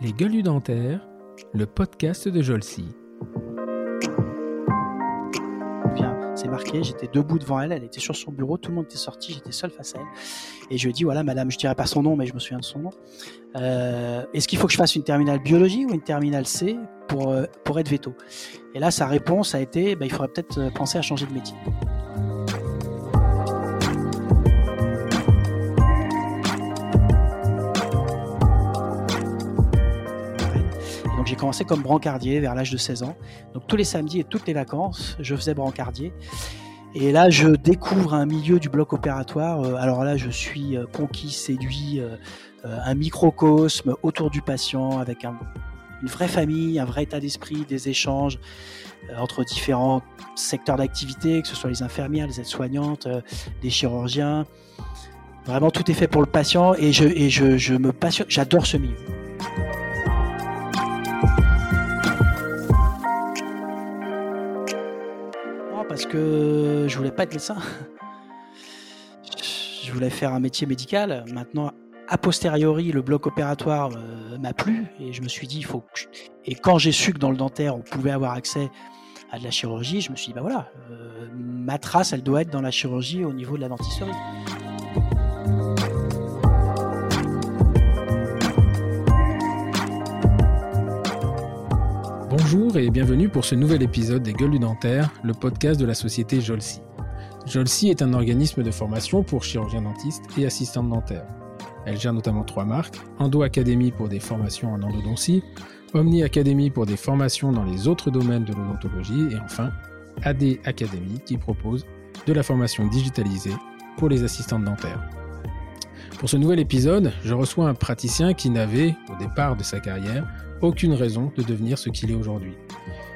Les gueules dentaires, le podcast de Jolcy. c'est marqué, j'étais debout devant elle, elle était sur son bureau, tout le monde était sorti, j'étais seul face à elle. Et je lui ai dit, voilà, madame, je dirais pas son nom, mais je me souviens de son nom. Euh, est-ce qu'il faut que je fasse une terminale biologie ou une terminale C pour, euh, pour être veto? Et là, sa réponse a été, bah, il faudrait peut-être penser à changer de métier. Commencé comme brancardier vers l'âge de 16 ans. Donc tous les samedis et toutes les vacances, je faisais brancardier. Et là, je découvre un milieu du bloc opératoire. Euh, alors là, je suis euh, conquis, séduit, euh, un microcosme autour du patient avec une vraie famille, un vrai état d'esprit, des échanges entre différents secteurs d'activité, que ce soit les infirmières, les aides-soignantes, les chirurgiens. Vraiment, tout est fait pour le patient et je, me passionne. J'adore ce milieu. Parce que je voulais pas être médecin. Je voulais faire un métier médical. Maintenant, a posteriori, le bloc opératoire euh, m'a plu et je me suis dit, il. Et quand j'ai su que dans le dentaire, on pouvait avoir accès à de la chirurgie, je me suis dit, bah voilà, euh, ma trace, elle doit être dans la chirurgie au niveau de la dentisterie. Bonjour et bienvenue pour ce nouvel épisode des Gueules du Dentaire, le podcast de la société Jolsi. Jolsi est un organisme de formation pour chirurgiens dentistes et assistants dentaires. Elle gère notamment trois marques, Endo Academy pour des formations en endodontie, Omni Academy pour des formations dans les autres domaines de l'odontologie et enfin AD Academy qui propose de la formation digitalisée pour les assistants dentaires. Pour ce nouvel épisode, je reçois un praticien qui n'avait, au départ de sa carrière, aucune raison de devenir ce qu'il est aujourd'hui.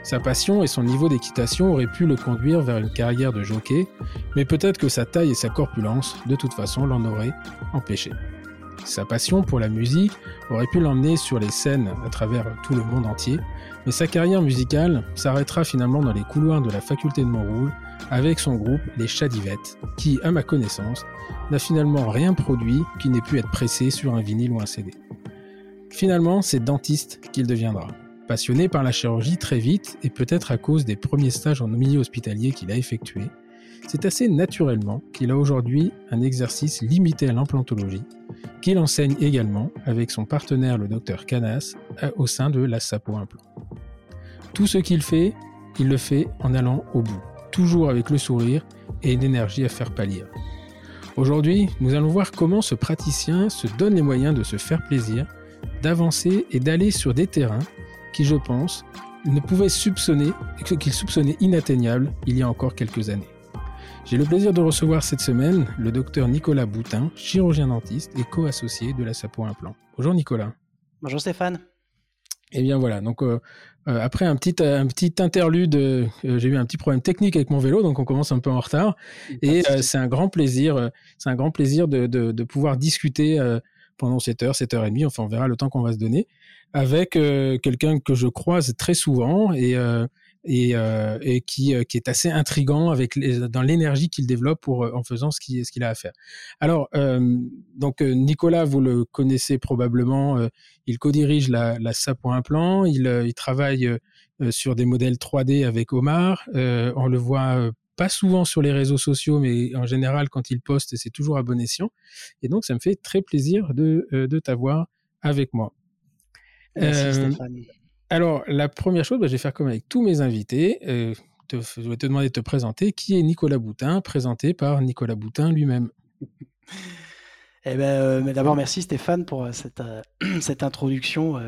Sa passion et son niveau d'équitation auraient pu le conduire vers une carrière de jockey, mais peut-être que sa taille et sa corpulence, de toute façon, l'en auraient empêché. Sa passion pour la musique aurait pu l'emmener sur les scènes à travers tout le monde entier, mais sa carrière musicale s'arrêtera finalement dans les couloirs de la faculté de Montrouge avec son groupe Les Chadivettes, qui, à ma connaissance, n'a finalement rien produit qui n'ait pu être pressé sur un vinyle ou un CD. Finalement, c'est dentiste qu'il deviendra. Passionné par la chirurgie très vite, et peut-être à cause des premiers stages en milieu hospitalier qu'il a effectués, c'est assez naturellement qu'il a aujourd'hui un exercice limité à l'implantologie, qu'il enseigne également avec son partenaire le docteur Canas au sein de la Sapo Implant. Tout ce qu'il fait, il le fait en allant au bout, toujours avec le sourire et une énergie à faire pâlir. Aujourd'hui, nous allons voir comment ce praticien se donne les moyens de se faire plaisir d'avancer et d'aller sur des terrains qui, je pense, ne pouvaient soupçonner, qu'il soupçonnait inatteignables il y a encore quelques années. J'ai le plaisir de recevoir cette semaine le docteur Nicolas Boutin, chirurgien dentiste et co-associé de la Sapo Implant. Bonjour Nicolas. Bonjour Stéphane. Et eh bien voilà, donc euh, euh, après un petit, un petit interlude, euh, j'ai eu un petit problème technique avec mon vélo, donc on commence un peu en retard. Et c'est un grand plaisir, c'est un grand plaisir de, de, de pouvoir discuter pendant 7 heures, 7 heures et demie, enfin on verra le temps qu'on va se donner, avec euh, quelqu'un que je croise très souvent et, euh, et, euh, et qui, qui, est assez intrigant avec dans l'énergie qu'il développe pour, en faisant ce qu'il ce qu'il a à faire. Alors, donc Nicolas, vous le connaissez probablement, il co-dirige la, la SAP Implant, il, il travaille sur des modèles 3D avec Omar, on le voit pas souvent sur les réseaux sociaux, mais en général, quand il poste, c'est toujours à bon escient. Et donc, ça me fait très plaisir de, euh, de t'avoir avec moi. Merci, euh, alors, la première chose, bah, je vais faire comme avec tous mes invités. Euh, je vais te demander de te présenter. Qui est Nicolas Boutin, présenté par Nicolas Boutin lui-même? Eh ben, D'abord, merci Stéphane pour cette, cette introduction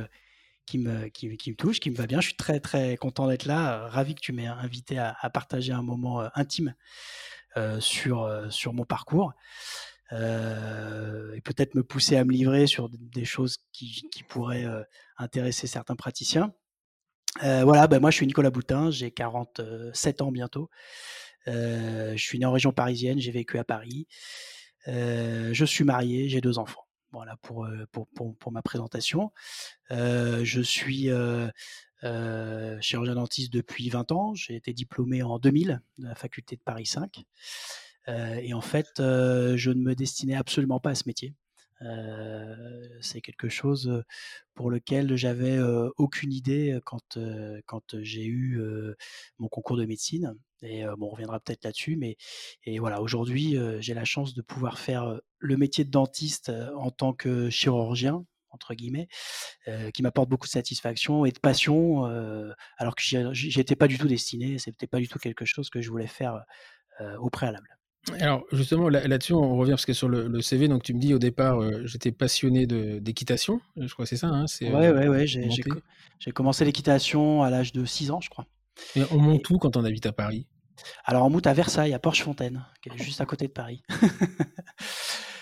qui me, qui, me touche, qui me va bien. Je suis très très content d'être là, euh, ravi que tu m'aies invité à, partager un moment euh, intime euh, sur, sur mon parcours. et peut-être me pousser à me livrer sur des choses qui, qui pourraient intéresser certains praticiens. voilà, ben moi je suis Nicolas Boutin, j'ai 47 ans bientôt. je suis né en région parisienne, j'ai vécu à Paris. je suis marié, j'ai deux enfants. Voilà pour, euh, pour, pour, pour ma présentation. Euh, je suis euh, chirurgien dentiste depuis 20 ans. J'ai été diplômé en 2000 de la faculté de Paris 5. et en fait, je ne me destinais absolument pas à ce métier. c'est quelque chose pour lequel j'avais aucune idée quand, quand j'ai eu mon concours de médecine. Et bon, on reviendra peut-être là-dessus, mais et voilà, aujourd'hui, j'ai la chance de pouvoir faire le métier de dentiste en tant que chirurgien, entre guillemets, qui m'apporte beaucoup de satisfaction et de passion, alors que j'y étais pas du tout destiné, c'était pas du tout quelque chose que je voulais faire au préalable. Alors justement là-dessus on revient parce que sur le, CV donc tu me dis au départ j'étais passionné d'équitation je crois que c'est ça hein, c'est ouais ouais ouais j'ai commencé l'équitation à l'âge de 6 ans je crois et on monte où quand on habite à Paris alors on monte à Versailles à Porche-Fontaine qui est juste à côté de Paris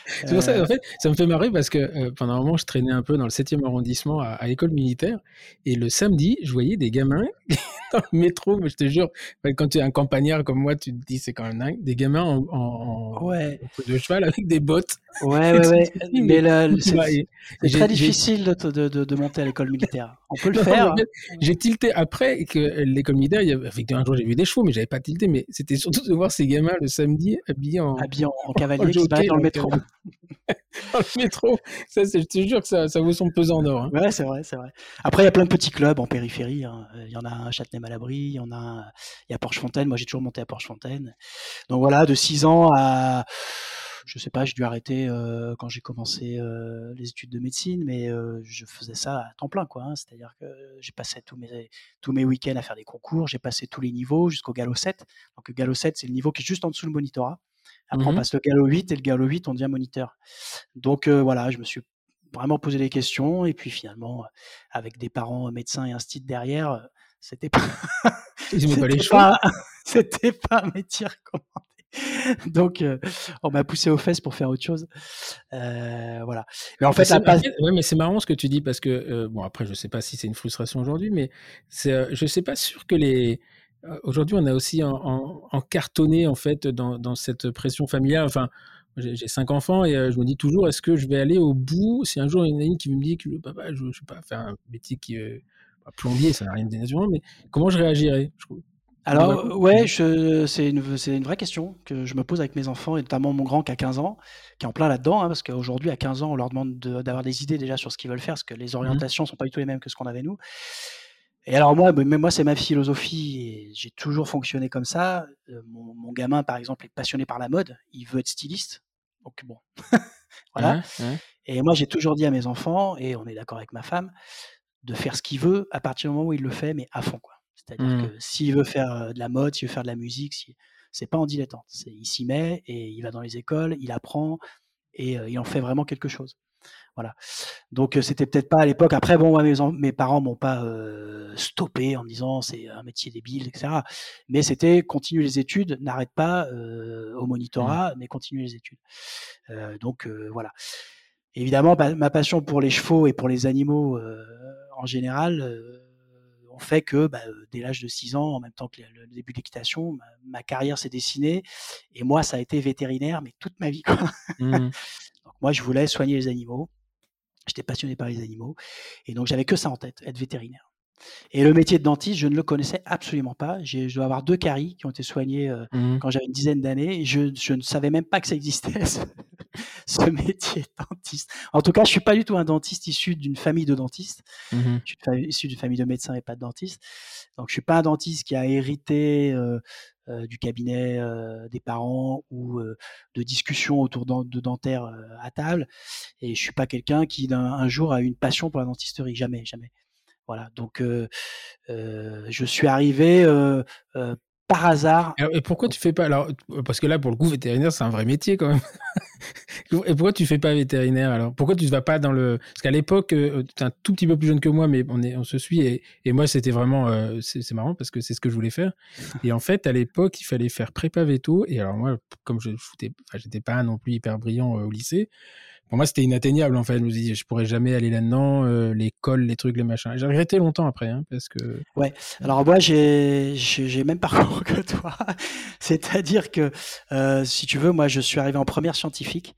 C'est pour ça, en fait, ça me fait marrer parce que euh, pendant un moment, je traînais un peu dans le 7e arrondissement à, à l'école militaire. Et le samedi, je voyais des gamins dans le métro, mais je te jure, quand tu es un campagnard comme moi, tu te dis c'est quand même dingue, des gamins en, en, ouais. de cheval avec des bottes. Ouais, ouais, ouais. mais là, c'est très difficile de, de, de, monter à l'école militaire. On peut le faire. J'ai tilté après que l'école militaire, il y avait, un jour j'ai vu des chevaux, mais j'avais pas tilté, mais c'était surtout de voir ces gamins le samedi habillés en, habillés en, cavalier qui se dans le métro. dans le métro. Ça, je te jure que ça, ça vaut son pesant d'or. Hein. Ouais, c'est vrai, c'est vrai. Après, il y a plein de petits clubs en périphérie. Hein. Il y en a un à Châtenay-Malabry, il y en a, il y a Porche-Fontaine. Moi, j'ai toujours monté à Porche-Fontaine. Donc voilà, de 6 ans à, je sais pas, j'ai dû arrêter euh, quand j'ai commencé euh, les études de médecine, mais euh, je faisais ça à temps plein, quoi. Hein. C'est-à-dire que j'ai passé tous mes, tous mes week-ends à faire des concours, j'ai passé tous les niveaux jusqu'au galop 7. Donc le galop 7, c'est le niveau qui est juste en dessous le monitorat. Après, on mmh passe le galop 8 et le galop 8, on devient moniteur. Donc voilà, je me suis vraiment posé des questions et puis finalement, avec des parents médecins et un style derrière, c'était pas, c'était pas, un métier recommandé. Donc, on m'a poussé aux fesses pour faire autre chose. voilà. Mais en fait, ouais, mais c'est marrant ce que tu dis parce que bon, après, je sais pas si c'est une frustration aujourd'hui, mais c'est, je sais pas sûr que les euh, aujourd'hui, on a aussi en, cartonné en fait dans, cette pression familiale. Enfin, j'ai cinq enfants et euh, je me dis toujours, est-ce que je vais aller au bout? Si un jour il y en a une qui me dit que papa, je ne vais pas faire un métier qui euh, plombier, ça n'a rien de mais comment je réagirais alors, ouais, c'est une, une, vraie question que je me pose avec mes enfants, et notamment mon grand qui a 15 ans, qui est en plein là-dedans, hein, parce qu'aujourd'hui, à 15 ans, on leur demande d'avoir des idées déjà sur ce qu'ils veulent faire, parce que les mmh orientations ne sont pas du tout les mêmes que ce qu'on avait nous. Et alors moi, c'est ma philosophie et j'ai toujours fonctionné comme ça. Euh, mon, gamin, par exemple, est passionné par la mode. Il veut être styliste. Donc bon, voilà. Et moi, j'ai toujours dit à mes enfants, et on est d'accord avec ma femme, de faire ce qu'il veut à partir du moment où il le fait, mais à fond, quoi. C'est-à-dire mmh. que s'il veut faire euh, de la mode, s'il veut faire de la musique, si... c'est pas en dilettante. Il s'y met et il va dans les écoles, il apprend et euh, il en fait vraiment quelque chose. Voilà. Donc c'était peut-être pas à l'époque. Après, bon, mes, mes parents m'ont pas stoppé en me disant c'est un métier débile, etc. Mais c'était continue les études, n'arrête pas au mmh. monitorat, mais continue les études. donc voilà. Évidemment, bah, ma passion pour les chevaux et pour les animaux en général ont fait que bah, dès l'âge de 6 ans, en même temps que le, début de l'équitation, ma, carrière s'est dessinée. Et moi, ça a été vétérinaire, mais toute ma vie. Mmh. donc moi, je voulais soigner les animaux. J'étais passionné par les animaux. Et donc, j'avais que ça en tête, être vétérinaire. Et le métier de dentiste, je ne le connaissais absolument pas. Je dois avoir deux caries qui ont été soignées euh, mmh quand j'avais une dizaine d'années. Je, je, ne savais même pas que ça existait, ce, métier de dentiste. En tout cas, je ne suis pas du tout un dentiste issu d'une famille de dentistes. Mmh je suis issu d'une famille de médecins et pas de dentistes. Donc, je ne suis pas un dentiste qui a hérité euh, euh, du cabinet des parents ou de discussions autour de dentaires à table. Et je suis pas quelqu'un qui un, jour a eu une passion pour la dentisterie. Jamais, jamais. Voilà. Donc, je suis arrivé par hasard. Et pourquoi tu fais pas alors parce que là pour le coup vétérinaire c'est un vrai métier quand même. et pourquoi tu fais pas vétérinaire alors? Pourquoi tu ne vas pas dans le parce qu'à l'époque tu es un tout petit peu plus jeune que moi mais on est on se suit et, et moi c'était vraiment euh, c'est marrant parce que c'est ce que je voulais faire et en fait à l'époque il fallait faire prépa veto et alors moi comme je j'étais pas non plus hyper brillant euh, au lycée moi, c'était inatteignable, en fait. Je me je pourrais jamais aller là-dedans, euh, l'école, les trucs, les machins. J'ai regretté longtemps après, hein, parce que. Ouais. Alors, moi, j'ai, j'ai même parcours que toi. C'est-à-dire que, euh, si tu veux, moi, je suis arrivé en première scientifique.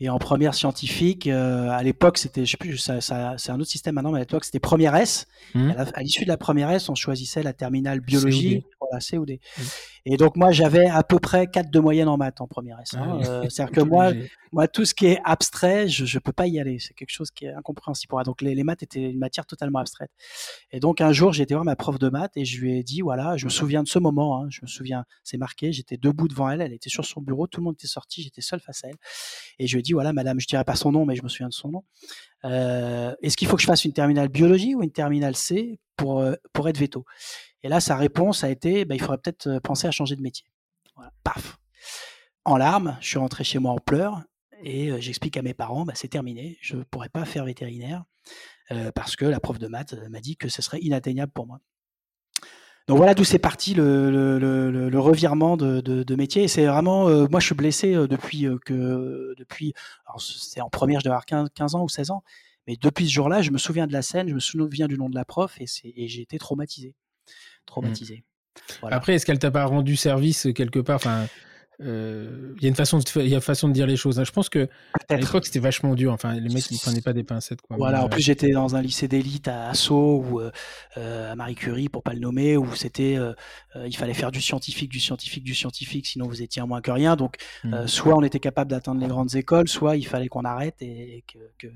Et en première scientifique, euh, à l'époque, c'était, je sais plus, ça, ça, c'est un autre système maintenant, mais à l'époque, c'était première S. Mmh. À, l'issue de la première S, on choisissait la terminale biologie. voilà, COD. Mmh. Et donc moi j'avais à peu près 4 de moyenne en maths en première S. Hein. Ah euh, c'est-à-dire que moi, moi tout ce qui est abstrait, je ne peux pas y aller. C'est quelque chose qui est incompréhensible. Donc les, les, maths étaient une matière totalement abstraite. Et donc un jour j'ai été voir ma prof de maths et je lui ai dit voilà, je me souviens de ce moment. Hein. je me souviens, c'est marqué. J'étais debout devant elle, elle était sur son bureau, tout le monde était sorti, j'étais seul face à elle. Et je lui ai dit voilà madame, je dirais pas son nom, mais je me souviens de son nom. Euh, est-ce qu'il faut que je fasse une terminale biologie ou une terminale C pour, euh, pour être veto? Et là, sa réponse a été bah, il faudrait peut-être euh, penser à changer de métier. Paf En larmes, je suis rentré chez moi en pleurs et j'explique à mes parents bah, c'est terminé, je ne pourrais pas faire vétérinaire parce que la prof de maths m'a dit que ce serait inatteignable pour moi. Donc voilà d'où c'est parti le, le, le, revirement de, de, de métier. C'est vraiment, euh, moi je suis blessé euh, depuis euh, que, depuis, c'est en première, je devais avoir 15, 15, ans ou 16 ans, mais depuis ce jour-là, je me souviens de la scène, je me souviens du nom de la prof et, et j'ai été traumatisé. Traumatisé. Mmh. Après, est-ce qu'elle t'a pas rendu service quelque part? Enfin, il y a une façon de, il y a façon de dire les choses. Hein. Je pense que à l'époque c'était vachement dur. Enfin, les mecs ils prenaient pas des pincettes. Quoi. Voilà. en plus j'étais dans un lycée d'élite à Sceaux ou euh, à Marie Curie pour pas le nommer, où c'était, euh, il fallait faire du scientifique, du scientifique, du scientifique, sinon vous étiez moins que rien. Donc mmh. soit on était capable d'atteindre les grandes écoles, soit il fallait qu'on arrête et, que, que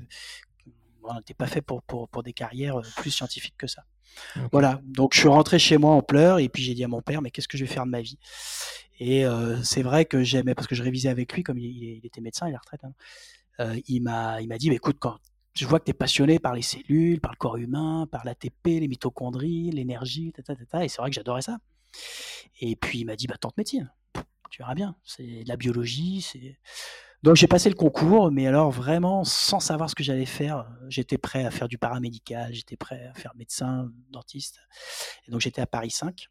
on n'était pas fait pour, pour, pour des carrières plus scientifiques que ça. Voilà, donc je suis rentré chez moi en pleurs et puis j'ai dit à mon père, mais qu'est-ce que je vais faire de ma vie? Et euh, c'est vrai que j'aimais, parce que je révisais avec lui, comme il, était médecin, il est retraite, hein, euh, il m'a dit, écoute, quand je vois que tu es passionné par les cellules, par le corps humain, par l'ATP, les mitochondries, l'énergie, et c'est vrai que j'adorais ça. Et puis il m'a dit, bah tente médecine, tu verras bien, c'est de la biologie. Donc j'ai passé le concours, mais alors vraiment sans savoir ce que j'allais faire. J'étais prêt à faire du paramédical, j'étais prêt à faire médecin, dentiste. Et donc j'étais à Paris 5,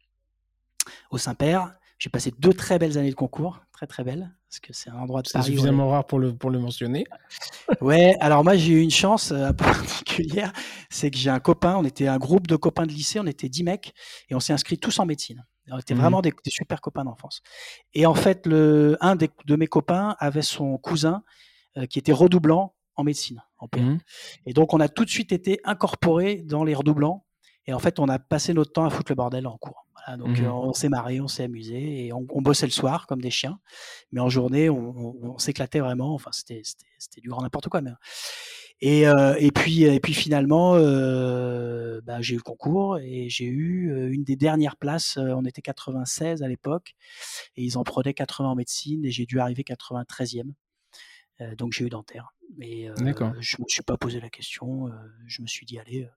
au Saint-Père. J'ai passé deux très belles années de concours, très très belles, parce que c'est un endroit de Paris. C'est suffisamment rare pour le, pour le mentionner. ouais, alors moi j'ai eu une chance euh, un peu particulière, c'est que j'ai un copain, on était un groupe de copains de lycée, on était 10 mecs, et on s'est inscrits tous en médecine. On était mmh vraiment des, super copains d'enfance. Et en fait, le, un de mes copains avait son cousin euh, qui était redoublant en médecine, en mmh Et donc, on a tout de suite été incorporés dans les redoublants. Et en fait, on a passé notre temps à foutre le bordel en cours. Donc, mmh euh, on s'est marré, on s'est amusé et on, bossait le soir comme des chiens. Mais en journée, on, s'éclatait vraiment. Enfin, c'était du grand n'importe quoi. Mais... Et, euh, et, puis, et puis finalement, euh, bah, j'ai eu le concours et j'ai eu une des dernières places. On était 96 à l'époque et ils en prenaient 80 en médecine et j'ai dû arriver 93e. donc j'ai eu dentaire. Mais je ne me suis pas posé la question. je me suis dit, allez,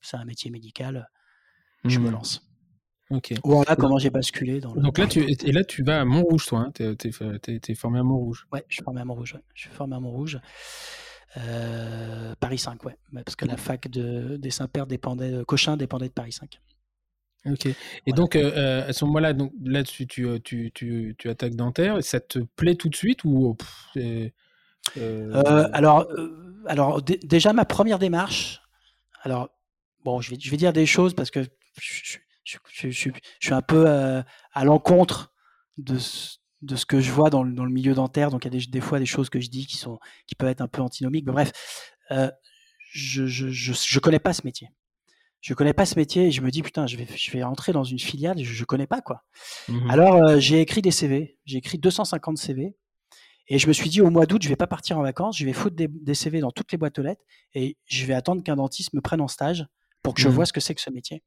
c'est un métier médical, je me mmh. lance. Ok. Voilà comment j'ai basculé. Dans Donc là, tu, et là, tu vas à Montrouge, toi. Hein, tu es, formé à Montrouge. Ouais, je suis formé à Montrouge. Ouais. Je suis formé à Montrouge. Euh, Paris 5, ouais. Parce que la fac de, des Saint-Père dépendait, euh, Cochin dépendait de Paris 5. Ok. Et donc, euh, à ce moment-là, donc, là tu, tu, tu, tu, attaques dentaire. Ça te plaît tout de suite ou Alors, alors déjà, ma première démarche. Alors, bon, je vais, je vais dire des choses parce que je, je, je, je suis un peu à l'encontre de, de ce que je vois dans le, dans le milieu dentaire. Donc il y a des, des, fois des choses que je dis qui, sont, qui peuvent être un peu antinomiques. Mais bref, euh, je, je, connais pas ce métier. Je connais pas ce métier et je me dis putain, je vais, je vais entrer dans une filiale, je, je connais pas quoi. Mmh Alors euh, j'ai écrit des CV, j'ai écrit 250 CV et je me suis dit au mois d'août, je vais pas partir en vacances, je vais foutre des, des CV dans toutes les boîtes aux lettres et je vais attendre qu'un dentiste me prenne en stage pour que je mmh. vois ce que c'est que ce métier.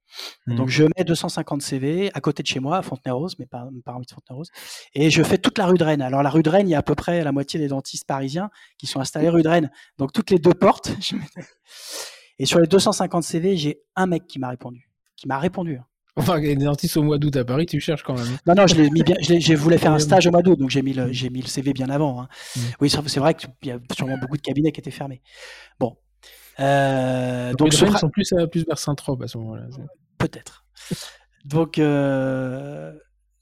Mmh. Donc je mets 250 CV à côté de chez moi, à Fontenay-Rose, mais pas, pas de Fontenay-Rose, et je fais toute la rue de Rennes. Alors la rue de Rennes, il y a à peu près la moitié des dentistes parisiens qui sont installés rue de Rennes. Donc toutes les deux portes. et sur les 250 CV, j'ai un mec qui m'a répondu, qui m'a répondu. Hein. Enfin, les dentistes au mois d'août à Paris, tu cherches quand même. Hein. Non, non, je l'ai mis bien. J'ai voulu faire un stage au mois d'août, donc j'ai mis le, j'ai mis le CV bien avant. Hein. Mmh. Oui, c'est vrai qu'il y a sûrement beaucoup de cabinets qui étaient fermés. Bon, euh, donc, les sont plus, euh, plus vers Saint-Trope à ce moment-là. Peut-être. donc, euh,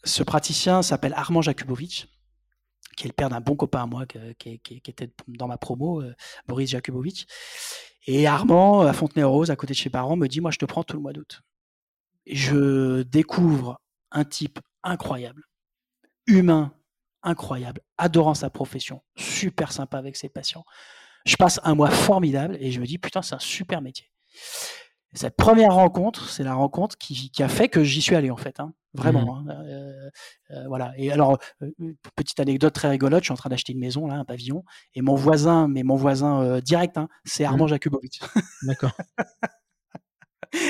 ce praticien s'appelle Armand Jakubovic, qui est le père d'un bon copain à moi, qui, qui, était dans ma promo, Boris Jakubovic. Et Armand, à Fontenay-aux-Roses, à côté de chez parents, me dit Moi, je te prends tout le mois d'août. Je découvre un type incroyable, humain, incroyable, adorant sa profession, super sympa avec ses patients. Je passe un mois formidable et je me dis, putain, c'est un super métier. cette première rencontre, c'est la rencontre qui, a fait que j'y suis allé en fait, hein. vraiment. Mmh. Hein. Euh, euh, voilà. Et alors, euh, petite anecdote très rigolote, je suis en train d'acheter une maison là, un pavillon, et mon voisin, mais mon voisin direct, hein, c'est Armand mmh. Jakubowicz. D'accord.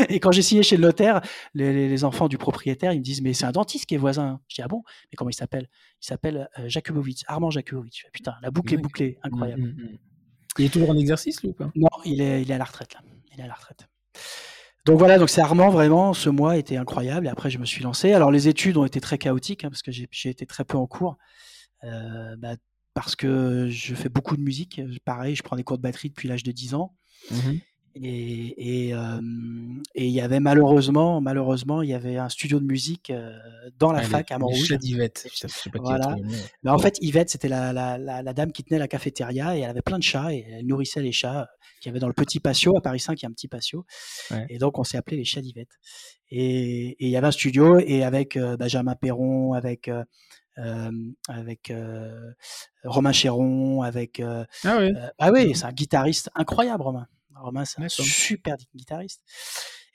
Et quand j'ai signé chez le notaire, les, enfants du propriétaire, ils me disent Mais c'est un dentiste qui est voisin. Je dis Ah bon? Mais comment il s'appelle? Il s'appelle Jakubowicz, Armand Jakubowicz. Putain, la boucle est bouclée, incroyable. Mmh, il est toujours en exercice, lui, ou pas Non, il est, il est à la retraite là. Il est à la retraite. Donc voilà, donc c'est Armand vraiment. Ce mois était incroyable. Et après, je me suis lancé. Alors les études ont été très chaotiques hein, parce que j'ai été très peu en cours. Euh, bah, parce que je fais beaucoup de musique. Pareil, je prends des cours de batterie depuis l'âge de 10 ans. Mmh et il y avait malheureusement, malheureusement, il y avait un studio de musique dans la fac à Montrouge. d'Yvette. Voilà. Mais en fait, Yvette, c'était la, la, la, dame qui tenait la cafétéria et elle avait plein de chats et elle nourrissait les chats qui avaient dans le petit patio à Paris 5, il y a un petit patio. Et donc, on s'est appelé les chats d'Yvette. Et, il y avait un studio et avec Benjamin Perron, avec avec Romain Chéron, avec ah oui, ah oui, c'est un guitariste incroyable, Romain. Romain, c'est un super guitariste.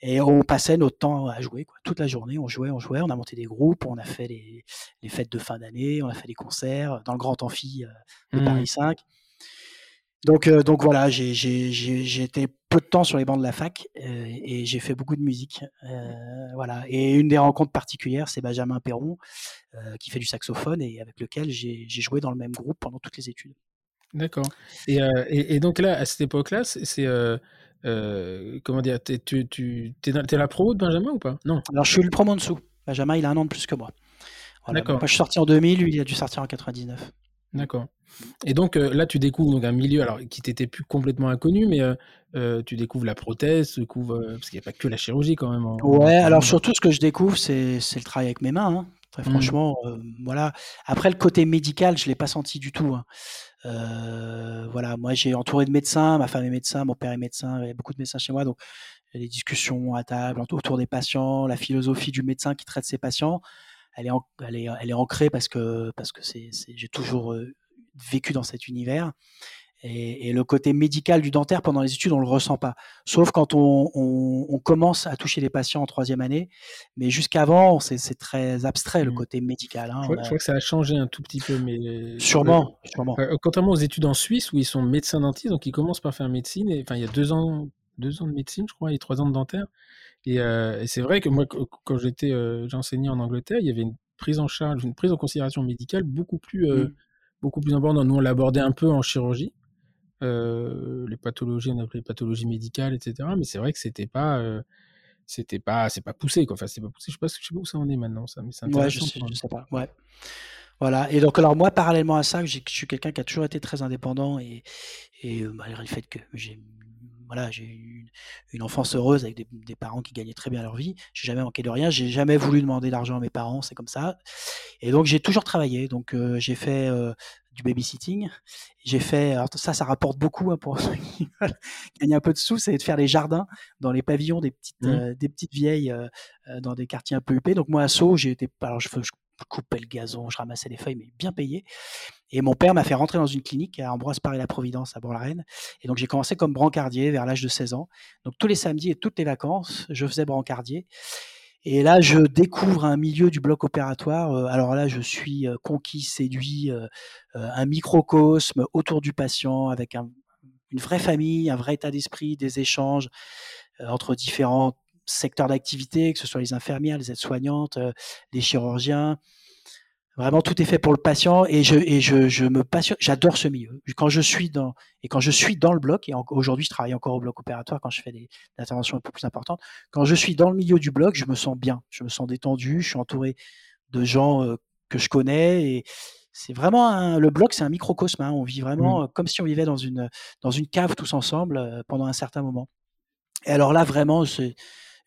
Et on passait notre temps à jouer, quoi. toute la journée. On jouait, on jouait, on a monté des groupes, on a fait les, les fêtes de fin d'année, on a fait des concerts dans le Grand Amphi de mmh. Paris 5. Donc, euh, donc voilà, j'ai été peu de temps sur les bancs de la fac euh, et j'ai fait beaucoup de musique. Euh, voilà. Et une des rencontres particulières, c'est Benjamin Perron, qui fait du saxophone et avec lequel j'ai joué dans le même groupe pendant toutes les études. D'accord. Et, et, donc là, à cette époque-là, c'est comment dire, tu, tu es, la promo de Benjamin ou pas? Non. Alors je suis le promo en dessous. Benjamin, il a un an de plus que moi. D'accord. Moi, je suis sorti en 2000, lui, il a dû sortir en 99. D'accord. Et donc là, tu découvres donc un milieu alors qui t'était plus complètement inconnu, mais tu découvres la prothèse, tu découvres parce qu'il n'y a pas que la chirurgie quand même. ouais, alors surtout ce que je découvre, c'est le travail avec mes mains. Hein. Très mmh. franchement, voilà. Après le côté médical, je l'ai pas senti du tout. Hein. Voilà, moi j'ai entouré de médecins, ma femme est médecin, mon père est médecin, il y a beaucoup de médecins chez moi, donc des discussions à table autour des patients, la philosophie du médecin qui traite ses patients, elle est, elle est, elle est ancrée parce que parce que j'ai toujours vécu dans cet univers. Et, le côté médical du dentaire pendant les études, on le ressent pas. Sauf quand on, commence à toucher les patients en troisième année. Mais jusqu'avant, c'est très abstrait le mmh. côté médical. Hein. Je, crois, que ça a changé un tout petit peu. mais Sûrement. sûrement. Euh, contrairement aux études en Suisse où ils sont médecins dentistes, donc ils commencent par faire médecine. Et, enfin, il y a deux ans, deux ans de médecine, je crois, et trois ans de dentaire. Et, euh, c'est vrai que moi, quand j'étais, euh, j'enseignais en Angleterre, il y avait une prise en charge, une prise en considération médicale beaucoup plus. Mmh beaucoup plus important. Nous, on l'abordait un peu en chirurgie. Euh, les pathologies, on appelait les pathologies médicales, etc. Mais c'est vrai que c'était pas, euh, c'était pas, c'est pas poussé, quoi. Enfin, c'est pas poussé. Je sais pas, je sais pas où ça en est maintenant, ça. Mais c'est ouais, je sais, je sais pas. Ouais. Voilà. Et donc, alors moi, parallèlement à ça, je suis quelqu'un qui a toujours été très indépendant et, et euh, malgré le fait que j'ai voilà, j'ai eu une, enfance heureuse avec des, parents qui gagnaient très bien leur vie. J'ai jamais manqué de rien. J'ai jamais voulu demander d'argent à mes parents. C'est comme ça. Et donc j'ai toujours travaillé. Donc euh, j'ai fait euh, du babysitting. J'ai fait, alors ça, ça rapporte beaucoup hein, pour ceux qui veulent gagner un peu de sous, c'est de faire des jardins dans les pavillons des petites, mmh. euh, des petites vieilles dans des quartiers un peu huppés. Donc moi à Sceaux, j'ai été, alors je je coupais le gazon, je ramassais les feuilles, mais bien payé. Et mon père m'a fait rentrer dans une clinique à Ambroise Paris-la-Providence, à Bourg-la-Reine. Et donc j'ai commencé comme brancardier vers l'âge de 16 ans. Donc tous les samedis et toutes les vacances, je faisais brancardier. Et là, je découvre un milieu du bloc opératoire. Euh, alors là, je suis euh, conquis, séduit, euh, un microcosme autour du patient, avec une vraie famille, un vrai état d'esprit, des échanges entre différents secteurs d'activité, que ce soit les infirmières, les aides-soignantes, euh, les chirurgiens. Vraiment, tout est fait pour le patient et je, et je, je me passionne. J'adore ce milieu. Quand je suis dans et quand je suis dans le bloc et aujourd'hui je travaille encore au bloc opératoire quand je fais des, interventions un peu plus importantes. Quand je suis dans le milieu du bloc, je me sens bien, je me sens détendu, je suis entouré de gens euh, que je connais et c'est vraiment le bloc, c'est un microcosme. Hein. On vit vraiment mmh. comme si on vivait dans une dans une cave tous ensemble euh, pendant un certain moment. Et alors là, vraiment, c'est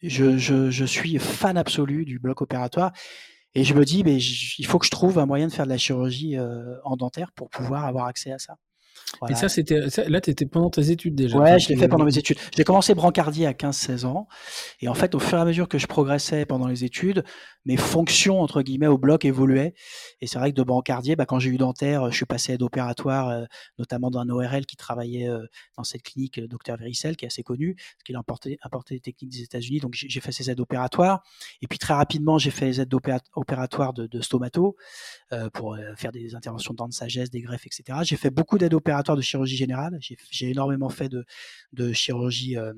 je, je, suis fan absolu du bloc opératoire. Et je me dis, mais il faut que je trouve un moyen de faire de la chirurgie euh, en dentaire pour pouvoir avoir accès à ça. Et ça, c'était là, tu étais pendant tes études déjà. Ouais, je l'ai fait pendant mes études. J'ai commencé brancardier à 15-16 ans. Et en fait, au fur et à mesure que je progressais pendant les études, mes fonctions, entre guillemets, au bloc évoluaient. Et c'est vrai que de brancardier, bah, quand j'ai eu dentaire, je suis passé aide opératoire, euh, notamment d'un ORL qui travaillait euh, dans cette clinique, le docteur Vericel, qui est assez connu, parce qu'il a importé, importé des techniques des États-Unis. Donc, j'ai fait ces aides opératoires. Et puis, très rapidement, j'ai fait les aides opératoires de, de stomato euh, pour faire des interventions de dents de sagesse, des greffes, etc. J'ai fait beaucoup d'aides opératoires de chirurgie générale. J'ai énormément fait de, de chirurgie euh,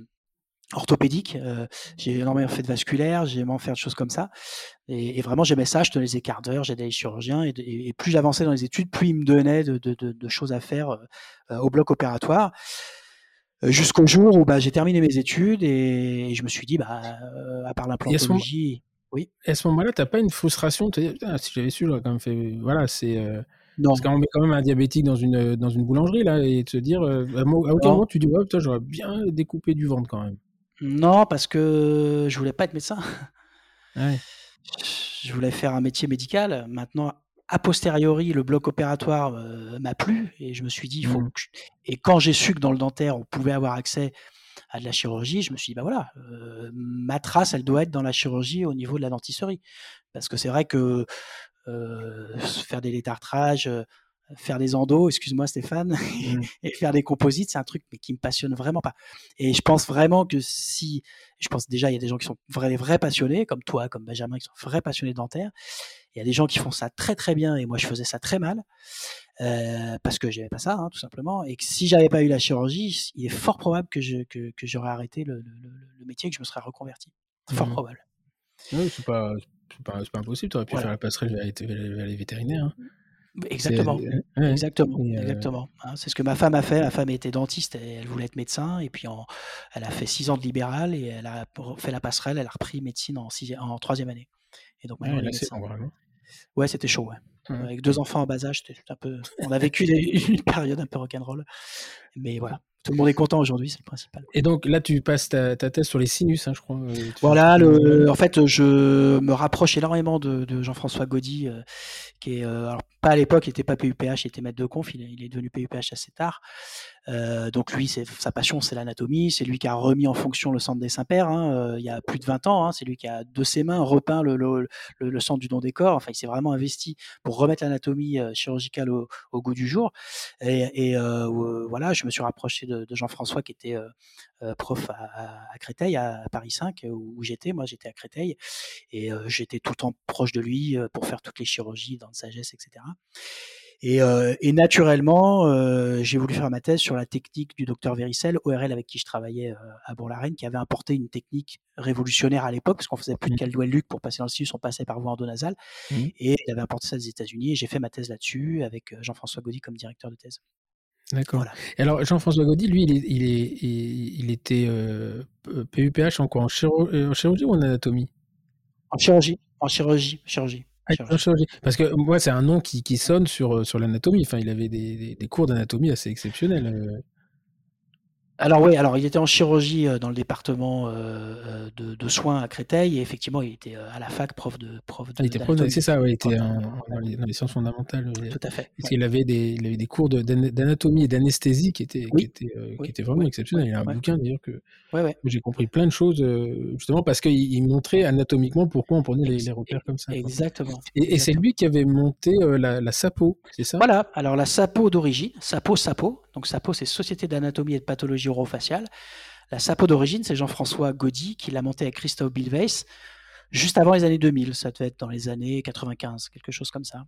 orthopédique, euh, j'ai énormément fait de vasculaire, j'ai énormément fait de choses comme ça. Et, vraiment, j'aimais ça, je tenais les quarts d'heure, j'aidais les chirurgiens. Et, plus j'avançais dans les études, plus ils me donnaient de, de, de, choses à faire euh, au bloc opératoire. Jusqu'au jour où bah, j'ai terminé mes études et, je me suis dit, bah, à part l'implantologie. Oui. Et à ce moment-là, tu n'as pas une frustration de te dire, si j'avais su, j'aurais quand même fait. Voilà, c'est. Parce qu'on met quand même un diabétique dans une, dans une boulangerie, là, et te dire, euh, à, aucun moment, tu dis, ouais, j'aurais bien découpé du ventre quand même. Non, parce que je voulais pas être médecin. Je voulais faire un métier médical. Maintenant, a posteriori, le bloc opératoire euh, m'a plu et je me suis dit, il faut mmh. Et quand j'ai su que dans le dentaire, on pouvait avoir accès à de la chirurgie, je me suis dit, bah voilà, euh, ma trace, elle doit être dans la chirurgie au niveau de la dentisterie. Parce que c'est vrai que euh, faire des détartrages, euh, faire des endos, excuse-moi Stéphane, mmh. et faire des composites, c'est un truc mais qui me passionne vraiment pas. Et je pense vraiment que si, je pense déjà il y a des gens qui sont vrais, vrais passionnés, comme toi, comme Benjamin, qui sont vrais passionnés dentaires. Il y a des gens qui font ça très très bien et moi je faisais ça très mal euh, parce que j'avais pas ça, hein, tout simplement. Et que si j'avais pas eu la chirurgie, il est fort probable que je que, que j'aurais arrêté le, le, métier et que je me serais reconverti. Fort mmh. probable. Oui, c'est pas c'est pas, pas, impossible, tu aurais pu faire la passerelle vers, les vétérinaires. Hein. Exactement, exactement, euh, exactement. Hein, c'est ce que ma femme a fait. Ma femme était dentiste, et elle voulait être médecin, et puis elle a fait six ans de libéral et elle a fait la passerelle. Elle a repris médecine en, en troisième année. Et donc maintenant, Ouais, c'était chaud. Ouais. Avec deux enfants en bas âge, un peu. On a vécu une période un peu rock'n'roll, mais voilà. Tout le monde est content aujourd'hui, c'est le principal. Et donc là, tu passes ta, thèse sur les sinus, hein, je crois. Euh, voilà, le, en fait, je me rapproche énormément de, Jean-François Gaudy, euh, qui est, euh, alors, pas à l'époque, il n'était pas PUPH, il était maître de conf, il, est devenu PUPH assez tard. Euh, donc lui, sa passion, c'est l'anatomie. C'est lui qui a remis en fonction le centre des Saints-Pères hein, euh, il y a plus de 20 ans. Hein, c'est lui qui a de ses mains repeint le, centre du don des corps. Enfin, il s'est vraiment investi pour remettre l'anatomie euh, chirurgicale au, goût du jour. Et, voilà, je me suis rapproché de, Jean-François qui était prof à, à, Créteil, à, Paris 5, où, j'étais. Moi, j'étais à Créteil et j'étais tout le temps proche de lui pour faire toutes les chirurgies dans de sagesse, etc. Et, euh, et naturellement, euh, j'ai voulu faire ma thèse sur la technique du docteur Vericel, ORL avec qui je travaillais euh, à Bourg-la-Reine, qui avait importé une technique révolutionnaire à l'époque, parce qu'on faisait plus de mmh. Caldwell Luc pour passer dans le sinus, on passait par voie endonasale. Mmh. Et il avait importé ça des États-Unis. Et j'ai fait ma thèse là-dessus avec Jean-François Gaudy comme directeur de thèse. D'accord. Alors, Jean-François Gaudy, lui, il, il, est, il, était PUPH en quoi? En, en chirurgie ou en anatomie? En chirurgie. En chirurgie. Chirurgie. Parce que moi, c'est un nom qui, qui sonne sur, euh, sur l'anatomie. Enfin, il avait des, des, des cours d'anatomie assez exceptionnels. Alors oui, alors il était en chirurgie euh, dans le département euh, euh, de, de, soins à Créteil et effectivement il était à la fac prof de prof de. Il était prof, c'est ça, il était dans, les, dans, les, sciences fondamentales. Tout à fait. Parce qu'il avait des, il avait des cours d'anatomie et d'anesthésie qui étaient, qui étaient, qui étaient vraiment exceptionnels. Il y a un bouquin d'ailleurs que j'ai compris plein de choses justement parce qu'il montrait anatomiquement pourquoi on prenait les, les repères comme ça. Exactement. Et, et c'est lui qui avait monté la, la SAPO, c'est ça? Voilà. Alors la SAPO d'origine, SAPO SAPO. Donc SAPO c'est Société d'anatomie et de pathologie La SAPO d'origine, c'est Jean-François Gaudy qui l'a monté avec Christophe Bilweis juste avant les années 2000. Ça devait être dans les années 95, quelque chose comme ça.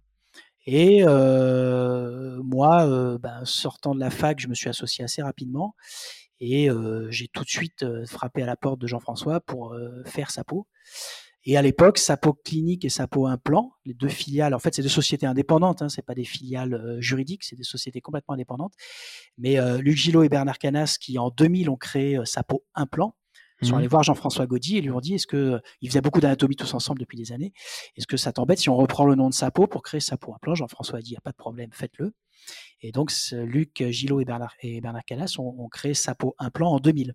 Et euh, moi, euh, ben, sortant de la fac, je me suis associé assez rapidement et euh, j'ai tout de suite frappé à la porte de Jean-François pour faire SAPO. Et à l'époque, Sapo Clinique et Sapo Implant, les deux filiales, en fait, c'est deux sociétés indépendantes, hein, c'est pas des filiales euh, juridiques, c'est des sociétés complètement indépendantes. Mais euh, Luc Gillot et Bernard Canas, qui en 2000 ont créé euh, Sapo Implant, sont mmh. allés voir Jean-François Gaudy et lui ont dit est-ce que ils faisaient beaucoup d'anatomie tous ensemble depuis des années Est-ce que ça t'embête si on reprend le nom de Sapo pour créer Sapo Implant? Jean-François a dit il n'y a pas de problème, faites-le. Et donc Luc Gillot et Bernard et Bernard Canas ont, créé Sapo Implant en 2000.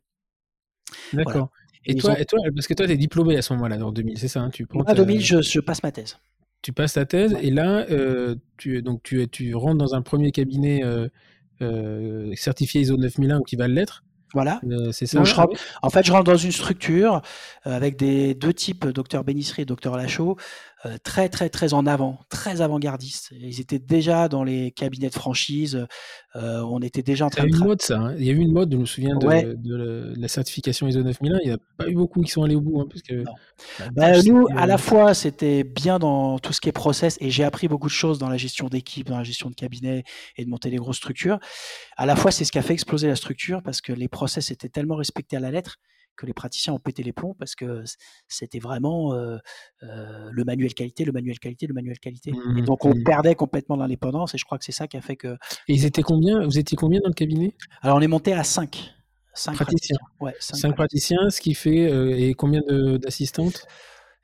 D'accord. Et, toi, et toi, parce que toi, tu es diplômé à ce moment-là, en 2000, c'est ça hein, tu prends En 2000, je, je, passe ma thèse. Tu passes ta thèse, et là, euh, tu, donc, tu, tu rentres dans un premier cabinet euh, certifié ISO 9001 ou qui va l'être. Voilà. c'est ça. En fait, je rentre dans une structure avec des deux types, docteur Bénisserie et docteur Lachaud, euh, très très très en avant, très avant-gardistes. Ils étaient déjà dans les cabinets de franchise. Euh, on était déjà en train. Il y a eu une mode ça. Hein. Il y a eu une mode. Je me souviens de, la certification ISO 9001. Il n'y a pas eu beaucoup qui sont allés au bout, hein, parce que. Bah, nous, à la fois, c'était bien dans tout ce qui est process, et j'ai appris beaucoup de choses dans la gestion d'équipe, dans la gestion de cabinet et de monter des grosses structures. À la fois, c'est ce qui a fait exploser la structure parce que les process étaient tellement respectés à la lettre que les praticiens ont pété les plombs parce que c'était vraiment le manuel qualité, le manuel qualité, le manuel qualité. et mmh donc on mmh perdait complètement l'indépendance et je crois que c'est ça qui a fait que. Et ils étaient combien Vous étiez combien dans le cabinet? Alors on est monté à 5. 5 praticiens. Ouais, 5, praticiens, ce qui fait. et combien d'assistantes?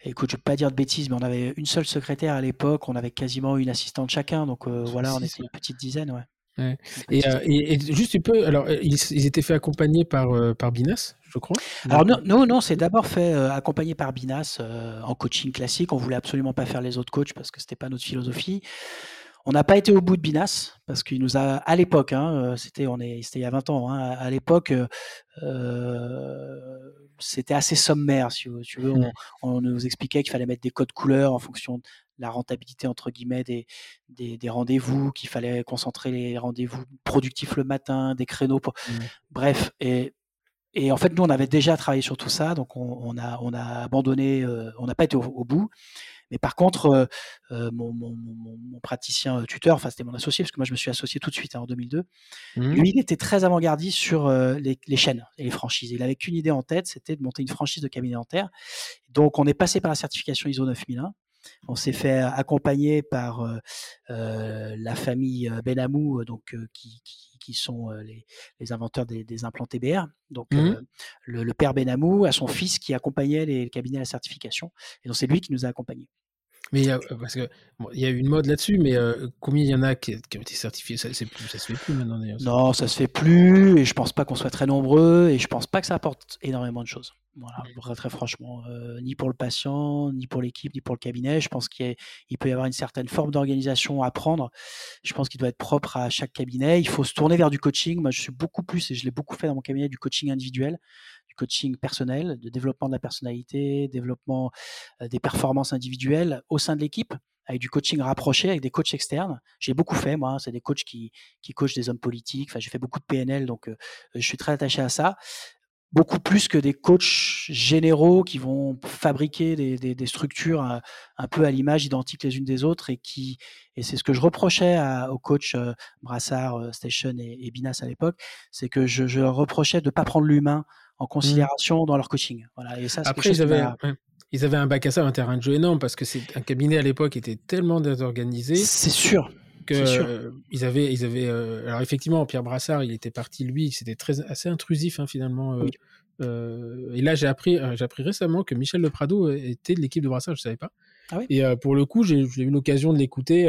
Écoute, je ne vais pas dire de bêtises, mais on avait une seule secrétaire à l'époque, on avait quasiment une assistante chacun, donc voilà, on était une petite dizaine, ouais. Euh, et, juste tu peux alors euh, ils, étaient fait accompagner par euh, par Binas je crois. Alors non non, non c'est d'abord fait accompagner par Binas en coaching classique. On voulait absolument pas faire les autres coachs parce que c'était pas notre philosophie. On n'a pas été au bout de Binas parce qu'il nous a à l'époque hein, c'était on est c'était il y a 20 ans hein, à l'époque c'était assez sommaire si tu veux mmh. on, on, nous expliquait qu'il fallait mettre des codes couleurs en fonction la rentabilité entre guillemets des, des, rendez-vous, qu'il fallait concentrer les rendez-vous productifs le matin, des créneaux. Pour... Mmh. Bref, et, et en fait, nous, on avait déjà travaillé sur tout ça, donc on, a, on a abandonné, euh, on n'a pas été au, bout. Mais par contre, euh, euh, mon, mon, mon, praticien tuteur, enfin c'était mon associé, parce que moi je me suis associé tout de suite hein, en 2002, mmh. lui il était très avant-gardiste sur les, les, chaînes et les franchises. Il avait qu'une idée en tête, c'était de monter une franchise de cabinet dentaire. Donc on est passé par la certification ISO 9001 on s'est fait accompagner par euh, euh, la famille euh, Benamou, donc qui, sont les, inventeurs des, implants TBR. Donc mmh le, père Benamou a son fils qui accompagnait les cabinets à la certification, et donc c'est lui qui nous a accompagnés. Mais parce que il y a eu une mode là-dessus, mais combien il y en a qui, ont été certifiés? Ça, plus, ça se fait plus maintenant Non, ça se fait plus, et je pense pas qu'on soit très nombreux, et je pense pas que ça apporte énormément de choses. Voilà, très, franchement, euh, ni pour le patient, ni pour l'équipe, ni pour le cabinet. Je pense qu'il peut y avoir une certaine forme d'organisation à prendre. Je pense qu'il doit être propre à chaque cabinet. Il faut se tourner vers du coaching. Moi, je suis beaucoup plus, et je l'ai beaucoup fait dans mon cabinet, du coaching individuel, du coaching personnel, de développement de la personnalité, développement euh, des performances individuelles au sein de l'équipe avec du coaching rapproché, avec des coachs externes. J'ai beaucoup fait, moi. Hein. C'est des coachs qui, qui coachent des hommes politiques. Enfin, j'ai fait beaucoup de PNL, donc euh, je suis très attaché à ça beaucoup plus que des coachs généraux qui vont fabriquer des, des, structures un, peu à l'image, identiques les unes des autres, et qui et c'est ce que je reprochais à, aux coachs euh, Brassard, euh, Station et, Binas à l'époque, c'est que je, je, leur reprochais de ne pas prendre l'humain en mmh. considération dans leur coaching. Voilà. Et ça, Après, ils avaient, ils avaient un bac à ça, un terrain de jeu énorme, parce que c'est un cabinet à l'époque était tellement désorganisé. C'est sûr ils avaient, ils avaient. Euh, alors effectivement, Pierre Brassard, il était parti lui, c'était très assez intrusif hein, finalement. Euh, euh, et là, j'ai appris, j'ai appris récemment que Michel Leprado était de l'équipe de Brassard, je savais pas. Ah et pour le coup, j'ai eu l'occasion de l'écouter.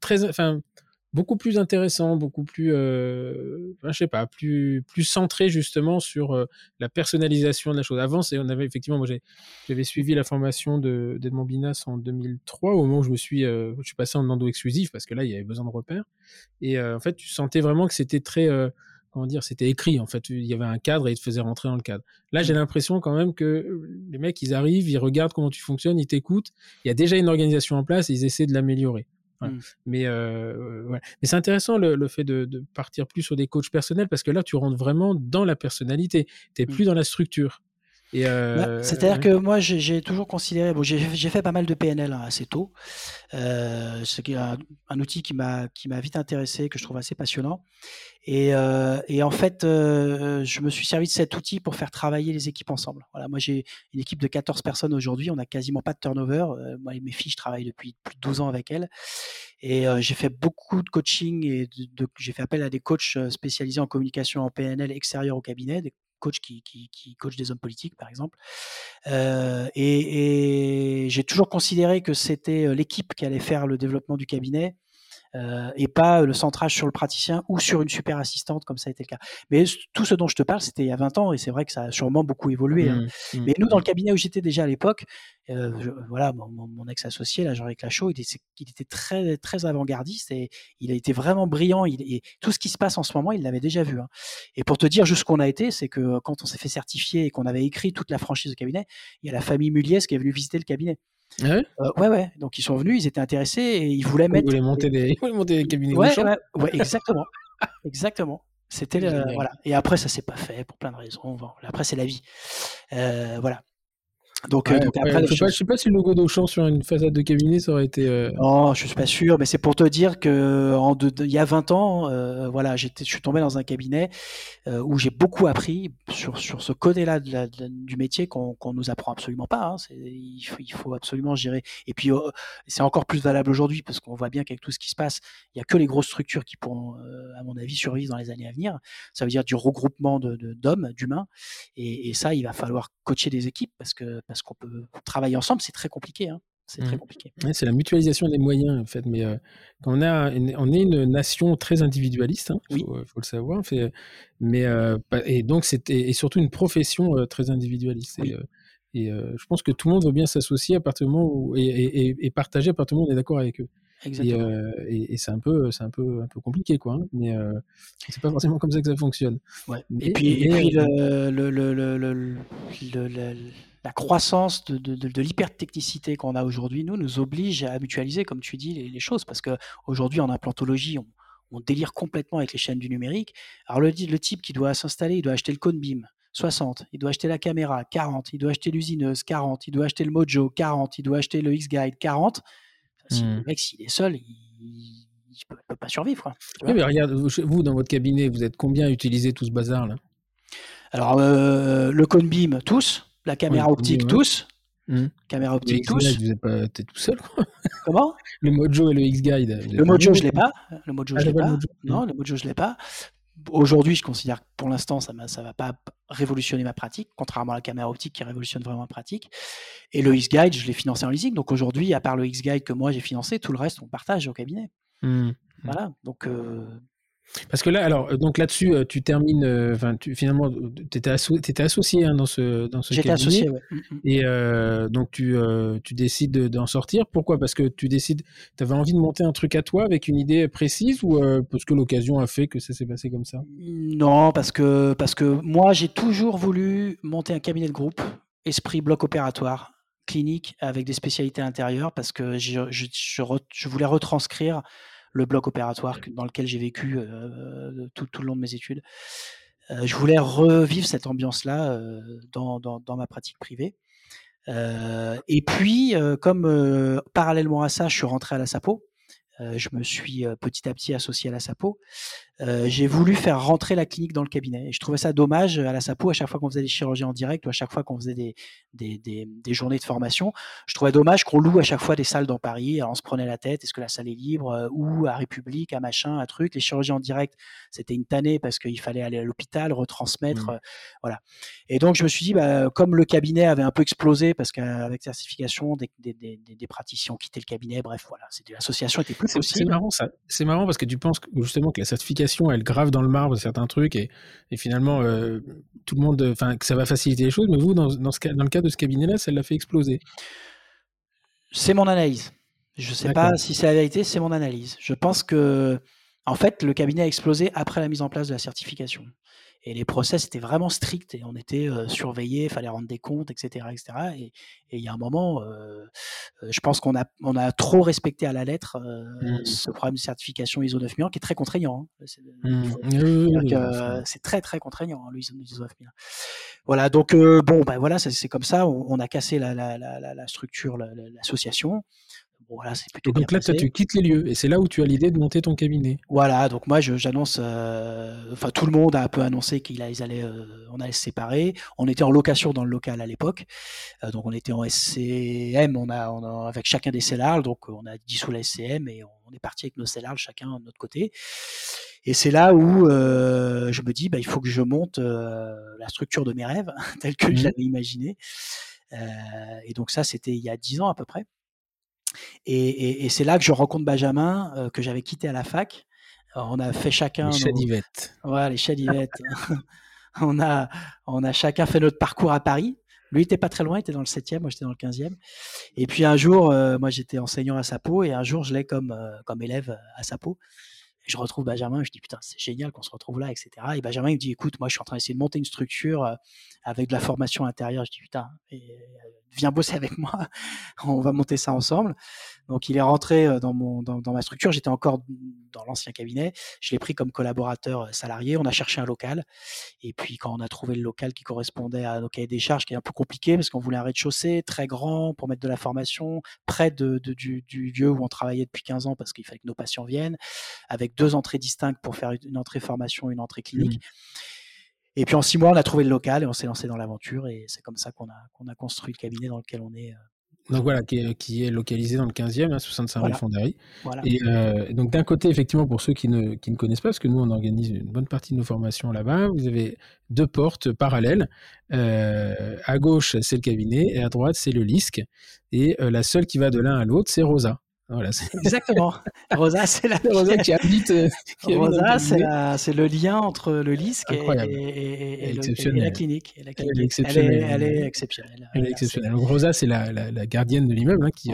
très, enfin, beaucoup plus intéressant, beaucoup plus, euh, je sais pas, plus plus centré justement sur euh, la personnalisation de la chose. Avant, on avait effectivement, moi j'avais suivi la formation de d'Edmond Binas en 2003 au moment où je me suis, euh, je suis passé en endo exclusif parce que là il y avait besoin de repères. Et euh, en fait, tu sentais vraiment que c'était très comment dire, c'était écrit en fait. Il y avait un cadre et ils te faisaient rentrer dans le cadre. Là, j'ai mmh. l'impression quand même que les mecs, ils arrivent, ils regardent comment tu fonctionnes, ils t'écoutent. Il y a déjà une organisation en place et ils essaient de l'améliorer. Mmh. Mais, euh. Mais c'est intéressant le, le fait de, de, partir plus sur des coachs personnels parce que là, tu rentres vraiment dans la personnalité. Tu n'es mmh. plus dans la structure. Bah, euh, c'est-à-dire que moi, j'ai toujours considéré, bon, j'ai fait pas mal de PNL hein, assez tôt, euh, c'est un, un, outil qui m'a vite intéressé, que je trouve assez passionnant. Et, euh, et en fait, je me suis servi de cet outil pour faire travailler les équipes ensemble. Voilà, moi, j'ai une équipe de 14 personnes aujourd'hui, on n'a quasiment pas de turnover. Moi et mes filles, je travaille depuis plus de 12 ans avec elles. Et j'ai fait beaucoup de coaching et j'ai fait appel à des coachs spécialisés en communication en PNL extérieur au cabinet, des coach qui, coach des hommes politiques, par exemple. Euh, et, et j'ai toujours considéré que c'était l'équipe qui allait faire le développement du cabinet. Euh, et pas le centrage sur le praticien ou sur une super assistante comme ça a été le cas. Mais tout ce dont je te parle, c'était il y a 20 ans et c'est vrai que ça a sûrement beaucoup évolué. Hein. Mmh, mmh, Mais nous, dans le cabinet où j'étais déjà à l'époque, euh, voilà, mon, ex-associé, là, Jean-Luc Lachaud, il était, il était très, très avant-gardiste et il a été vraiment brillant. Il, et tout ce qui se passe en ce moment, il l'avait déjà vu. Hein. Et pour te dire jusqu'où on a été, c'est que quand on s'est fait certifier et qu'on avait écrit toute la franchise de cabinet, il y a la famille Muliez qui est venue visiter le cabinet. Ah ouais, euh, ouais, ouais. Donc ils sont venus, ils étaient intéressés et ils voulaient mettre. Ils voulaient monter des, ils monter des cabinets. Ouais, ouais, exactement, exactement. C'était voilà. Et après ça s'est pas fait pour plein de raisons. après c'est la vie. Euh, voilà. Donc, euh, après, je, sais pas, si le logo d'Auchan sur une façade de cabinet, ça aurait été. Euh, non, je suis pas sûr, mais c'est pour te dire que en il y a 20 ans, euh, voilà, j'étais, je suis tombé dans un cabinet où j'ai beaucoup appris sur, sur ce côté-là du métier qu'on qu'on nous apprend absolument pas. Hein. il, faut, il, faut, absolument gérer. Et puis, c'est encore plus valable aujourd'hui parce qu'on voit bien qu'avec tout ce qui se passe, il y a que les grosses structures qui pourront, à mon avis, survivre dans les années à venir. Ça veut dire du regroupement de, d'hommes, d'humains, et, et ça, il va falloir coacher des équipes parce que parce qu'on peut travailler ensemble, c'est très compliqué. Hein. C'est très mmh. compliqué. c'est la mutualisation des moyens, en fait. Mais euh, quand on, a on est une nation très individualiste, il hein, euh, faut, le savoir. Fait, mais, euh, et donc, c'est et surtout une profession très individualiste. Et, je pense que tout le monde veut bien s'associer à partir du moment où, et, et, partager à partir du moment où on est d'accord avec eux. Et, c'est un peu, c'est un peu, un peu compliqué, quoi. Hein. mais c'est pas forcément comme ça que ça fonctionne. et puis, et puis le, le, le, la croissance de, de, l'hypertechnicité qu'on a aujourd'hui, nous, nous oblige à mutualiser, comme tu dis, les, choses. Parce qu'aujourd'hui, en implantologie, on, on, délire complètement avec les chaînes du numérique. Alors, le, le type qui doit s'installer, il doit acheter le code BIM, 60, il doit acheter la caméra, 40, il doit acheter l'usineuse, 40, il doit acheter le Mojo, 40, il doit acheter le X-Guide, 40. Si Le mmh. mec, s'il est seul, il ne peut, pas survivre. oui, mais regarde, vous, dans votre cabinet, vous êtes combien à utiliser tout ce bazar-là? Alors, euh, le code BIM, tous la caméra optique tous. Mmh. Caméra optique tous. Vous n'êtes pas tout seul. Comment? Le Mojo et le X-Guide. Le Mojo, je l'ai pas. Le Mojo, ah, je l'ai pas. Non, le Mojo, je l'ai pas. Aujourd'hui, je considère que pour l'instant, ça ne va pas révolutionner ma pratique, contrairement à la caméra optique qui révolutionne vraiment ma pratique. Et le X-Guide, je l'ai financé en leasing. Donc aujourd'hui, à part le X-Guide que moi j'ai financé, tout le reste, on partage au cabinet. Mmh. Voilà. Donc, euh, parce que là, alors, euh, donc là-dessus, euh, tu termines, euh, enfin, tu, finalement, tu étais, associé hein, dans ce, dans ce J'étais associé, oui. Mm, mm. Et donc, tu, tu décides d'en sortir. Pourquoi? Parce que tu décides, tu avais envie de monter un truc à toi avec une idée précise ou parce que l'occasion a fait que ça s'est passé comme ça? Non, parce que, parce que moi, j'ai toujours voulu monter un cabinet de groupe, esprit bloc opératoire, clinique, avec des spécialités intérieures, parce que je, je, je voulais retranscrire le bloc opératoire dans lequel j'ai vécu euh, tout, tout, le long de mes études. Euh, je voulais revivre cette ambiance-là euh, dans, dans, ma pratique privée. et puis, comme parallèlement à ça, je suis rentré à la SAPO, je me suis petit à petit associé à la SAPO. j'ai voulu faire rentrer la clinique dans le cabinet. Et je trouvais ça dommage à la SAPO, à chaque fois qu'on faisait des chirurgies en direct ou à chaque fois qu'on faisait des, des, des, journées de formation, je trouvais dommage qu'on loue à chaque fois des salles dans Paris. Alors on se prenait la tête, est-ce que la salle est libre ou à République, à machin, à truc. Les chirurgies en direct, c'était une tannée parce qu'il fallait aller à l'hôpital, retransmettre. Mmh. voilà. Et donc je me suis dit, bah, comme le cabinet avait un peu explosé parce qu'avec certification, des, des, praticiens ont quitté le cabinet, bref, voilà, l'association était plus c'est marrant ça. C'est marrant parce que tu penses justement que la certification, elle grave dans le marbre certains trucs et, finalement euh, tout le monde, enfin que ça va faciliter les choses. Mais vous, dans, dans, ce, dans le cas de ce cabinet-là, ça l'a fait exploser. C'est mon analyse. Je ne sais pas si c'est la vérité, c'est mon analyse. Je pense que, en fait, le cabinet a explosé après la mise en place de la certification et les process étaient vraiment stricts et on était surveillé, il fallait rendre des comptes, etc., etc. Et, il y a un moment, je pense qu'on a, on a trop respecté à la lettre mmh. ce programme de certification ISO 9001 qui est très contraignant. Hein. Mmh. C'est très très contraignant hein, le ISO 9001. Voilà, donc bon, ben voilà, c'est comme ça. On, a cassé la, la, la, la structure, l'association donc là, tu quittes les lieux et c'est là où tu as l'idée de monter ton cabinet. Voilà, donc moi j'annonce, euh, enfin tout le monde a un peu annoncé qu'ils allaient, euh, on allait se séparer. On était en location dans le local à l'époque, euh, donc on était en SCM, on a, avec chacun des cellards, donc on a dissous la SCM et on est parti avec nos cellards chacun de notre côté. Et c'est là où je me dis, bah, il faut que je monte la structure de mes rêves, telle que je mmh l'avais imaginé. et donc ça, c'était il y a dix ans à peu près. Et, c'est là que je rencontre Benjamin, que j'avais quitté à la fac. on a fait chacun. Les chadivettes. Voilà, les chadivettes. on, a, on a chacun fait notre parcours à Paris. Lui, il était pas très loin, il était dans le 7e, moi j'étais dans le 15e. Et puis un jour, moi j'étais enseignant à Sapo, et un jour je l'ai comme, comme élève à Sapo je retrouve Benjamin, je dis putain, c'est génial qu'on se retrouve là, etc. Et Benjamin, il me dit écoute, moi je suis en train d'essayer de monter une structure euh, avec de la formation intérieure. Je dis putain, euh, viens bosser avec moi, on va monter ça ensemble. Donc il est rentré euh, dans, mon, dans, ma structure, j'étais encore dans l'ancien cabinet, je l'ai pris comme collaborateur salarié, on a cherché un local, et puis quand on a trouvé le local qui correspondait à nos cahiers des charges, qui est un peu compliqué parce qu'on voulait un rez-de-chaussée très grand pour mettre de la formation, près de, du, lieu où on travaillait depuis 15 ans parce qu'il fallait que nos patients viennent, avec deux entrées distinctes pour faire une entrée formation, une entrée clinique. Mmh. Et puis en six mois, on a trouvé le local et on s'est lancé dans l'aventure. Et c'est comme ça qu'on a, qu'on a construit le cabinet dans lequel on est. Euh, donc voilà, qui est, localisé dans le 15e, hein, 65 rue Fonderie. Et euh, donc d'un côté, effectivement, pour ceux qui ne, qui ne connaissent pas, parce que nous, on organise une bonne partie de nos formations là-bas, vous avez deux portes parallèles. Euh, à gauche, c'est le cabinet, et à droite, c'est le LISC. Et la seule qui va de l'un à l'autre, c'est Rosa. Voilà, Exactement. Rosa, c'est la Rosa qui habite. Euh, Rosa, c'est le lien entre le LISC et, et, la clinique. elle, est exceptionnelle. Elle est, exceptionnelle. Elle est exceptionnelle. Donc, Rosa, c'est la, la, gardienne de l'immeuble hein, qui,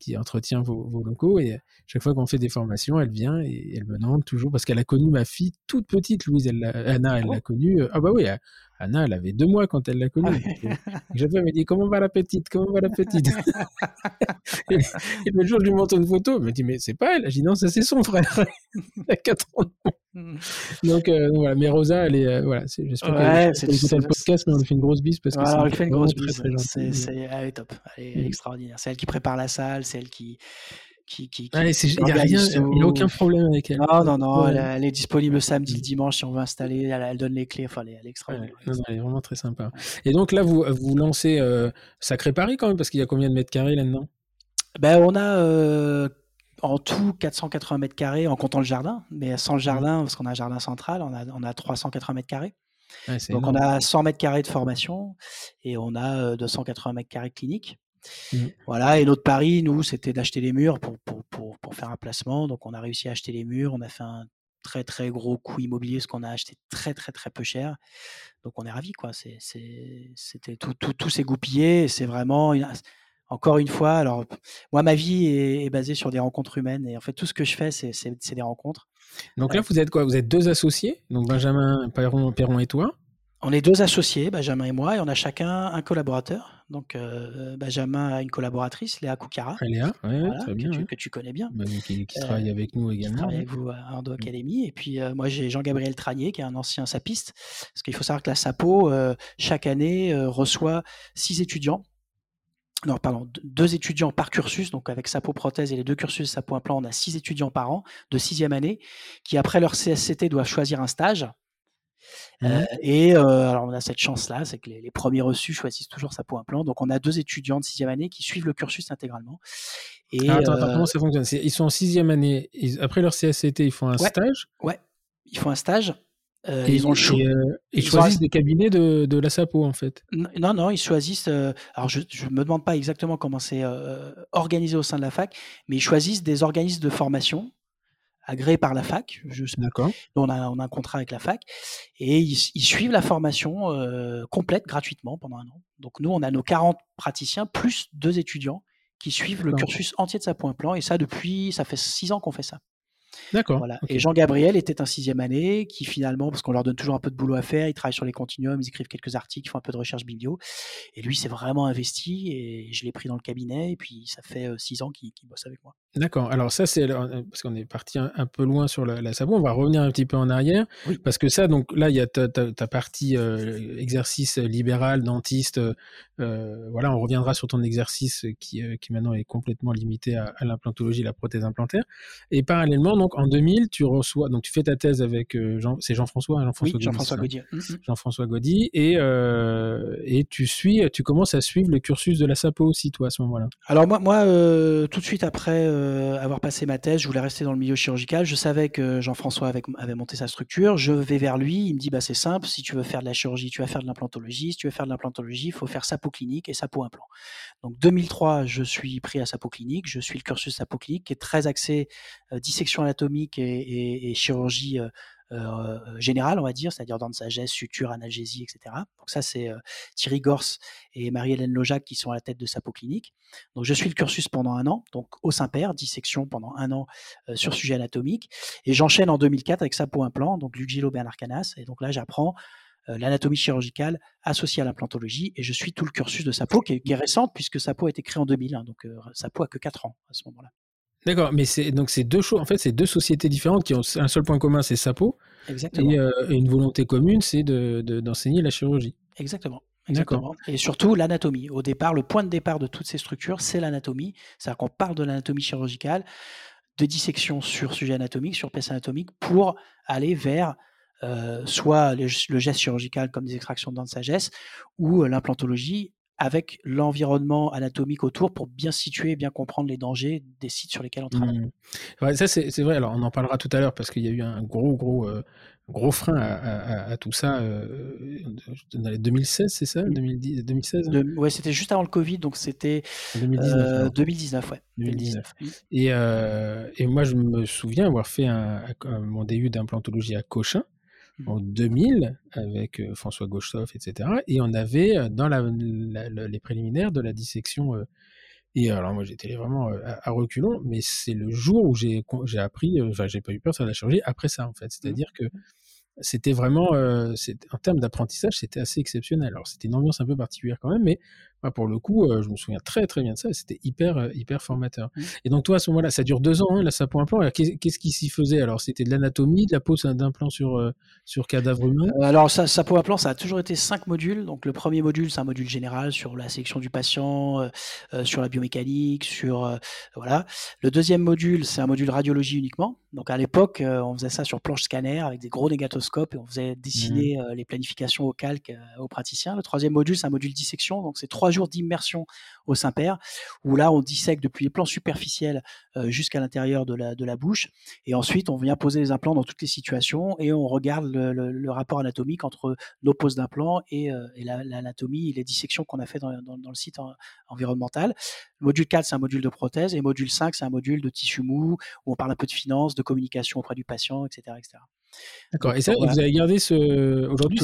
qui entretient vos, vos, locaux. Et chaque fois qu'on fait des formations, elle vient et elle me demande toujours, parce qu'elle a connu ma fille toute petite, Louise, elle Anna, elle l'a oh. connue. Euh, ah bah oui, Anna, elle avait deux mois quand elle l'a connue. Je elle me dit Comment va la petite? Comment va la petite? Et, le jour, je lui montre une photo. Elle me dit Mais c'est pas elle. Je dis Non, ça, c'est son frère. il a 4 ans. Hmm. Donc, euh, voilà, mais Rosa, elle est. Euh, voilà, j'espère ouais, qu'elle écoute le podcast, mais on lui fait une grosse bise parce que c'est. on lui fait une grosse bise. elle est top. Elle est, hmm. extraordinaire. C'est elle qui prépare la salle, c'est elle qui qui, qui, il n'y a, aucun problème avec elle. Non, non, non, elle, est disponible samedi, le dimanche si on veut installer. Elle, donne les clés. Enfin, elle, est extraordinaire. elle est vraiment très sympa. Et donc là, vous, vous lancez euh, Sacré Paris quand même, parce qu'il y a combien de mètres carrés là-dedans? Ben, On a euh, en tout 480 mètres carrés en comptant le jardin. Mais sans le jardin, parce qu'on a un jardin central, on a, on a 380 mètres carrés. donc on a 100 mètres carrés de formation et on a 280 euh, mètres carrés de clinique. Mmh. Voilà, et notre pari, nous, c'était d'acheter les murs pour, pour, pour, pour, faire un placement. Donc, on a réussi à acheter les murs. On a fait un très, très gros coût immobilier, ce qu'on a acheté très, très, très peu cher. Donc, on est ravis, quoi. C'était tout, tout, tout s'est goupillé. C'est vraiment, encore une fois, alors, moi, ma vie est, basée sur des rencontres humaines. Et en fait, tout ce que je fais, c'est des rencontres. Donc là, vous êtes quoi? Vous êtes deux associés, donc Benjamin Perron, Perron et toi? On est deux associés, Benjamin et moi, et on a chacun un collaborateur. Donc, euh, Benjamin a une collaboratrice, Léa Koukara. Léa, très bien. Que tu, connais bien. Bah, qui, travaille avec nous également. Qui travaille avec vous à Ando. Academy. Et puis, euh, moi, j'ai Jean-Gabriel Tranier, qui est un ancien sapiste. Parce qu'il faut savoir que la SAPO, euh, chaque année, reçoit six étudiants. Non, pardon, deux étudiants par cursus, donc avec SAPO prothèse et les deux cursus SAPO implant, on a six étudiants par an de sixième année, qui après leur CSCT doivent choisir un stage. Mmh. Euh, et euh, alors on a cette chance-là, c'est que les, premiers reçus choisissent toujours sa peau implant. Donc on a deux étudiants de sixième année qui suivent le cursus intégralement. Et, ah, attends, comment euh, ça fonctionne? Ils sont en sixième année, après leur CSCT, ils font un stage? Ouais, ils font un stage. Ils ont le choix. ils, choisissent des cabinets de, de, la SAPO en fait. Non, non, ils choisissent. alors je ne me demande pas exactement comment c'est organisé au sein de la fac, mais ils choisissent des organismes de formation agréé par la fac. D'accord. On a, on a un contrat avec la fac et ils, suivent la formation euh, complète gratuitement pendant un an. Donc nous, on a nos 40 praticiens plus deux étudiants qui suivent le cursus entier de sa point plan et ça depuis, ça fait six ans qu'on fait ça. D'accord. Voilà. Et Jean-Gabriel était un sixième année qui finalement, parce qu'on leur donne toujours un peu de boulot à faire, ils travaillent sur les continuums, ils écrivent quelques articles, ils font un peu de recherche biblio. Et lui, s'est vraiment investi et je l'ai pris dans le cabinet et puis ça fait euh, six ans qu'il bosse avec moi. D'accord. Alors ça, c'est euh, parce qu'on est parti un, peu loin sur la, la On va revenir un petit peu en arrière parce que ça, donc là, il y a ta, partie euh, exercice libéral, dentiste. voilà, on reviendra sur ton exercice qui, qui maintenant est complètement limité à, à l'implantologie, la prothèse implantaire. Et parallèlement, donc en 2000, tu reçois, donc tu fais ta thèse avec Jean, c'est Jean-François, Jean-François oui, Jean-François Gaudier. Mmh, mmh. Jean-François Gaudy, et et tu suis, tu commences à suivre le cursus de la SAPO aussi, toi, à ce moment-là. Alors moi, moi tout de suite après avoir passé ma thèse, je voulais rester dans le milieu chirurgical. Je savais que Jean-François avait, avait, monté sa structure. Je vais vers lui, il me dit bah c'est simple, si tu veux faire de la chirurgie, tu vas faire de l'implantologie. Si tu veux faire de l'implantologie, il faut faire SAPO clinique et SAPO implant. Donc 2003, je suis pris à SAPO clinique, je suis le cursus SAPO clinique qui est très axé dissection anatomique et, chirurgie générale, on va dire, c'est-à-dire dents de sagesse, suture, analgésie, etc. Donc ça, c'est Thierry Gors et Marie-Hélène Lojac qui sont à la tête de Sapo Clinique. Donc je suis le cursus pendant un an, donc au Saint-Père, dissection pendant un an sur sujet anatomique. Et j'enchaîne en 2004 avec Sapo Implant, donc Lugilo Bernard Canas. Et donc là, j'apprends l'anatomie chirurgicale associée à l'implantologie et je suis tout le cursus de Sapo qui est, qui est récente puisque Sapo a été créé en 2001, donc Sapo a que 4 ans à ce moment-là. D'accord, mais c'est donc c'est deux choses. En fait, c'est deux sociétés différentes qui ont un seul point commun, c'est Sapo. Exactement. Et, euh, une volonté commune, c'est d'enseigner de, la chirurgie. Exactement. Exactement. Et surtout l'anatomie. Au départ, le point de départ de toutes ces structures, c'est l'anatomie. C'est-à-dire qu'on parle de l'anatomie chirurgicale, de dissection sur sujet anatomique, sur pièce anatomique, pour aller vers euh, soit le, geste chirurgical comme des extractions de dents de sagesse, ou euh, l'implantologie avec l'environnement anatomique autour pour bien situer et bien comprendre les dangers des sites sur lesquels on travaille. Mmh. ça, c'est vrai. Alors, on en parlera tout à l'heure parce qu'il y a eu un gros, gros, euh, gros frein à, tout ça euh, dans les 2016, c'est ça 2010, 2016 hein? Ouais, c'était juste avant le Covid, donc c'était 2019. 2019, ouais. 2019. Et, euh, et, moi, je me souviens avoir fait un, mon DU d'implantologie à Cochin en 2000 avec euh, François Gauchetoff, etc. Et on avait euh, dans les préliminaires de la dissection. Euh, et alors moi j'étais vraiment à, reculons, mais c'est le jour où j'ai appris, enfin j'ai pas eu peur faire la chirurgie après ça en fait. Mmh. C'est-à-dire que c'était vraiment, en termes d'apprentissage, c'était assez exceptionnel. Alors c'était une ambiance un peu particulière quand même, mais pour le coup, je me souviens très très bien de ça. C'était hyper hyper formateur. Mmh. Et donc toi à ce moment-là, ça dure deux ans, hein, là ça un plan. Qu'est-ce qui s'y faisait? Alors c'était de l'anatomie, de la pose d'implant sur sur cadavre humain? alors ça, ça un plan, ça a toujours été cinq modules. Donc le premier module, c'est un module général sur la sélection du patient, sur la biomécanique, sur voilà. Le deuxième module, c'est un module radiologie uniquement. Donc à l'époque, on faisait ça sur planche scanner avec des gros négatoscopes et on faisait dessiner mmh. les planifications au calque aux praticiens. Le troisième module, c'est un module dissection. Donc c'est trois jours d'immersion au Saint-Père, où là, on dissèque depuis les plans superficiels euh, jusqu'à l'intérieur de la, de la bouche. Et ensuite, on vient poser les implants dans toutes les situations et on regarde le, rapport anatomique entre nos poses d'implants et, euh, l'anatomie et les dissections qu'on a fait dans, le site environnemental. Le module 4, c'est un module de prothèse et module 5, c'est un module de tissu mou où on parle un peu de finance, de communication auprès du patient, etc. etc. D'accord. Et ça, vous avez gardé ce aujourd'hui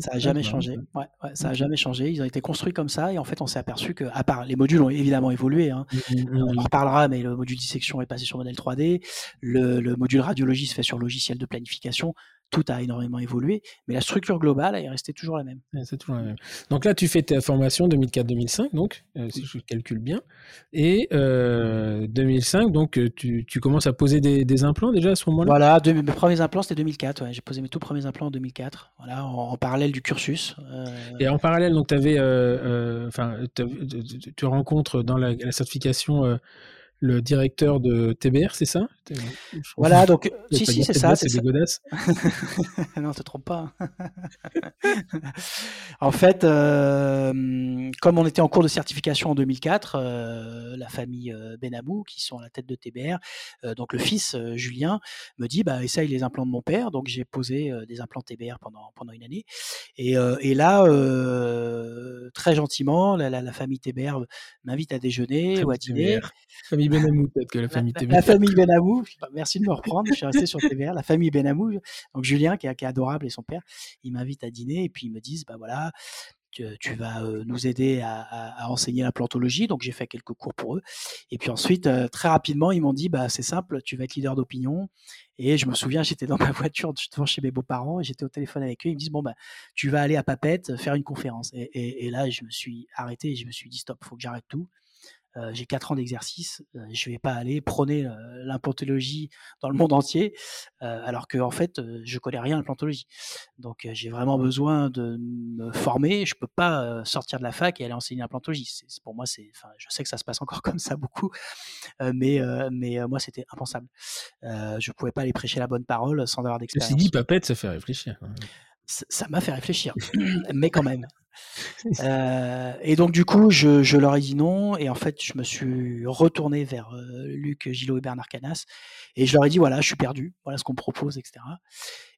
Ça n'a jamais changé. Ouais, ça n'a jamais changé. Ils ont été construits comme ça et en fait, on s'est aperçu que, à part les modules ont évidemment évolué. Hein. Mmh, mmh, on en mmh. reparlera, mais le module dissection est passé sur modèle 3D. Le, le module radiologie se fait sur logiciel de planification tout a énormément évolué, mais la structure globale est restée toujours la même. c'est toujours la même. Donc là, tu fais ta formation 2004-2005, donc, euh, si je calcule bien. Et euh, 2005, donc, euh, tu, tu, commences à poser des, des implants déjà à ce moment-là? Voilà, mes premiers implants, c'était 2004. Ouais. J'ai posé mes tout premiers implants en 2004, voilà, en, parallèle du cursus. Euh. Et en parallèle, donc, avais, enfin, tu rencontres dans la, la certification le directeur de TBR, c'est ça? Voilà, donc si, si, c'est ça. C'est des godasses. non, te trompe pas. en fait, euh, comme on était en cours de certification en 2004, euh, la famille euh, Benamou, qui sont à la tête de TBR, donc le fils Julien, me dit bah, essaye les implants de mon père. Donc j'ai posé des implants TBR pendant, pendant une année. Et, et là, très gentiment, la, la, famille TBR m'invite à déjeuner ou à dîner. Famille Benamou, peut-être que la famille TBR. La, famille Benamou, merci de me reprendre, je suis resté sur TBR. La famille Benamou, donc Julien, qui est, adorable, et son père, il m'invite à dîner et puis ils me disent, bah voilà, tu, vas nous aider à, enseigner la plantologie. Donc j'ai fait quelques cours pour eux. Et puis ensuite, très rapidement, ils m'ont dit, bah c'est simple, tu vas être leader d'opinion. Et je me souviens, j'étais dans ma voiture devant chez mes beaux-parents et j'étais au téléphone avec eux. Ils me disent, bon, bah, tu vas aller à Papette faire une conférence. Et, et là, je me suis arrêté et je me suis dit, stop, il faut que j'arrête tout. Euh, j'ai quatre ans d'exercice, euh, je vais pas aller prôner euh, l'implantologie dans le monde entier, alors que en fait, je connais rien à l'implantologie. Donc, j'ai vraiment besoin de me former. Je peux pas sortir de la fac et aller enseigner l'implantologie. Pour moi, c'est, enfin, je sais que ça se passe encore comme ça beaucoup, mais mais moi, c'était impensable. je pouvais pas aller prêcher la bonne parole sans avoir d'expérience. Ceci dit, Papette, ça fait réfléchir. Ça m'a fait réfléchir, mais quand même. Euh, et donc du coup, je, leur ai dit non, et en fait, je me suis retourné vers euh, Luc Gillot et Bernard Canas, et je leur ai dit voilà, je suis perdu, voilà ce qu'on propose, etc.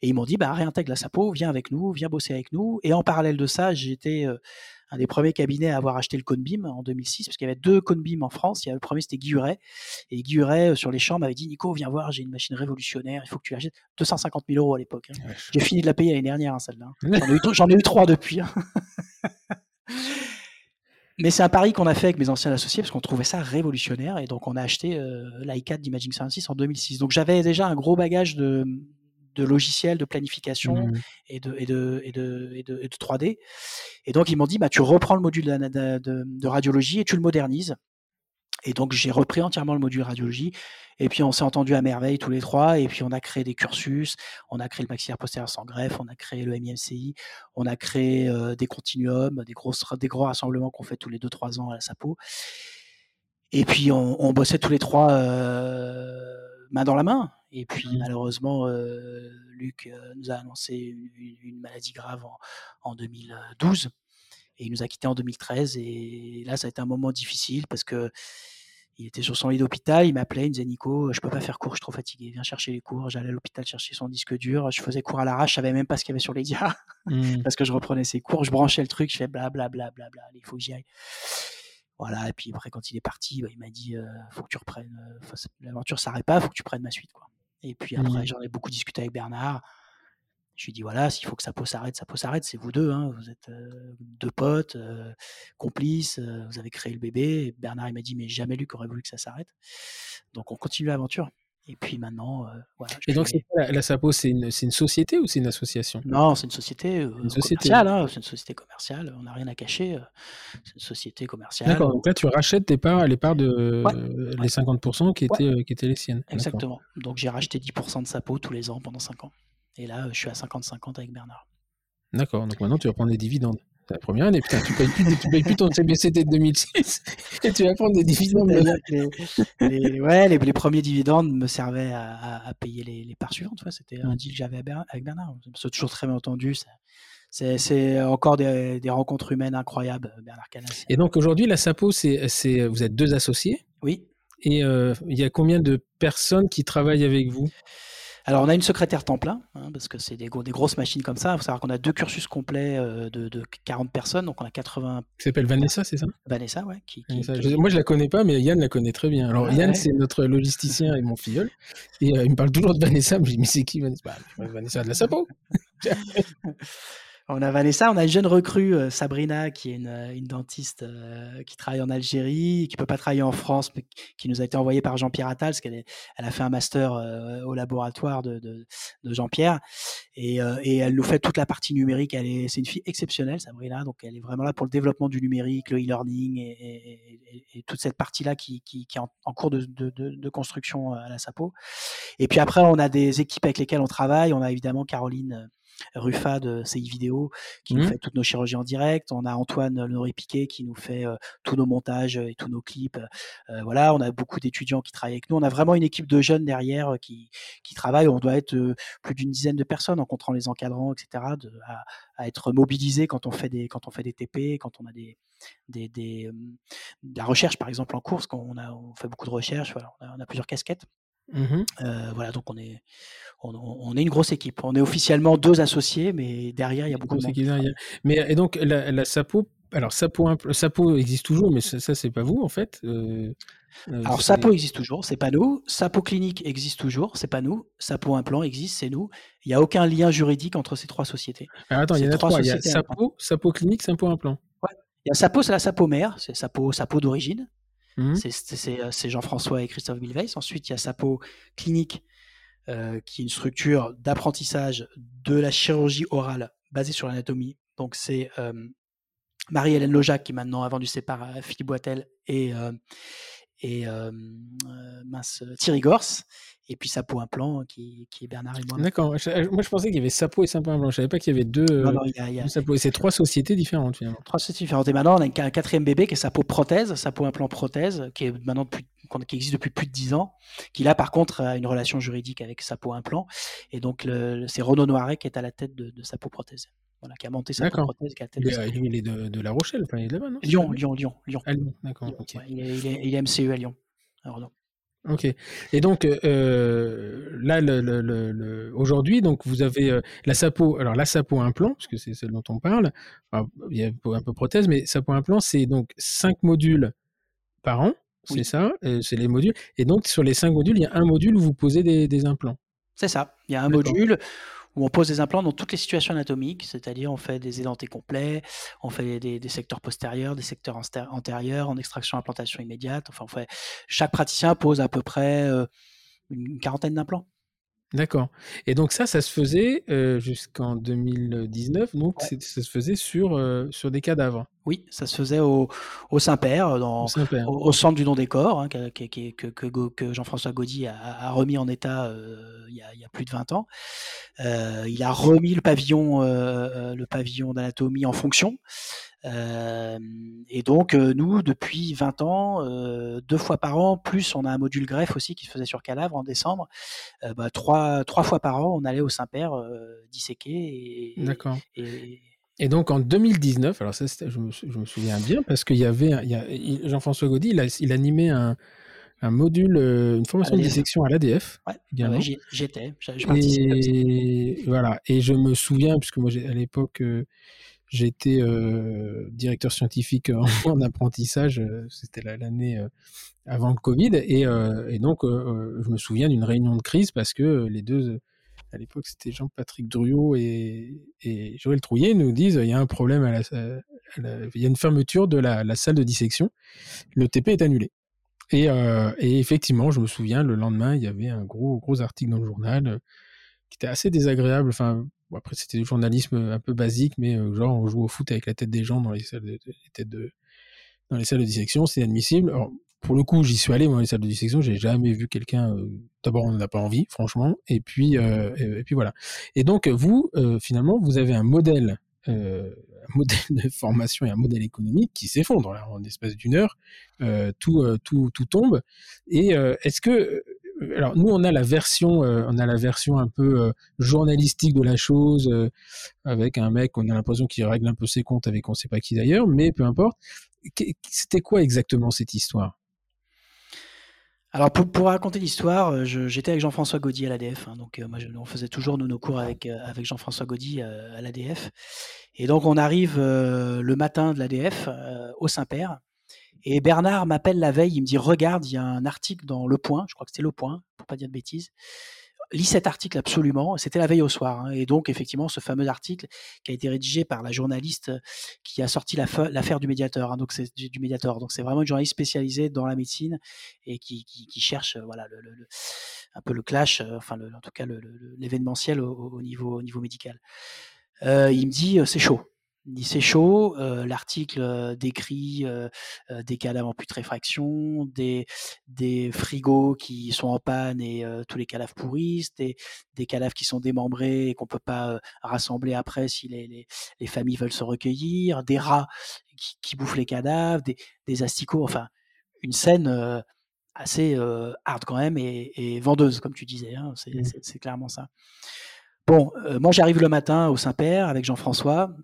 Et ils m'ont dit bah réintègre la Sapo, viens avec nous, viens bosser avec nous. Et en parallèle de ça, j'étais euh, un des premiers cabinets à avoir acheté le Conbeam en 2006, parce qu'il y avait deux Conbeam en France. Il y a, le premier, c'était Guy Et Guy euh, sur les champs, m'avait dit Nico, viens voir, j'ai une machine révolutionnaire, il faut que tu l'achètes. 250 000 euros à l'époque. Hein. J'ai fini de la payer l'année dernière, hein, celle-là. J'en ai, eu trois depuis. Hein. Mais c'est un pari qu'on a fait avec mes anciens associés parce qu'on trouvait ça révolutionnaire et donc on a acheté euh, l'i4 d'Imaging Sciences en 2006. Donc j'avais déjà un gros bagage de, de logiciels, de planification mmh. et, de, et, de, et, de, et, de, 3D. Et donc, ils m'ont dit, bah, tu reprends le module de, de, radiologie et tu le modernises. Et donc, j'ai repris entièrement le module radiologie. Et puis, on s'est entendu à merveille tous les trois. Et puis, on a créé des cursus. On a créé le maxillaire postérieur sans greffe. On a créé le MIMCI. On a créé euh, des continuums, des, grosses, des gros rassemblements qu'on fait tous les 2-3 ans à la SAPO. Et puis, on, bossait tous les trois euh, main dans la main. Et puis mmh. malheureusement, euh, Luc euh, nous a annoncé une, maladie grave en, 2012 et il nous a quittés en 2013. Et là, ça a été un moment difficile parce que il était sur son lit d'hôpital, il m'appelait, il me disait Nico, je peux pas faire cours, je suis trop fatigué, viens chercher les cours. J'allais à l'hôpital chercher son disque dur, je faisais cours à l'arrache, je savais même pas ce qu'il y avait sur les dias mmh. parce que je reprenais ses cours, je branchais le truc, je fais bla bla bla bla il faut que j'y aille. Voilà, et puis après quand il est parti, bah, il m'a dit euh, faut que tu reprennes, l'aventure s'arrête pas, faut que tu prennes ma suite quoi. Et puis après, mmh. j'en ai beaucoup discuté avec Bernard. Je lui ai dit voilà, s'il faut que ça peut s'arrête, ça peut s'arrête, c'est vous deux. Hein. Vous êtes deux potes, complices, vous avez créé le bébé. Et Bernard, il m'a dit mais jamais Luc aurait voulu que ça s'arrête. Donc on continue l'aventure. Et puis maintenant, voilà. Et donc, la, SAPO, c'est une, une, société ou c'est une association? Non, c'est une société, une société. commerciale. Hein. c'est une société commerciale. On n'a rien à cacher. c'est une société commerciale. D'accord. Donc là, tu rachètes tes parts, les parts de les 50% qui étaient, qui étaient les siennes. Exactement. Donc j'ai racheté 10% de SAPO tous les ans pendant 5 ans. Et là, je suis à 50-50 avec Bernard. D'accord. Donc maintenant, tu vas prendre des dividendes. La première année, putain, tu payes plus, tu payes plus ton CBCT de 2006 et tu vas prendre des dividendes. Les, ouais, les, premiers dividendes me servaient à, payer les, parts suivantes. C'était un deal que j'avais avec Bernard. C'est toujours très bien entendu. C'est encore des, rencontres humaines incroyables, Bernard Canas. Et donc aujourd'hui, la SAPO, c'est vous êtes deux associés Oui. Et euh, il y a combien de personnes qui travaillent avec vous? Alors, on a une secrétaire temps plein, hein, parce que c'est des, des, grosses machines comme ça. Il faut savoir qu'on a deux cursus complets euh, de, 40 personnes, donc on a 80. Qui s'appelle Vanessa, c'est ça? Vanessa, ouais. Moi, je la connais pas, mais Yann la connaît très bien. Alors, Yann, c'est notre logisticien et mon filleul. Et euh, il me parle toujours de Vanessa. Je me dis, mais c'est qui Vanessa? Bah, Vanessa de la Sapo On a Vanessa, on a une jeune recrue, euh, Sabrina, qui est une, euh, dentiste euh, qui travaille en Algérie, qui peut pas travailler en France, mais qui nous a été envoyée par Jean-Pierre Attal, parce qu'elle elle a fait un master au laboratoire de, Jean-Pierre, et, elle nous fait toute la partie numérique. Est, c'est une fille exceptionnelle, Sabrina, donc elle est vraiment là pour le développement du numérique, le e-learning et, toute cette partie-là qui, est en, cours de, de, construction à la SAPO. Et puis après, on a des équipes avec lesquelles on travaille. On a évidemment Caroline Rufa de CI Vidéo qui nous mmh. fait toutes nos chirurgies en direct. On a Antoine Lenoré Piquet qui nous fait tous nos montages et tous nos clips. voilà, on a beaucoup d'étudiants qui travaillent avec nous. On a vraiment une équipe de jeunes derrière qui, qui travaillent. On doit être plus d'une dizaine de personnes en comptant les encadrants, etc. De, à, être mobilisés quand on fait des quand on fait des TP, quand on a des des, des de la recherche par exemple en course, quand on a on fait beaucoup de recherche. Voilà, on a plusieurs casquettes. Mmh voilà, donc on est, on, est une grosse équipe. On est officiellement deux associés, mais derrière, il y a beaucoup de monde. Mais et donc la, Sapo, alors Sapo, Sapo existe toujours, mais ça, c'est pas vous en fait. Euh, alors Sapo existe toujours, c'est pas nous. Sapo clinique existe toujours, c'est pas nous. Sapo implant existe, c'est nous. Il n'y a aucun lien juridique entre ces trois sociétés. attends, il y en a trois. Il y a Sapo, Sapo clinique, Sapo implant. Il y a Sapo, c'est la Sapo mère, c'est Sapo, Sapo d'origine. Mmh. Euh, c'est Jean-François et Christophe Bilveis. Ensuite, il y a Sapo Clinique, euh, qui est une structure d'apprentissage de la chirurgie orale basée sur l'anatomie. Donc, c'est euh, Marie-Hélène Lojac, qui maintenant a vendu ses à Philippe Boitel, et, Thierry Gorse et puis Sapo Implant qui, qui est Bernard et moi. D'accord. Moi, je pensais qu'il y avait Sapo et Sapo Implant. Je savais pas qu'il y avait deux. Non, non, il y a, y a... Sapo. Et c'est trois sociétés différentes finalement. Trois sociétés différentes. Et maintenant, on a un quatrième bébé qui est Sapo Prothèse, Sapo Implant Prothèse, qui est maintenant depuis, qui existe depuis plus de dix ans, qui là, par contre, a une relation juridique avec Sapo Implant. Et donc, c'est Renaud Noiret qui est à la tête de, de Sapo Prothèse. Voilà, qui a monté Sapo Prothèse. Qui a il, est, il, est de, de, La Rochelle, enfin, il est là-bas, non? Lyon, Lyon, Lyon, Lyon. D'accord. Okay. Ouais, il, est, il, est, il, est, MCE à Lyon. Alors, non. Ok. Et donc euh, là, le, le, le, aujourd'hui, donc vous avez euh, la Sapo. Alors la Sapo implant, parce que c'est celle dont on parle. Il y a un peu prothèse, mais Sapo implant, c'est donc cinq modules par an. C'est ça. Euh, c'est les modules. Et donc sur les cinq modules, il y a un module où vous posez des, des implants. C'est ça. Il y a un module où on pose des implants dans toutes les situations anatomiques, c'est-à-dire on fait des édentés complets, on fait des, des, secteurs postérieurs, des secteurs antérieurs, en extraction implantation immédiate. Enfin, on fait, chaque praticien pose à peu près euh, une quarantaine d'implants. D'accord. Et donc ça, ça se faisait euh, jusqu'en 2019, donc ouais. ça se faisait sur, euh, sur des cadavres. Oui, ça se faisait au, au Saint-Père, dans, au, Saint au, au, centre du non-décor, hein, que, que, que, que Jean-François Gaudy a, a, remis en état euh, il, y a, il, y a, plus de 20 ans. Euh, il a remis le pavillon, euh, le pavillon d'anatomie en fonction. Euh, et donc, nous, depuis 20 ans, euh, deux fois par an, plus on a un module greffe aussi qui se faisait sur cadavre en décembre. Euh, bah, trois, trois fois par an, on allait au Saint-Père disséquer. D'accord. Et, et, donc en 2019, alors ça, je me, je, me, souviens bien parce qu'il y avait Jean-François Gaudy, il, a, il animait un, un module, une formation de dissection à l'ADF. Ouais. Ouais, J'étais, et voilà. Et je me souviens, puisque moi à l'époque J'étais euh, directeur scientifique en, en apprentissage, c'était l'année euh, avant le Covid, et, euh, donc euh, je me souviens d'une réunion de crise parce que les deux, à l'époque c'était Jean-Patrick Duriot et, et, Joël Trouillet, nous disent il y a un problème, à la, il y a une fermeture de la, salle de dissection, le TP est annulé. Et, effectivement, je me souviens, le lendemain, il y avait un gros, gros article dans le journal qui était assez désagréable, Bon, après, c'était du journalisme un peu basique, mais euh, genre, on joue au foot avec la tête des gens dans les salles de, dans les salles de dissection, c'est admissible. Alors, pour le coup, j'y suis allé, moi, dans les salles de dissection, j'ai jamais vu quelqu'un. Euh, D'abord, on n'en a pas envie, franchement, et puis, euh, et, puis voilà. Et donc, vous, euh, finalement, vous avez un modèle, euh, modèle de formation et un modèle économique qui s'effondre en espace d'une heure. tout, tout, tout tombe. Et est-ce que alors nous on a la version euh, on a la version un peu euh, journalistique de la chose euh, avec un mec on a l'impression qu'il règle un peu ses comptes avec on sait pas qui d'ailleurs mais peu importe. C'était quoi exactement cette histoire? Alors pour, raconter l'histoire, j'étais avec Jean-François Gaudy à l'ADF, hein, donc moi on faisait toujours nous, nos cours avec avec Jean-François Gaudy à l'ADF, et donc on arrive le matin de l'ADF au Saint-Père, et Bernard m'appelle la veille, il me dit Regarde, il y a un article dans Le Point, je crois que c'était Le Point, pour pas dire de bêtises. Lis cet article absolument. C'était la veille au soir. Hein. Et donc, effectivement, ce fameux article qui a été rédigé par la journaliste qui a sorti l'affaire du médiateur. Hein. donc, c'est du, médiateur. Donc, c'est vraiment une journaliste spécialisée dans la médecine et qui, cherche, voilà, le, le, un peu le clash, euh, enfin, en tout cas, l'événementiel au, au, niveau, au niveau médical. Euh, il me dit C'est chaud c'est chaud. Euh, L'article euh, décrit euh, des cadavres en putréfaction, des, des frigos qui sont en panne et euh, tous les cadavres pourrissent, des, des cadavres qui sont démembrés et qu'on peut pas rassembler après si les, les, les, familles veulent se recueillir, des rats qui, qui bouffent les cadavres, des, des asticots. Enfin, une scène assez hard quand même et, et, vendeuse, comme tu disais. Hein, c'est mmh. clairement ça. Bon, moi j'arrive le matin au Saint-Père avec Jean-François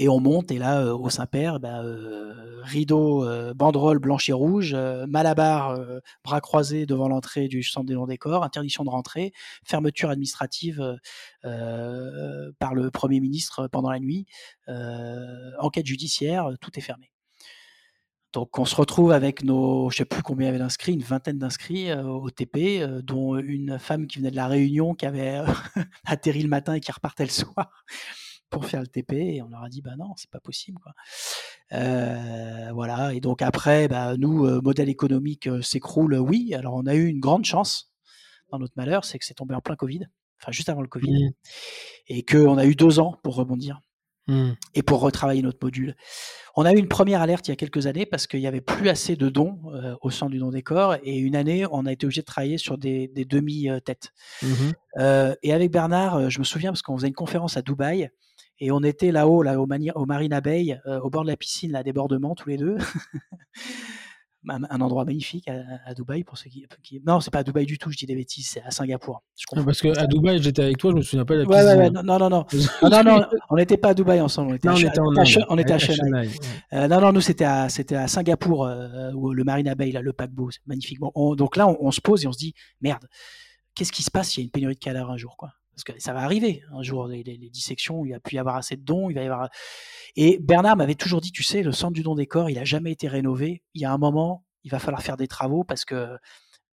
et on monte, et là, euh, au Saint-Père, bah, euh, rideau, euh, banderole blanche et rouge, malabar, bras croisés devant l'entrée du centre des non-décors, interdiction de rentrer, fermeture administrative par le Premier ministre pendant la nuit, enquête judiciaire, tout est fermé. Donc on se retrouve avec nos, je sais plus combien il y avait d'inscrits, une vingtaine d'inscrits au TP, dont une femme qui venait de la Réunion, qui avait atterri le matin et qui repartait le soir pour faire le TP et on leur a dit bah non c'est pas possible quoi. Euh, voilà et donc après bah, nous euh, modèle économique euh, s'écroule oui alors on a eu une grande chance dans notre malheur c'est que c'est tombé en plein Covid enfin juste avant le Covid mmh. et que on a eu deux ans pour rebondir Mmh. et pour retravailler notre module. On a eu une première alerte il y a quelques années parce qu'il n'y avait plus assez de dons au sein du don décor et une année on a été obligé de travailler sur des, demi-têtes. Mmh euh, et avec Bernard, je me souviens parce qu'on faisait une conférence à Dubaï et on était là-haut, là, au, au Marina Bay, au bord de la piscine, là, débordement tous les deux. un endroit magnifique à, Dubaï pour ceux qui, qui... Non, c'est pas à Dubaï du tout, je dis des bêtises, c'est à Singapour. Parce que à Dubaï, j'étais avec toi, je me souviens pas de la ouais, ouais, ouais, non, non, non. non, non, on n'était pas à Dubaï ensemble, on était, non, à, on était à, Chennai. Euh, non, non, nous c'était à, c'était à Singapour, euh, le Marina Bay, là, le paquebot, magnifiquement. donc là, on, on, se pose et on se dit, merde, qu'est-ce qui se passe s'il y a une pénurie de cadavres un jour, quoi? Parce que ça va arriver un jour, les, les, les dissections, il va plus y avoir assez de dons, il va y avoir. Et Bernard m'avait toujours dit, tu sais, le centre du don des corps, il a jamais été rénové. Il y a un moment, il va falloir faire des travaux parce que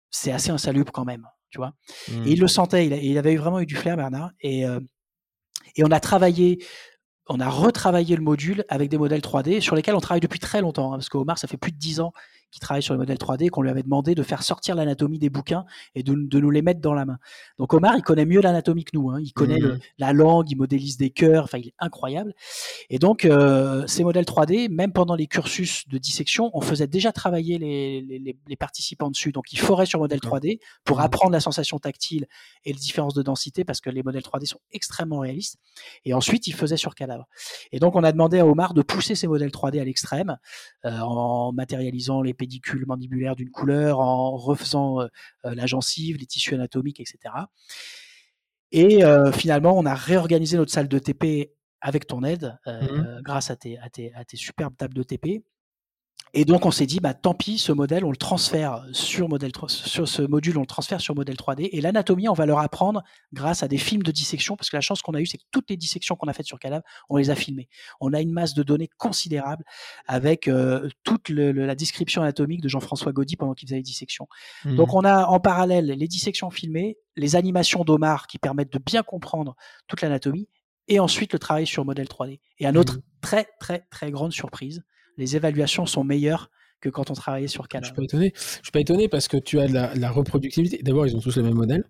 c'est assez insalubre quand même, tu vois? Et il mmh. le sentait, il, avait vraiment eu du flair, Bernard. Et, et on a travaillé on a retravaillé le module avec des modèles 3D sur lesquels on travaille depuis très longtemps, hein, parce qu'Omar, ça fait plus de 10 ans qu'il travaille sur les modèles 3D, qu'on lui avait demandé de faire sortir l'anatomie des bouquins et de, nous les mettre dans la main. Donc Omar, il connaît mieux l'anatomie que nous, hein. il connaît mmh. la langue, il modélise des cœurs, enfin il est incroyable. Et donc euh, ces modèles 3D, même pendant les cursus de dissection, on faisait déjà travailler les, participants dessus. Donc il forait sur modèle 3D pour mmh. apprendre la sensation tactile et les différences de densité, parce que les modèles 3D sont extrêmement réalistes. Et ensuite, il faisait sur cadavre. Et donc, on a demandé à Omar de pousser ces modèles 3D à l'extrême, euh, en matérialisant les pédicules mandibulaires d'une couleur, en refaisant euh, euh, la gencive, les tissus anatomiques, etc. Et finalement, on a réorganisé notre salle de TP avec ton aide, mmh grâce à tes, à, tes, à tes superbes tables de TP. Et donc on s'est dit, bah, tant pis, ce modèle, on le transfère sur, modèle, sur ce module, on le transfère sur modèle 3D. Et l'anatomie, on va leur apprendre grâce à des films de dissection, parce que la chance qu'on a eue, c'est que toutes les dissections qu'on a faites sur cadavre, on les a filmées. On a une masse de données considérable avec euh, toute la description anatomique de Jean-François Gaudy pendant qu'il faisait les dissections. Mmh. Donc on a en parallèle les dissections filmées, les animations d'Omar qui permettent de bien comprendre toute l'anatomie, et ensuite le travail sur modèle 3D. Et à notre mmh. très très très grande surprise, les évaluations sont meilleures que quand on travaillait sur Canal. Je suis pas étonné. Je suis pas étonné parce que tu as la, reproductibilité. D'abord, ils ont tous le même modèle.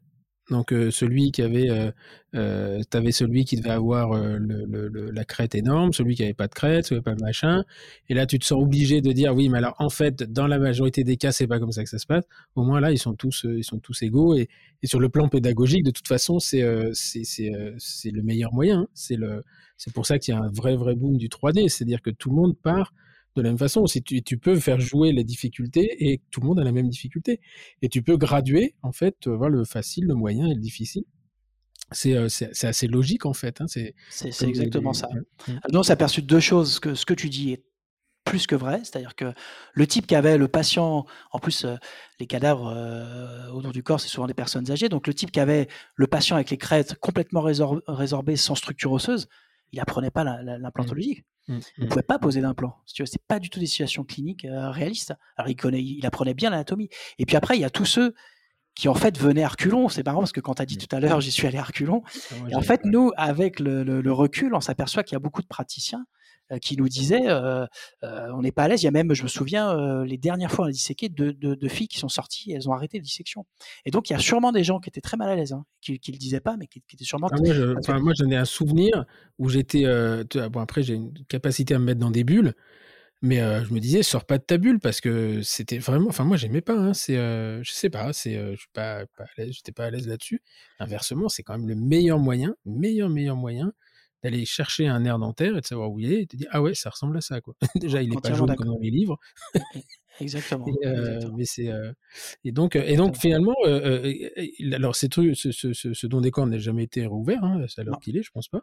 Donc euh, celui qui avait, euh, euh avais celui qui devait avoir euh, le, la crête énorme, celui qui avait pas de crête, celui qui avait pas de machin. Et là, tu te sens obligé de dire oui, mais alors en fait, dans la majorité des cas, c'est pas comme ça que ça se passe. Au moins là, ils sont tous, ils sont tous égaux. Et, et sur le plan pédagogique, de toute façon, c'est le meilleur moyen. Hein. C'est le c'est pour ça qu'il y a un vrai vrai boom du 3D, c'est-à-dire que tout le monde part de la même façon. Si tu, tu, peux faire jouer les difficultés et tout le monde a la même difficulté. Et tu peux graduer, en fait, euh, voir le facile, le moyen et le difficile. C'est euh, assez logique, en fait. Hein. C'est exactement ça. on s'est aperçu de deux choses. Que ce que tu dis est plus que vrai, c'est-à-dire que le type qui avait le patient, en plus euh, les cadavres autour du corps, c'est souvent des personnes âgées, donc le type qui avait le patient avec les crêtes complètement résorbées sans structure osseuse, il apprenait pas l'implantologie. Mmh, il ne mmh. pouvait pas poser d'implant. Ce n'est pas du tout des situations cliniques euh, réalistes. Alors il, connaît, il apprenait bien l'anatomie. Et puis après, il y a tous ceux qui en fait venaient à reculons. C'est marrant parce que quand tu as dit mmh. tout à l'heure, j'y suis allé à reculons. Ah, et en fait, nous, avec le recul, on s'aperçoit qu'il y a beaucoup de praticiens qui nous disait euh, euh, on n'est pas à l'aise. Il y a même, je me souviens, les dernières fois on a disséqué deux, deux, filles qui sont sorties, elles ont arrêté la dissection. Et donc il y a sûrement des gens qui étaient très mal à l'aise, hein, qui, ne le disaient pas, mais qui, étaient sûrement. Ah, moi, j'en ai un souvenir où j'étais. bon, après, j'ai une capacité à me mettre dans des bulles. Mais je me disais, sors pas de ta bulle parce que c'était vraiment. Enfin, moi, j'aimais pas. Hein, c'est, je sais pas. C'est, je suis pas, pas à l'aise. J'étais pas à l'aise là-dessus. Inversement, c'est quand même le meilleur moyen, meilleur meilleur moyen d'aller chercher un nerf dentaire et de savoir où il est et de te dire ah ouais ça ressemble à ça quoi. Déjà il est pas jaune comme dans les livres. Exactement. Et, euh, Mais c'est euh, et donc et donc finalement euh, alors ces trucs ce, ce, ce, don des corps n'a jamais été rouvert hein, c'est alors qu'il est je pense pas.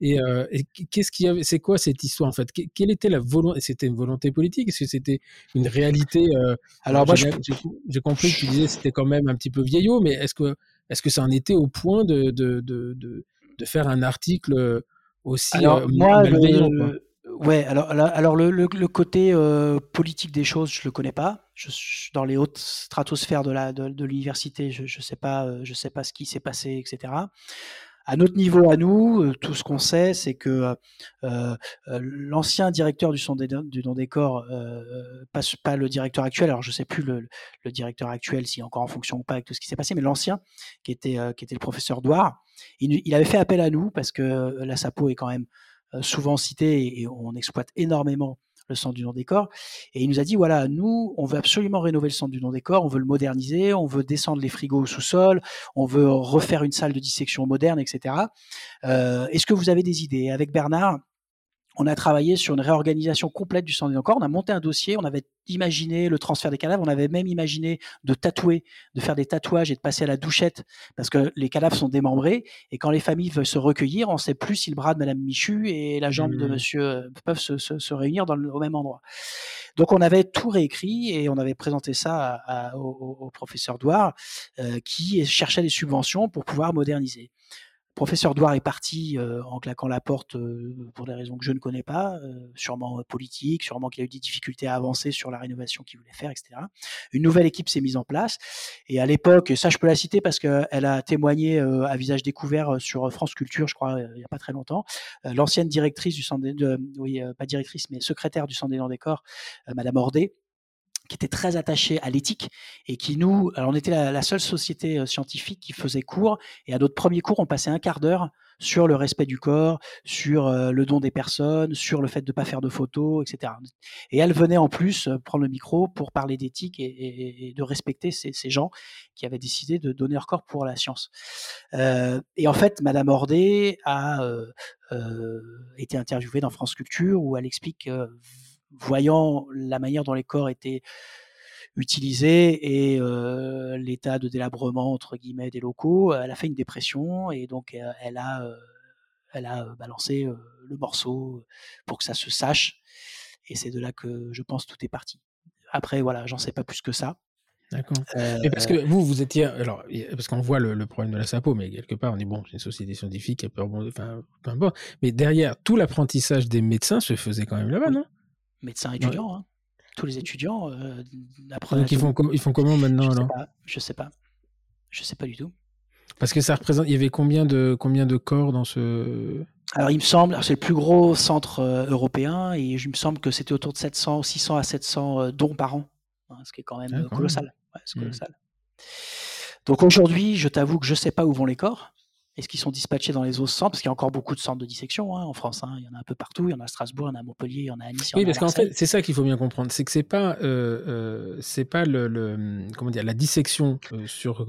Et, et qu'est-ce qu'il y avait c'est quoi cette histoire en fait? Quelle était la volonté C'était une volonté politique? Est-ce que c'était une réalité Alors moi j'ai compris que tu disais c'était quand même un petit peu vieillot mais est-ce que est-ce que ça en était au point de de, de, de, de faire un article aussi alors, euh, moi, le, ouais, alors, alors le, le, côté euh, politique des choses, je le connais pas. Je, dans les hautes stratosphères de la de, l'université, je, je sais pas, euh, je sais pas ce qui s'est passé, etc. À notre niveau, à nous, tout ce qu'on sait, c'est que euh, l'ancien directeur du, son du don des corps, euh, pas, pas, le directeur actuel, alors je sais plus le, directeur actuel s'il est encore en fonction ou pas avec tout ce qui s'est passé, mais l'ancien, qui était qui était le professeur Douard, il, il, avait fait appel à nous parce que la SAPO est quand même souvent cité et on exploite énormément le centre du non-décor. Et il nous a dit, voilà, nous, on veut absolument rénover le centre du non-décor, on veut le moderniser, on veut descendre les frigos au sous-sol, on veut refaire une salle de dissection moderne, etc. Euh, Est-ce que vous avez des idées? Avec Bernard, on a travaillé sur une réorganisation complète du centre du corps. On a monté un dossier, on avait imaginé le transfert des cadavres, on avait même imaginé de tatouer, de faire des tatouages et de passer à la douchette parce que les cadavres sont démembrés et quand les familles veulent se recueillir, on ne sait plus si le bras de Madame Michu et la jambe de mmh. Monsieur euh, peuvent se, réunir dans le, au même endroit. Donc on avait tout réécrit et on avait présenté ça au, professeur Douard euh, qui cherchait des subventions pour pouvoir moderniser professeur Douard est parti euh, en claquant la porte euh, pour des raisons que je ne connais pas, euh, sûrement politiques, sûrement qu'il a eu des difficultés à avancer sur la rénovation qu'il voulait faire, etc. Une nouvelle équipe s'est mise en place et à l'époque, ça je peux la citer parce qu'elle a témoigné à visage découvert sur France Culture, je crois, il n'y a pas très longtemps. L'ancienne directrice du centre, de, oui, pas directrice, mais secrétaire du centre des Décors, Madame Ordet, qui était très attaché à l'éthique et qui nous, alors on était la, seule société euh, scientifique qui faisait cours et à notre premier cours on passait un quart d'heure sur le respect du corps, sur euh, le don des personnes, sur le fait de ne pas faire de photos, etc. Et elle venait en plus euh, prendre le micro pour parler d'éthique et, de respecter ces, gens qui avaient décidé de donner leur corps pour la science. et en fait, Madame Ordet a été interviewée dans France Culture où elle explique voyant la manière dont les corps étaient utilisés et l'état de délabrement entre guillemets des locaux, elle a fait une dépression et donc elle a elle a balancé le morceau pour que ça se sache et c'est de là que je pense tout est parti. Après voilà, j'en sais pas plus que ça. D'accord. Mais parce que vous, vous étiez. Alors, parce qu'on voit le, problème de la SAPO, mais quelque part, on est bon, c'est une société scientifique, elle peut enfin, peu importe. Mais derrière, tout l'apprentissage des médecins se faisait quand même là-bas, non? Médecins étudiants. Hein. Tous les étudiants. Euh, Donc ils font, ils font comment maintenant je alors? sais pas, Je sais pas. Je sais pas du tout. Parce que ça représente. Il y avait combien de, combien de corps dans ce. Alors il me semble, c'est le plus gros centre euh, européen et je me semble que c'était autour de 700, 600 à 700 euh, dons par an, hein, ce qui est quand même ah, colossal. Mmh. colossal. Donc aujourd'hui, je t'avoue que je sais pas où vont les corps. Est-ce qu'ils sont dispatchés dans les autres centres Parce qu'il y a encore beaucoup de centres de dissection hein, en France. Hein. Il y en a un peu partout. Il y en a à Strasbourg, il y en a à Montpellier, il y en a à Nice. Oui, parce qu'en fait, c'est ça qu'il faut bien comprendre. C'est que c'est pas, euh, euh, c'est pas le, comment dire, la dissection euh, sur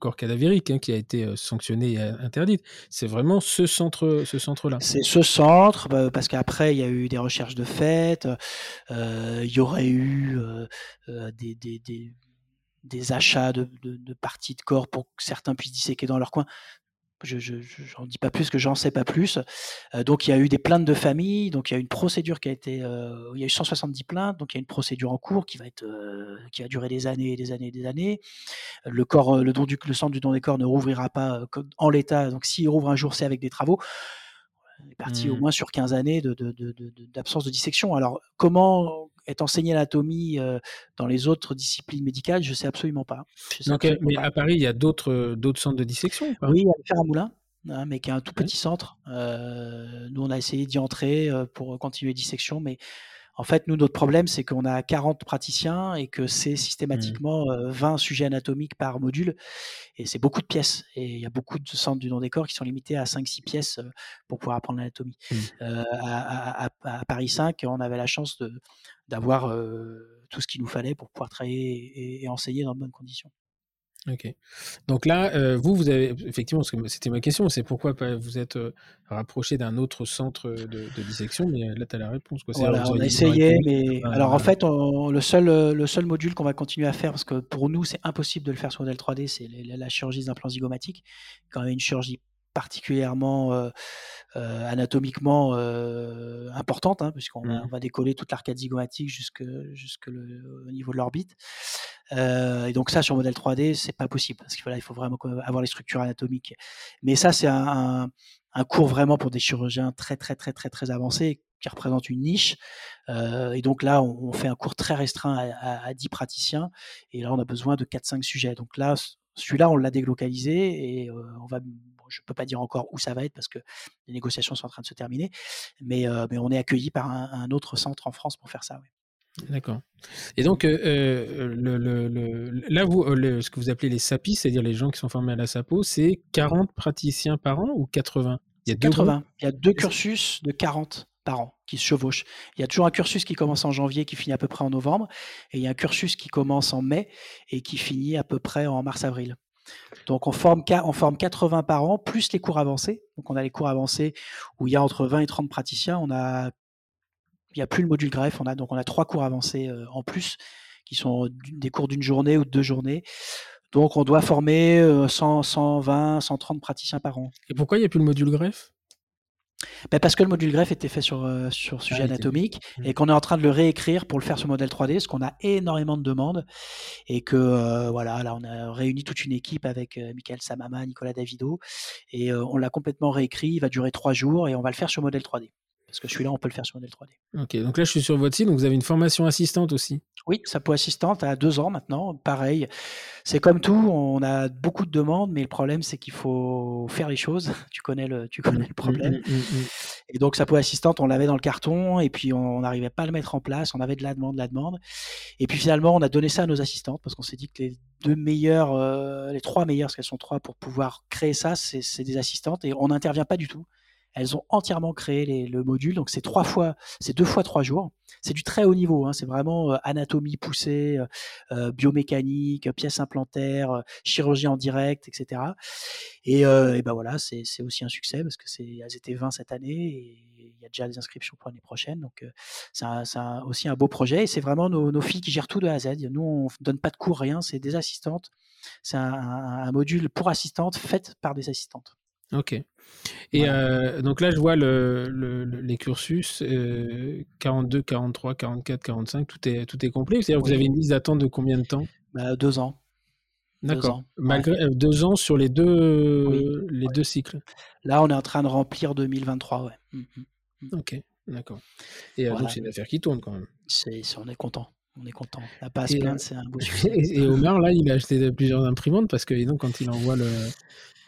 corps cadavérique hein, qui a été sanctionnée et interdite. C'est vraiment ce centre, ce centre-là. C'est ce centre, bah, parce qu'après il y a eu des recherches de fait. il y aurait eu des, des, des des achats de, de, de, parties de corps pour que certains puissent disséquer dans leur coin. Je n'en dis pas plus que j'en sais pas plus. Euh, donc il y a eu des plaintes de famille, donc il y a une procédure qui a été, euh, il y a eu 170 plaintes, donc il y a une procédure en cours qui va être, euh, qui va durer des années et des années et des années. Le corps, le don du, le centre du don des corps ne rouvrira pas en l'état. Donc s'il rouvre un jour, c'est avec des travaux. On est parti au mmh. moins sur 15 années d'absence de, de, dissection. Alors comment est enseignée l'anatomie dans les autres disciplines médicales, je ne sais absolument pas. mais à Paris, il y a d'autres centres de dissection Oui, il y a le hein, mais qui est un tout petit centre. nous, on a essayé d'y entrer pour continuer dissection, mais en fait, nous, notre problème, c'est qu'on a 40 praticiens et que c'est mmh. systématiquement 20 sujets anatomiques par module. Et c'est beaucoup de pièces. Et il y a beaucoup de centres du non-décor qui sont limités à 5-6 pièces pour pouvoir apprendre l'anatomie. Mmh. à, Paris 5, on avait la chance d'avoir tout ce qu'il nous fallait pour pouvoir travailler et enseigner dans de bonnes conditions. Ok. Donc là, euh, vous, vous avez effectivement, c'était ma question, c'est pourquoi vous êtes euh, rapproché d'un autre centre de, dissection, mais là, tu as la réponse. Quoi. Voilà, on a essayé, mais alors en fait, le, seul, le seul module qu'on va continuer à faire, parce que pour nous, c'est impossible de le faire sur modèle 3D, c'est la, chirurgie des implants zygomatiques, quand même une chirurgie particulièrement euh, euh, anatomiquement euh, importante, hein, puisqu'on mmh. va décoller toute l'arcade zygomatique jusque, jusque le, au niveau de l'orbite. et donc ça, sur modèle 3D, c'est pas possible, parce qu'il faut, il faut vraiment avoir les structures anatomiques. Mais ça, c'est un, un, cours vraiment pour des chirurgiens très, très, très, très, très avancés qui représente une niche. et donc là, on, fait un cours très restreint à, à, 10 praticiens. Et là, on a besoin de 4-5 sujets. Donc là, celui-là, on l'a déglocalisé et on va je ne peux pas dire encore où ça va être parce que les négociations sont en train de se terminer, mais, mais on est accueilli par un, autre centre en France pour faire ça. D'accord. Et donc, le, là, vous, ce que vous appelez les SAPI, c'est-à-dire les gens qui sont formés à la SAPO, c'est 40 praticiens par an ou 80 Il y a deux 80. Il y a deux cursus de 40 par an qui se chevauchent. Il y a toujours un cursus qui commence en janvier, qui finit à peu près en novembre, et il y a un cursus qui commence en mai et qui finit à peu près en mars-avril. Donc on forme, on forme 80 par an, plus les cours avancés. Donc on a les cours avancés où il y a entre 20 et 30 praticiens. On a, il n'y a plus le module greffe. On a donc on a trois cours avancés euh, en plus qui sont des cours d'une journée ou de deux journées. Donc on doit former 100, 120, 130 praticiens par an. Et pourquoi il n'y a plus le module greffe? Ben parce que le module greffe était fait sur, euh, sur sujet ah, anatomique mmh. et qu'on est en train de le réécrire pour le faire sur modèle 3D, parce qu'on a énormément de demandes et que euh, voilà, là on a réuni toute une équipe avec euh, Michael Samama, Nicolas Davido et on l'a complètement réécrit. Il va durer trois jours et on va le faire sur modèle 3D. Parce que celui-là, on peut le faire sur modèle 3D. Ok, donc là, je suis sur votre site, donc vous avez une formation assistante aussi. Oui, Sapo assistante à deux ans maintenant. Pareil, c'est comme tout, on a beaucoup de demandes, mais le problème, c'est qu'il faut faire les choses. Tu connais le, tu connais le problème. Mmh, mmh, mmh, et donc, Sapo assistante, on l'avait dans le carton, et puis on n'arrivait pas à le mettre en place. On avait de la demande, de la demande. Et puis finalement, on a donné ça à nos assistantes, parce qu'on s'est dit que les deux meilleures, euh, les trois meilleures, parce qu'elles sont trois, pour pouvoir créer ça, c'est des assistantes, et on n'intervient pas du tout. Elles ont entièrement créé le module, donc c'est deux fois trois jours. C'est du très haut niveau, hein. c'est vraiment euh, anatomie poussée, euh, euh, biomécanique, pièces implantaires, chirurgie en direct, etc. Et, ben voilà, c'est aussi un succès parce que c'est, elles étaient 20 cette année et il y a déjà des inscriptions pour l'année prochaine. Donc c'est aussi un beau projet et c'est vraiment nos, filles qui gèrent tout de A à Z. Nous, on donne pas de cours, rien, c'est des assistantes. C'est un module pour assistantes fait par des assistantes. Ok. Et euh, donc là, je vois le, les cursus 42, 43, 44, 45, tout est, tout est complet. C'est-à-dire que vous avez une liste d'attente de combien de temps? Bah, Deux ans. D'accord. Malgré euh, deux ans sur les deux, les deux cycles. Là, on est en train de remplir 2023, ouais. Mmh, mmh. Ok, d'accord. Et euh, donc, c'est une affaire qui tourne quand même. C'est, on est content. On est content. La passe pleine, c'est un beau succès. Et, Omar, là, il a acheté plusieurs imprimantes parce que donc, quand il envoie le,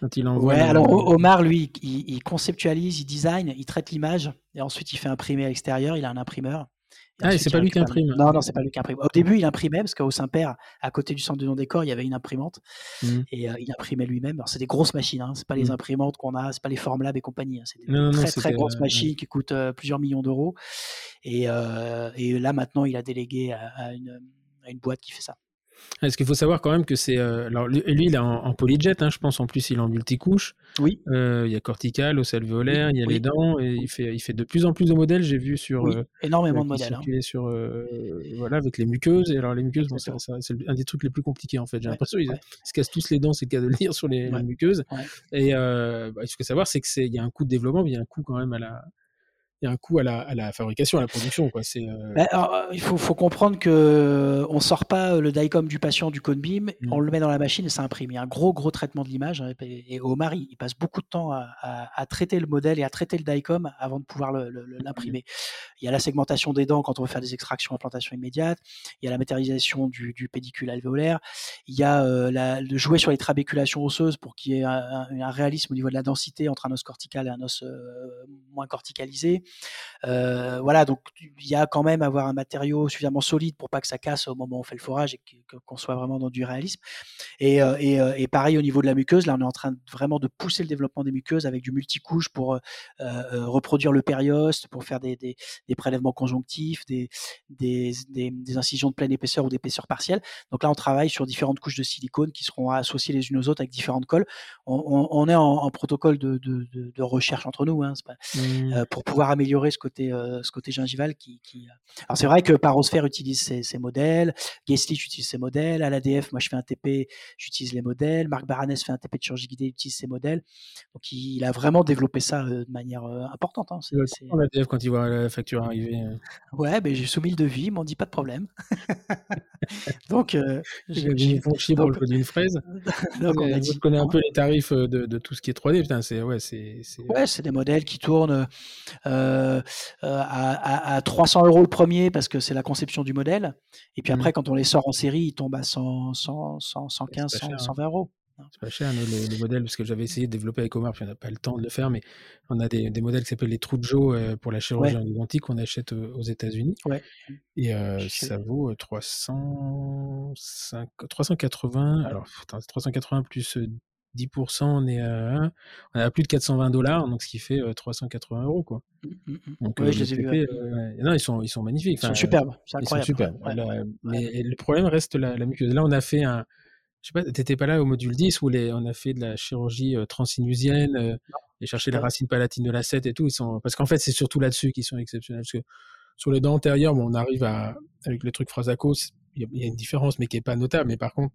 quand il envoie. Ouais, alors Omar, lui, il, conceptualise, il design, il traite l'image et ensuite il fait imprimer à l'extérieur. Il a un imprimeur. ah, et c'est pas lui qui imprime. Non, non, c'est pas lui qui imprime. Au début, il imprimait parce qu'au Saint-Père, à côté du centre de non-décor, il y avait une imprimante mmh. et euh, il imprimait lui-même. Alors, c'est des grosses machines, hein. c'est pas les mmh. imprimantes qu'on a, c'est pas les Formlab et compagnie. Hein. C'est des très très grosses euh, machines qui coûtent euh, plusieurs millions d'euros. Et, et, là, maintenant, il a délégué à, une, à une boîte qui fait ça. Est-ce qu'il faut savoir quand même que c'est. Euh, alors, lui, il est en, polyjet, hein, je pense. En plus, il est en multicouche. Oui. Euh, il y a cortical, au alvéolaire, il y a les dents. Et il fait, il fait de plus en plus de modèles, j'ai vu sur. Oui, euh, énormément de modèles. Hein. sur, voilà, avec les muqueuses. Et alors, les muqueuses, c'est un des trucs les plus compliqués, en fait. J'ai l'impression qu'ils se cassent tous les dents, c'est le cas de le dire, sur les, muqueuses. Et bah, ce qu'il faut savoir, c'est qu'il y a un coût de développement, mais il y a un coût quand même à la, il y a un coût à la, à la, fabrication, à la production. Quoi. C'est, euh bah, euh, il faut, faut, comprendre que euh, on sort pas le DICOM du patient du code BIM, mmh. on le met dans la machine et ça imprime. Il y a un gros gros traitement de l'image. Hein, et au mari, il passe beaucoup de temps à, à, traiter le modèle et à traiter le DICOM avant de pouvoir le, l'imprimer. Il y a la segmentation des dents quand on veut faire des extractions, implantation immédiate. Il y a la matérialisation du, du pédicule alvéolaire. Il y a la, le jouer sur les trabéculations osseuses pour qu'il y ait un, un, réalisme au niveau de la densité entre un os cortical et un os moins corticalisé. Euh, voilà, donc il y a quand même avoir un matériau suffisamment solide pour pas que ça casse au moment où on fait le forage et qu'on soit vraiment dans du réalisme. Et, euh, euh, et, pareil au niveau de la muqueuse, là on est en train vraiment de pousser le développement des muqueuses avec du multicouche pour reproduire le périoste, pour faire des, des, prélèvements conjonctifs, des, des, des, incisions de pleine épaisseur ou d'épaisseur partielle. Donc là on travaille sur différentes couches de silicone qui seront associées les unes aux autres avec différentes colles. On, est en, protocole de, de, de, recherche entre nous hein, pas, mmh. pour pouvoir améliorer ce côté, euh, ce côté gingival qui. qui... Euh, alors c'est vrai que Parosphère utilise ces, modèles, Guestlich utilise ces modèles, à l'ADF, moi je fais un TP, j'utilise les modèles, Marc Baranès fait un TP de chirurgie guidée, utilise ces modèles. Donc il, a vraiment développé ça euh, de manière importante. Hein. L'ADF quand il voit la facture arriver. Ouais, ben j'ai soumis le devis, il m'ont dit pas de problème. donc. j'ai chier pour le d'une fraise. donc, on a dit, connais un peu les tarifs de, de, tout ce qui est 3D. Putain, c'est ouais, c'est. Ouais, c'est des modèles qui tournent. Euh, à, 300 euros le premier parce que c'est la conception du modèle. Et puis mmh. après, quand on les sort en série, ils tombent à 100, 100, 115, 120 euros. C'est pas cher, les, modèles, parce que j'avais essayé de développer avec Omar, puis on n'a pas le temps de le faire, mais on a des, modèles qui s'appellent les Trujo euh, pour la chirurgie ouais. qu'on achète aux États-Unis. Ouais. Et euh, ça vaut 300, 380, alors 380 plus 10%, on est à, on a plus de 420 dollars, donc ce qui fait 380 euros, quoi. Donc, je les ai vus. non, ils sont, ils sont magnifiques. Ils sont superbes, c'est incroyable. Ils sont superbes. mais le problème reste la, la muqueuse. Là, on a fait un, je sais pas, t'étais pas là au module 10 où les, on a fait de la chirurgie transinusienne et chercher les racines palatines de la 7 et tout. Ils sont, parce qu'en fait, c'est surtout là-dessus qu'ils sont exceptionnels. Parce que sur les dents antérieures, bon, on arrive à, avec le truc Frasacos, il y, a une différence, mais qui est pas notable. Mais par contre,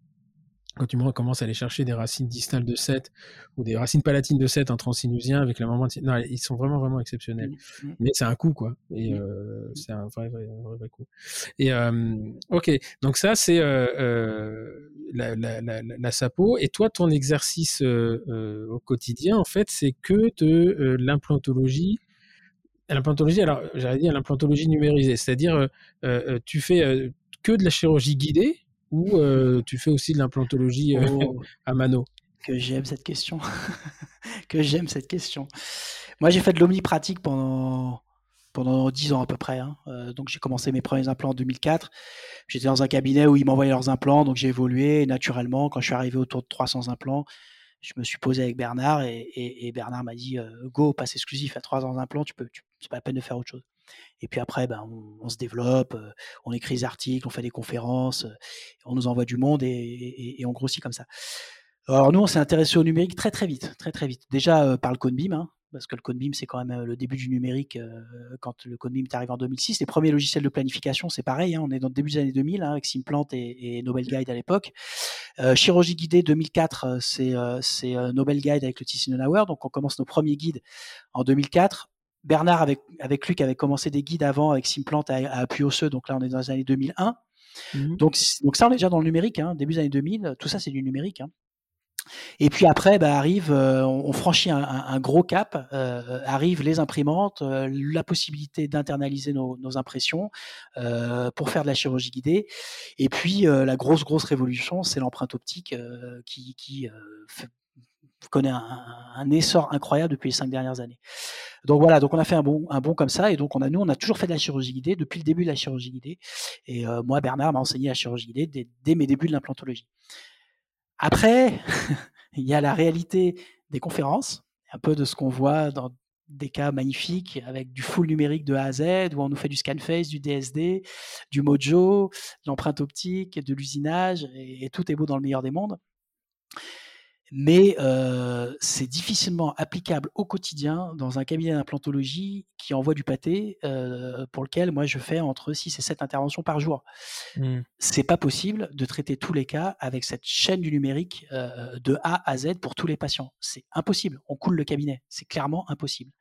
quand tu commences à aller chercher des racines distales de 7 ou des racines palatines de 7 en transinusien avec la maman, non, ils sont vraiment vraiment exceptionnels. Mmh, mmh. Mais c'est un coup quoi, et mmh. euh, c'est un vrai, vrai, vrai, coup. Et euh, ok, donc ça c'est euh, la, la, la, la, sapo. Et toi, ton exercice au quotidien, en fait, c'est que de l'implantologie. L'implantologie, alors j'allais dire l'implantologie numérisée, c'est-à-dire tu fais que de la chirurgie guidée ou euh, tu fais aussi de l'implantologie euh, oh. à mano Que j'aime cette question. que j'aime cette question. Moi, j'ai fait de l'omnipratique pendant pendant 10 ans à peu près. Hein. Euh, donc j'ai commencé mes premiers implants en 2004. J'étais dans un cabinet où ils m'envoyaient leurs implants, donc j'ai évolué naturellement. Quand je suis arrivé autour de 300 implants, je me suis posé avec Bernard et, Bernard m'a dit Go, passe exclusif à 300 implants, tu peux, c'est pas la peine de faire autre chose. Et puis après, ben, on, se développe, on écrit des articles, on fait des conférences, on nous envoie du monde et, on grossit comme ça. Alors nous, on s'est intéressé au numérique très très vite, très très vite. Déjà par le CodeBeam, hein, parce que le CodeBeam, c'est quand même le début du numérique quand le CodeBeam est arrivé en 2006. Les premiers logiciels de planification, c'est pareil, hein, on est dans le début des années 2000 hein, avec Simplant et, Nobel Guide à l'époque. chirurgie guidée 2004, c'est Nobel Guide avec le Tissinenauer. Donc on commence nos premiers guides en 2004. Bernard, avec, avec Luc, avait commencé des guides avant avec Simplant à, à appui osseux. Donc là, on est dans les années 2001. Mmh donc, donc ça, on est déjà dans le numérique. Hein, début des années 2000, tout ça, c'est du numérique. Hein. Et puis après, bah, arrive, euh, on, franchit un, gros cap, euh, arrivent les imprimantes, euh, la possibilité d'internaliser nos, impressions pour faire de la chirurgie guidée. Et puis la grosse, grosse révolution, c'est l'empreinte optique qui, qui fait, connaît un, essor incroyable depuis les cinq dernières années. Donc voilà, donc on a fait un bon, un bon comme ça, et donc on a nous on a toujours fait de la chirurgie guidée depuis le début de la chirurgie guidée. Et euh, moi Bernard m'a enseigné la chirurgie guidée dès, mes débuts de l'implantologie. Après, il y a la réalité des conférences, un peu de ce qu'on voit dans des cas magnifiques avec du full numérique de A à Z, où on nous fait du scan face, du DSD, du Mojo, de l'empreinte optique, de l'usinage, et tout est beau dans le meilleur des mondes mais c'est difficilement applicable au quotidien dans un cabinet d'implantologie qui envoie du pâté pour lequel moi je fais entre 6 et 7 interventions par jour. Mmh. C'est pas possible de traiter tous les cas avec cette chaîne du numérique de A à Z pour tous les patients. C'est impossible. On coule le cabinet. C'est clairement impossible.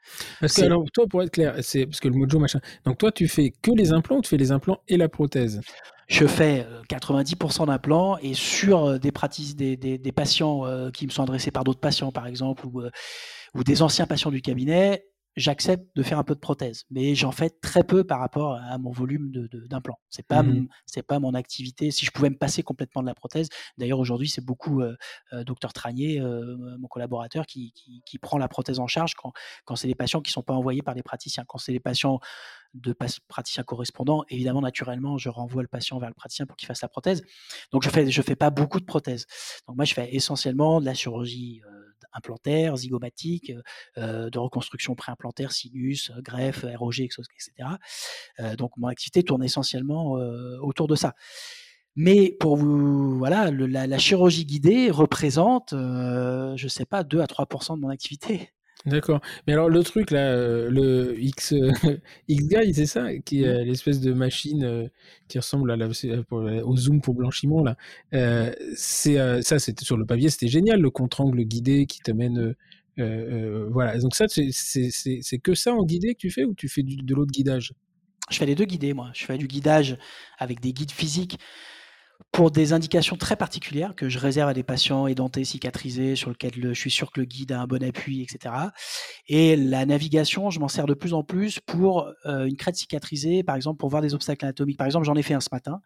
Parce que alors toi pour être clair, c'est parce que le mojo machin. Donc toi tu fais que les implants ou tu fais les implants et la prothèse? Je fais 90% euh, d'implants et sur euh, des, pratiques, des, patients euh, qui me sont adressés par d'autres patients, par exemple, ou des anciens patients du cabinet, j'accepte de faire un peu de prothèse, mais j'en fais très peu par rapport à mon volume d'implants. De, c'est pas mmh c'est pas mon activité. Si je pouvais me passer complètement de la prothèse, d'ailleurs aujourd'hui c'est beaucoup euh, docteur Tranier, mon collaborateur, qui, qui, qui, prend la prothèse en charge quand, quand c'est des patients qui sont pas envoyés par des praticiens. Quand c'est des patients de praticiens correspondants, évidemment, naturellement, je renvoie le patient vers le praticien pour qu'il fasse la prothèse. Donc, je fais, je fais pas beaucoup de prothèses. Donc, moi, je fais essentiellement de la chirurgie euh, implantaire, zygomatique, euh, de reconstruction préimplantaire, sinus, greffe, ROG, etc. Euh, donc, mon activité tourne essentiellement autour de ça. Mais pour vous, voilà, la, chirurgie guidée représente, je sais pas, 2 à 3% de mon activité. D'accord. Mais alors le truc là, euh, le X euh, X-Guy, c'est ça, qui est mmh. l'espèce de machine euh, qui ressemble à la, au zoom pour blanchiment là. c'est ça, c'était sur le papier, c'était génial, le contre-angle guidé qui t'amène. voilà. Donc ça, c'est que ça en guidé que tu fais ou tu fais du, de l'autre guidage? Je fais les deux guidés, moi. Je fais du guidage avec des guides physiques pour des indications très particulières que je réserve à des patients édentés, cicatrisés, sur lesquels je suis sûr que le guide a un bon appui, etc. Et la navigation, je m'en sers de plus en plus pour euh, une crête cicatrisée, par exemple pour voir des obstacles anatomiques. Par exemple, j'en ai fait un ce matin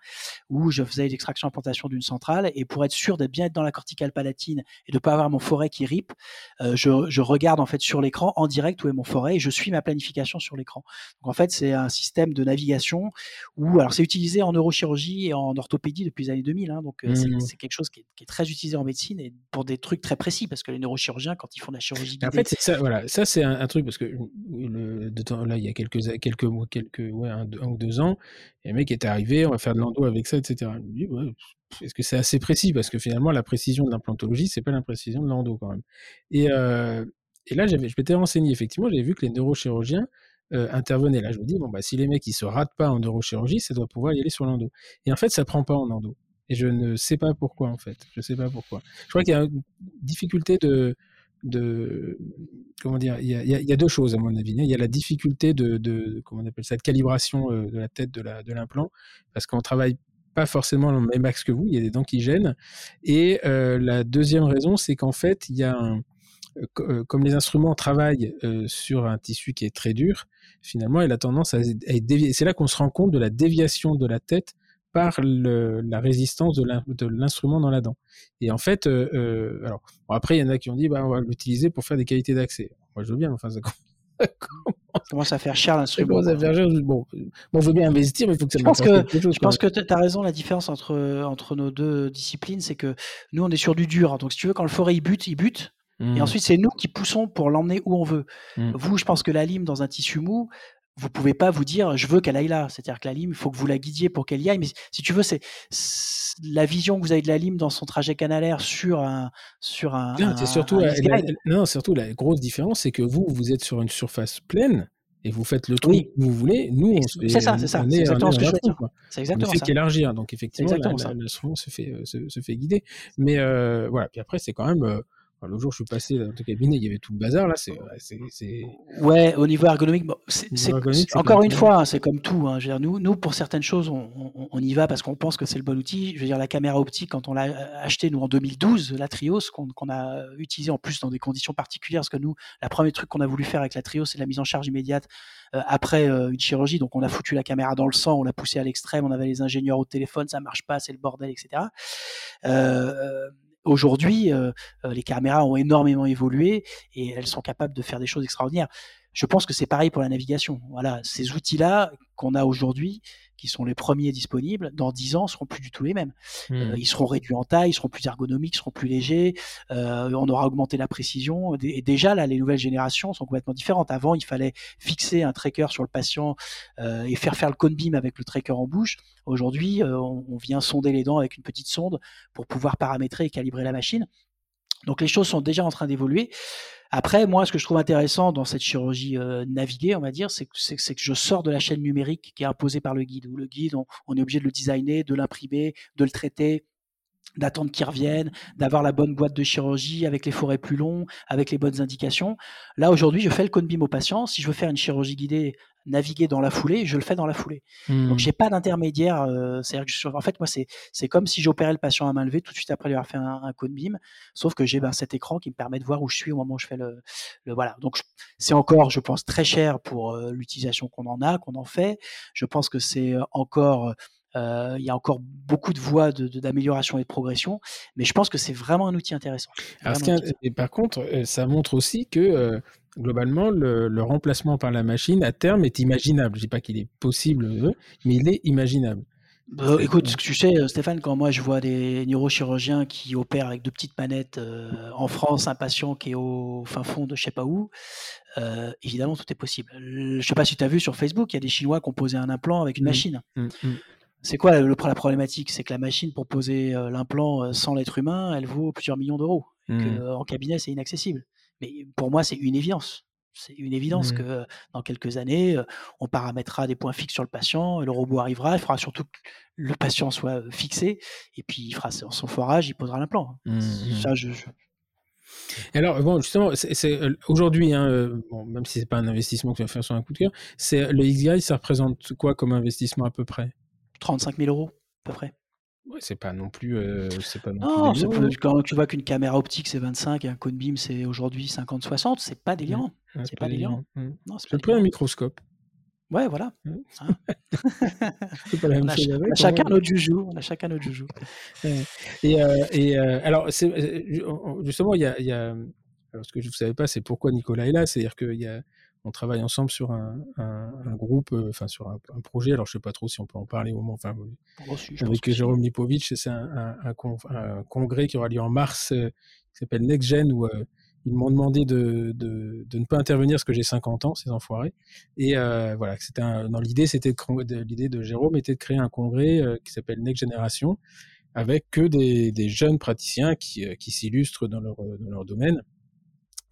où je faisais l'extraction implantation d'une centrale et pour être sûr d'être bien être dans la corticale palatine et de ne pas avoir mon forêt qui rip, euh, je, je, regarde en fait sur l'écran en direct où est mon forêt et je suis ma planification sur l'écran. Donc en fait, c'est un système de navigation où alors c'est utilisé en neurochirurgie et en orthopédie depuis depuis les années 2000. Hein, donc, mmh. c'est quelque chose qui est, très utilisé en médecine et pour des trucs très précis, parce que les neurochirurgiens, quand ils font de la chirurgie guidée... En fait, ça, voilà. Ça, c'est un, truc, parce que le, de temps, là, il y a quelques, quelques mois, quelques, ouais, un, ou deux ans, il y a un mec qui est arrivé, on va faire de l'endo avec ça, etc. est-ce que c'est assez précis? Parce que finalement, la précision de l'implantologie, c'est pas la précision de l'endo quand même. Et, et là, je m'étais renseigné, effectivement, j'avais vu que les neurochirurgiens euh, intervenait. Là, je me dis, bon, bah, si les mecs ils se ratent pas en neurochirurgie, ça doit pouvoir y aller sur l'endo. Et en fait, ça prend pas en endo. Et je ne sais pas pourquoi, en fait. Je sais pas pourquoi. Je crois qu'il y a une difficulté de, de comment dire, il y, a, y a deux choses à mon avis. Il y a la difficulté de, de comment on appelle ça, de calibration euh, de la tête de de l'implant, parce qu'on travaille pas forcément le même axe que vous. Il y a des dents qui gênent. Et euh, la deuxième raison, c'est qu'en fait, il y a un, comme les instruments travaillent sur un tissu qui est très dur, finalement, il a tendance à, être dévié. C'est là qu'on se rend compte de la déviation de la tête par la résistance de l'instrument dans la dent. Et en fait, alors après, il y en a qui ont dit, bah, on va l'utiliser pour faire des qualités d'accès. Moi, je veux bien, enfin, ça commence à faire cher l'instrument. Bon, on veut bien investir, mais il faut que ça je pense que, Je pense que tu as raison, la différence entre, entre nos deux disciplines, c'est que nous, on est sur du dur. Donc, si tu veux, quand le forêt il bute, il bute. Et mmh. ensuite, c'est nous qui poussons pour l'emmener où on veut. Mmh. Vous, je pense que la lime dans un tissu mou, vous pouvez pas vous dire je veux qu'elle aille là. C'est-à-dire que la lime, il faut que vous la guidiez pour qu'elle y aille. Mais si tu veux, c'est la vision que vous avez de la lime dans son trajet canalaire sur un sur un. Non, surtout, la, non, surtout la grosse différence, c'est que vous, vous êtes sur une surface pleine et vous faites le trou que vous voulez. Nous, c'est ça, c'est ça. C'est exactement ce que je veux dire. C'est exactement on fait qu'élargir, donc effectivement, le se fait, euh, se, fait guider. Mais euh, voilà, puis après, c'est quand même. Euh, le jour où je suis passé dans le cabinet, il y avait tout le bazar. Là, c'est. Ouais, au niveau ergonomique, c'est, encore une fois, c'est comme tout. Hein. nous, nous, pour certaines choses, on, y va parce qu'on pense que c'est le bon outil. Je veux dire, la caméra optique, quand on l'a euh, acheté, nous, en 2012, la Trios, qu'on, a utilisé en plus dans des conditions particulières, parce que nous, la premier truc qu'on a voulu faire avec la Trios, c'est la mise en charge immédiate euh, après euh, une chirurgie. Donc, on a foutu la caméra dans le sang, on l'a poussé à l'extrême, on avait les ingénieurs au téléphone, ça marche pas, c'est le bordel, etc. Euh, Aujourd'hui, euh, euh, les caméras ont énormément évolué et elles sont capables de faire des choses extraordinaires. Je pense que c'est pareil pour la navigation. Voilà, ces outils-là qu'on a aujourd'hui, qui sont les premiers disponibles, dans 10 ans, seront plus du tout les mêmes. Euh, mmh. ils seront réduits en taille, ils seront plus ergonomiques, ils seront plus légers. Euh, on aura augmenté la précision. Et déjà, là, les nouvelles générations sont complètement différentes. Avant, il fallait fixer un tracker sur le patient euh, et faire faire le cone beam avec le tracker en bouche. Aujourd'hui, on, on vient sonder les dents avec une petite sonde pour pouvoir paramétrer et calibrer la machine. Donc les choses sont déjà en train d'évoluer. Après, moi, ce que je trouve intéressant dans cette chirurgie euh, naviguée, on va dire, c'est que, que, je sors de la chaîne numérique qui est imposée par le guide. Où le guide, on est obligé de le designer, de l'imprimer, de le traiter, d'attendre qu'il revienne, d'avoir la bonne boîte de chirurgie avec les forêts plus longs, avec les bonnes indications. Là, aujourd'hui, je fais le cone au patient. Si je veux faire une chirurgie guidée, naviguer dans la foulée, je le fais dans la foulée. Donc, Donc, j'ai pas d'intermédiaire. Euh, c'est-à-dire que en fait, moi, c'est, c'est comme si j'opérais le patient à main levée tout de suite après lui avoir fait un, un cone beam, sauf que j'ai ben, cet écran qui me permet de voir où je suis au moment où je fais le, le voilà. Donc, c'est encore, je pense, très cher pour euh, l'utilisation qu'on en a, qu'on en fait. Je pense que c'est euh, encore euh, il y a encore beaucoup de voies d'amélioration et de progression, mais je pense que c'est vraiment un outil intéressant. Et par contre, euh, ça montre aussi que euh, globalement, le, remplacement par la machine à terme est imaginable. Je ne dis pas qu'il est possible, mais il est imaginable. Bah, écoute, tu sais, Stéphane, quand moi je vois des neurochirurgiens qui opèrent avec de petites manettes en France, un patient qui est au fin fond de je sais pas où, évidemment tout est possible. Je sais pas si tu as vu sur Facebook, il y a des Chinois qui ont posé un implant avec une mmh. machine. Mmh, mmh. C'est quoi le, la problématique? C'est que la machine pour poser euh, l'implant euh, sans l'être humain, elle vaut plusieurs millions d'euros. Mmh. En cabinet, c'est inaccessible. Mais pour moi, c'est une évidence. C'est une évidence mmh. que dans quelques années, euh, on paramétrera des points fixes sur le patient, le robot arrivera, il fera surtout que le patient soit fixé, et puis il fera son forage, il posera l'implant. Mmh, Ça, je, alors, bon, justement, c'est aujourd'hui, hein, même si c'est pas un investissement que tu vas faire sur un coup de cœur, c'est le XGI, ça représente quoi comme investissement à peu près? 35 000 euros, à peu près. Ouais, c'est pas non plus. Euh, c'est pas non, plus quand tu vois qu'une caméra optique c'est 25 et un cone beam c'est aujourd'hui 50-60, c'est pas délirant. c'est pas, délirant. Mmh. c'est pris un microscope. Ouais, voilà. Mmh. Hein. c'est pas la même chose avec, on a chacun notre joujou. On a chacun notre joujou. et, euh, et euh, alors, justement, il y a, y a, alors, ce que je ne savais pas, c'est pourquoi Nicolas est là. C'est-à-dire qu'il y a on travaille ensemble sur un, groupe, enfin sur un, projet. Alors je sais pas trop si on peut en parler au moment. Enfin, avec Jérôme Lipovitch, c'est un, congrès qui aura lieu en mars, qui s'appelle Next Gen, où ils m'ont demandé de, de, ne pas intervenir parce que j'ai 50 ans, ces enfoirés. Et voilà, c'était dans l'idée, c'était l'idée de Jérôme était de créer un congrès qui s'appelle Next Generation avec que des, des jeunes praticiens qui, euh, qui s'illustrent dans leur, euh, dans leur domaine.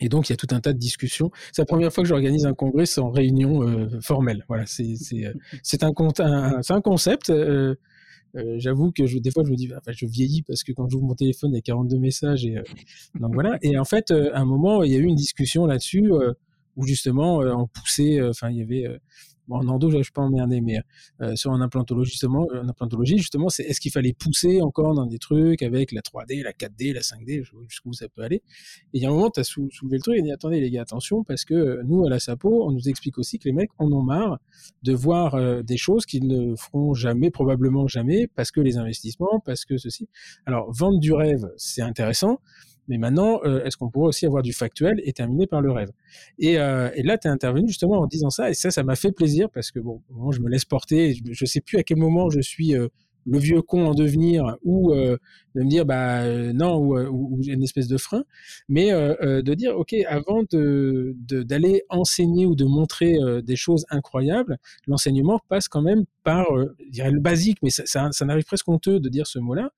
Et donc, il y a tout un tas de discussions. C'est la première fois que j'organise un congrès sans réunion euh, formelle. Voilà, c'est c'est un, un, un concept. Euh, J'avoue que je, des fois, je me dis, enfin, je vieillis parce que quand j'ouvre mon téléphone, il y a 42 messages. Et, donc voilà. Et en fait, à un moment, il y a eu une discussion là-dessus où justement, on poussait. Enfin, il y avait en endo, je ne vais pas emmerder, mais euh, sur un implantologie justement, euh, implantologie justement, c'est est-ce qu'il fallait pousser encore dans des trucs avec la 3D, la 4D, la 5D, jusqu'où ça peut aller. Et il y a un moment, tu as soulevé le truc et dit attendez les gars, attention, parce que euh, nous à la Sapo, on nous explique aussi que les mecs en ont marre de voir des choses qu'ils ne feront jamais, probablement jamais, parce que les investissements, parce que ceci. Alors vendre du rêve, c'est intéressant. Mais maintenant, euh, est-ce qu'on pourrait aussi avoir du factuel et terminer par le rêve? Et, euh, et, là, tu es intervenu justement en disant ça, et ça, ça m'a fait plaisir parce que bon, moi, je me laisse porter. Je, ne sais plus à quel moment je suis euh, le vieux con en devenir ou de me dire bah non ou, ou, une espèce de frein mais de dire ok avant d'aller enseigner ou de montrer des choses incroyables l'enseignement passe quand même par dirais le basique mais ça, ça, n'arrive presque honteux de dire ce mot là